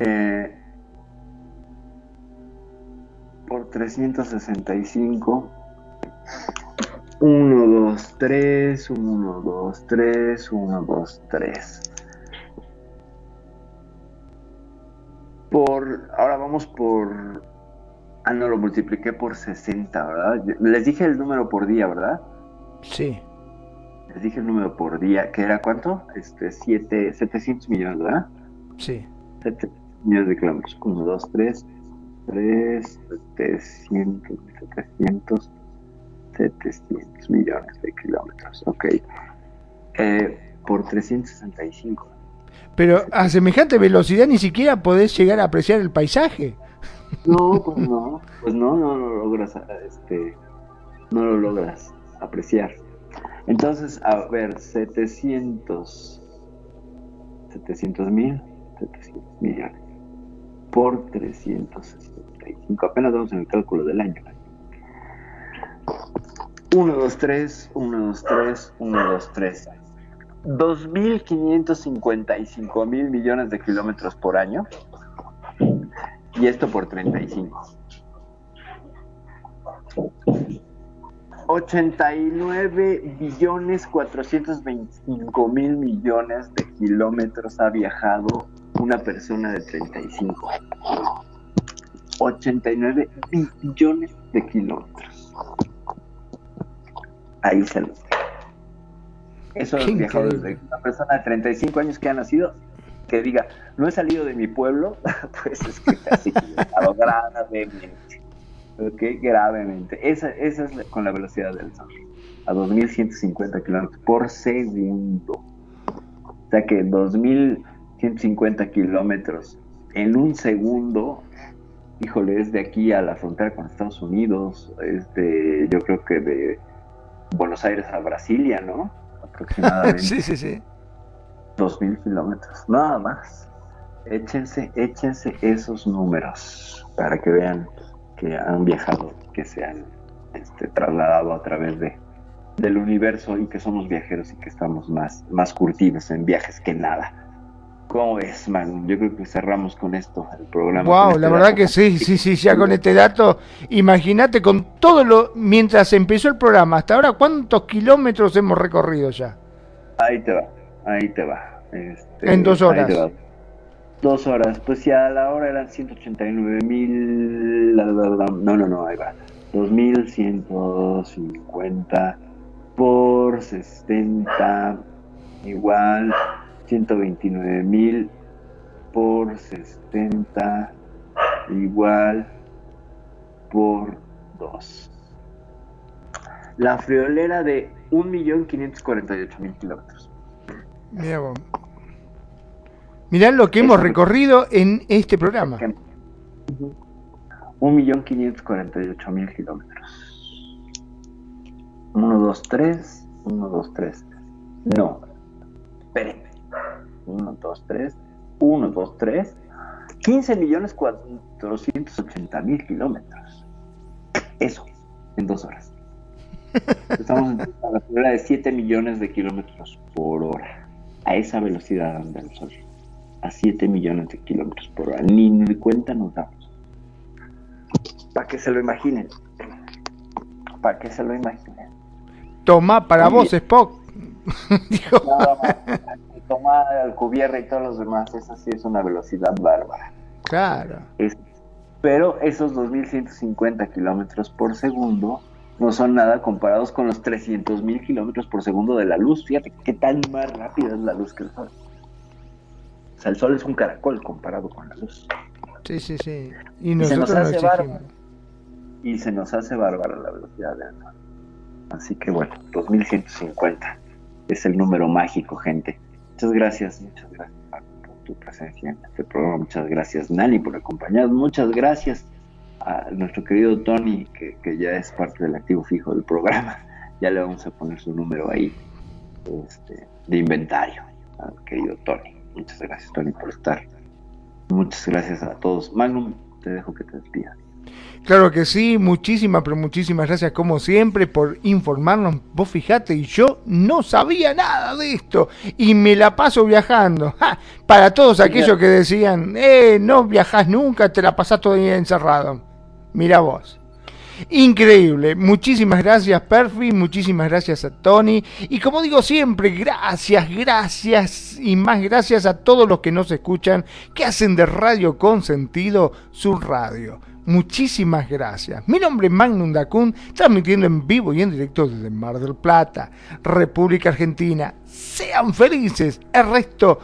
Eh, por 365. 1, 2, 3, 1, 2, 3, 1, 2, 3. Por, ahora vamos por Ah, no, lo multipliqué por 60, ¿verdad? Les dije el número por día, ¿verdad? Sí. Les dije el número por día, que era cuánto? Este, siete, 700 millones, ¿verdad? Sí. 7 millones de kilómetros. 1, 2, 3, 3, 700, 700, 700 millones de kilómetros. Ok. Eh, por 365. Pero a semejante velocidad ni siquiera podés llegar a apreciar el paisaje. No, pues no, pues no, no lo logras, este, no lo logras apreciar. Entonces, a ver, 700, 700 mil, 700 millones, por 365, apenas vamos en el cálculo del año. 1, 2, 3, 1, 2, 3, 1, 2, 3. 2.555 mil millones de kilómetros por año. Y esto por 35. 89 billones 425 mil millones de kilómetros ha viajado una persona de 35. 89 billones de kilómetros. Ahí se los dejo. Eso Qué es viajado increíble. desde una persona de 35 años que ha nacido, que diga, no he salido de mi pueblo, [laughs] pues es que casi viajado [laughs] gravemente. ¿Ok? Gravemente. Esa, esa es la- con la velocidad del sol. A 2150 kilómetros por segundo. O sea que 2150 kilómetros en un segundo, híjole, es de aquí a la frontera con Estados Unidos, es de, yo creo que de Buenos Aires a Brasilia, ¿no? [laughs] Aproximadamente. sí, sí, sí. 2000 kilómetros, nada más. Échense, échense esos números para que vean que han viajado, que se han este, trasladado a través de, del universo y que somos viajeros y que estamos más, más curtidos en viajes que nada. ¿Cómo ves, man? Yo creo que cerramos con esto el programa. Wow, este la verdad dato. que sí, sí, sí, ya con este dato, imagínate con todo lo, mientras empezó el programa, hasta ahora, ¿cuántos kilómetros hemos recorrido ya? Ahí te va, ahí te va. Este, En dos horas. Dos horas, pues si a la hora eran 189 mil. No, no, no, ahí va. 2150 por 60 igual 129 mil por 60 igual por 2. La friolera de 1.548.000 kilómetros. Mirá, vos. Lo que hemos recorrido en este programa. 1.548.000 kilómetros. 1, 2, 3, 1, 2, 3. No. Espérenme. 1, 2, 3, 1, 2, 3. 15 millones 480 mil kilómetros. Eso, en dos horas. Estamos a la altura de 7 millones de kilómetros por hora. A esa velocidad anda el sol. A 7 millones de kilómetros por hora. Ni, ni cuenta nos damos. Para que se lo imaginen. Para que se lo imaginen. Toma para Oye. vos, Spock. [laughs] Nada más. Tomar Alcubierre y todos los demás. Esa sí es una velocidad bárbara. Claro. Es- pero esos 2.150 kilómetros por segundo no son nada comparados con los 300.000 kilómetros por segundo de la luz. Fíjate qué tan más rápida es la luz que el sol. O sea, el sol es un caracol comparado con la luz. Sí, sí, sí. Y Y se nos hace bárbaro. Y se nos hace bárbara la velocidad del sol. Así que bueno, 2150 es el número mágico, gente. Muchas gracias, muchas gracias por tu presencia en este programa. Muchas gracias, Nani, por acompañarnos. Muchas gracias a nuestro querido Tony, que, que ya es parte del activo fijo del programa. [laughs] Ya le vamos a poner su número ahí este, de inventario al querido Tony. Muchas gracias, Tony, por estar. Muchas gracias a todos. Magnum, te dejo que te despidas. Claro que sí, muchísimas, pero muchísimas gracias como siempre por informarnos. Vos fijate, y yo no sabía nada de esto y me la paso viajando. [laughs] ¡Ja! Para todos aquellos que decían, eh, no viajás nunca, te la pasás todo el día encerrado. Mira vos. Increíble, muchísimas gracias Perfi, muchísimas gracias a Tony y como digo siempre, gracias, gracias y más gracias a todos los que nos escuchan, que hacen de Radio con sentido su radio. Muchísimas gracias. Mi nombre es Magnum Dacun, transmitiendo en vivo y en directo desde Mar del Plata, República Argentina. Sean felices, el resto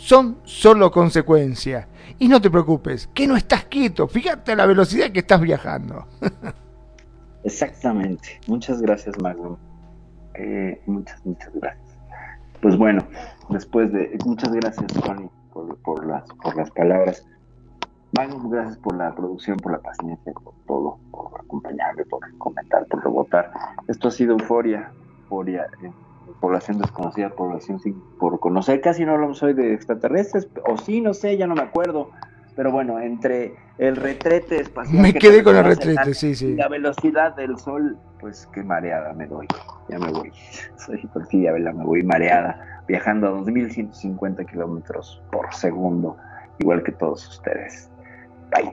son solo consecuencias. Y no te preocupes, que no estás quieto, fíjate la velocidad que estás viajando. [laughs] Exactamente. Muchas gracias, Magnum. Eh, muchas, muchas gracias. Pues bueno, después de. Muchas gracias, Tony, por, por las, por las palabras. Magnum, gracias por la producción, por la paciencia, por todo, por acompañarme, por comentar, por rebotar. Esto ha sido euforia, euforia, población desconocida, población sin, por conocer. Casi no hablamos hoy de extraterrestres, o sí, no sé, ya no me acuerdo. Pero bueno, entre el retrete espacial. Me que quedé te con el retrete, la- sí, sí. y La velocidad del sol, pues qué mareada me doy. Ya me voy. [laughs] Soy por ti, Abela, me voy mareada. viajando a 2150 kilómetros por segundo, igual que todos ustedes. Bye.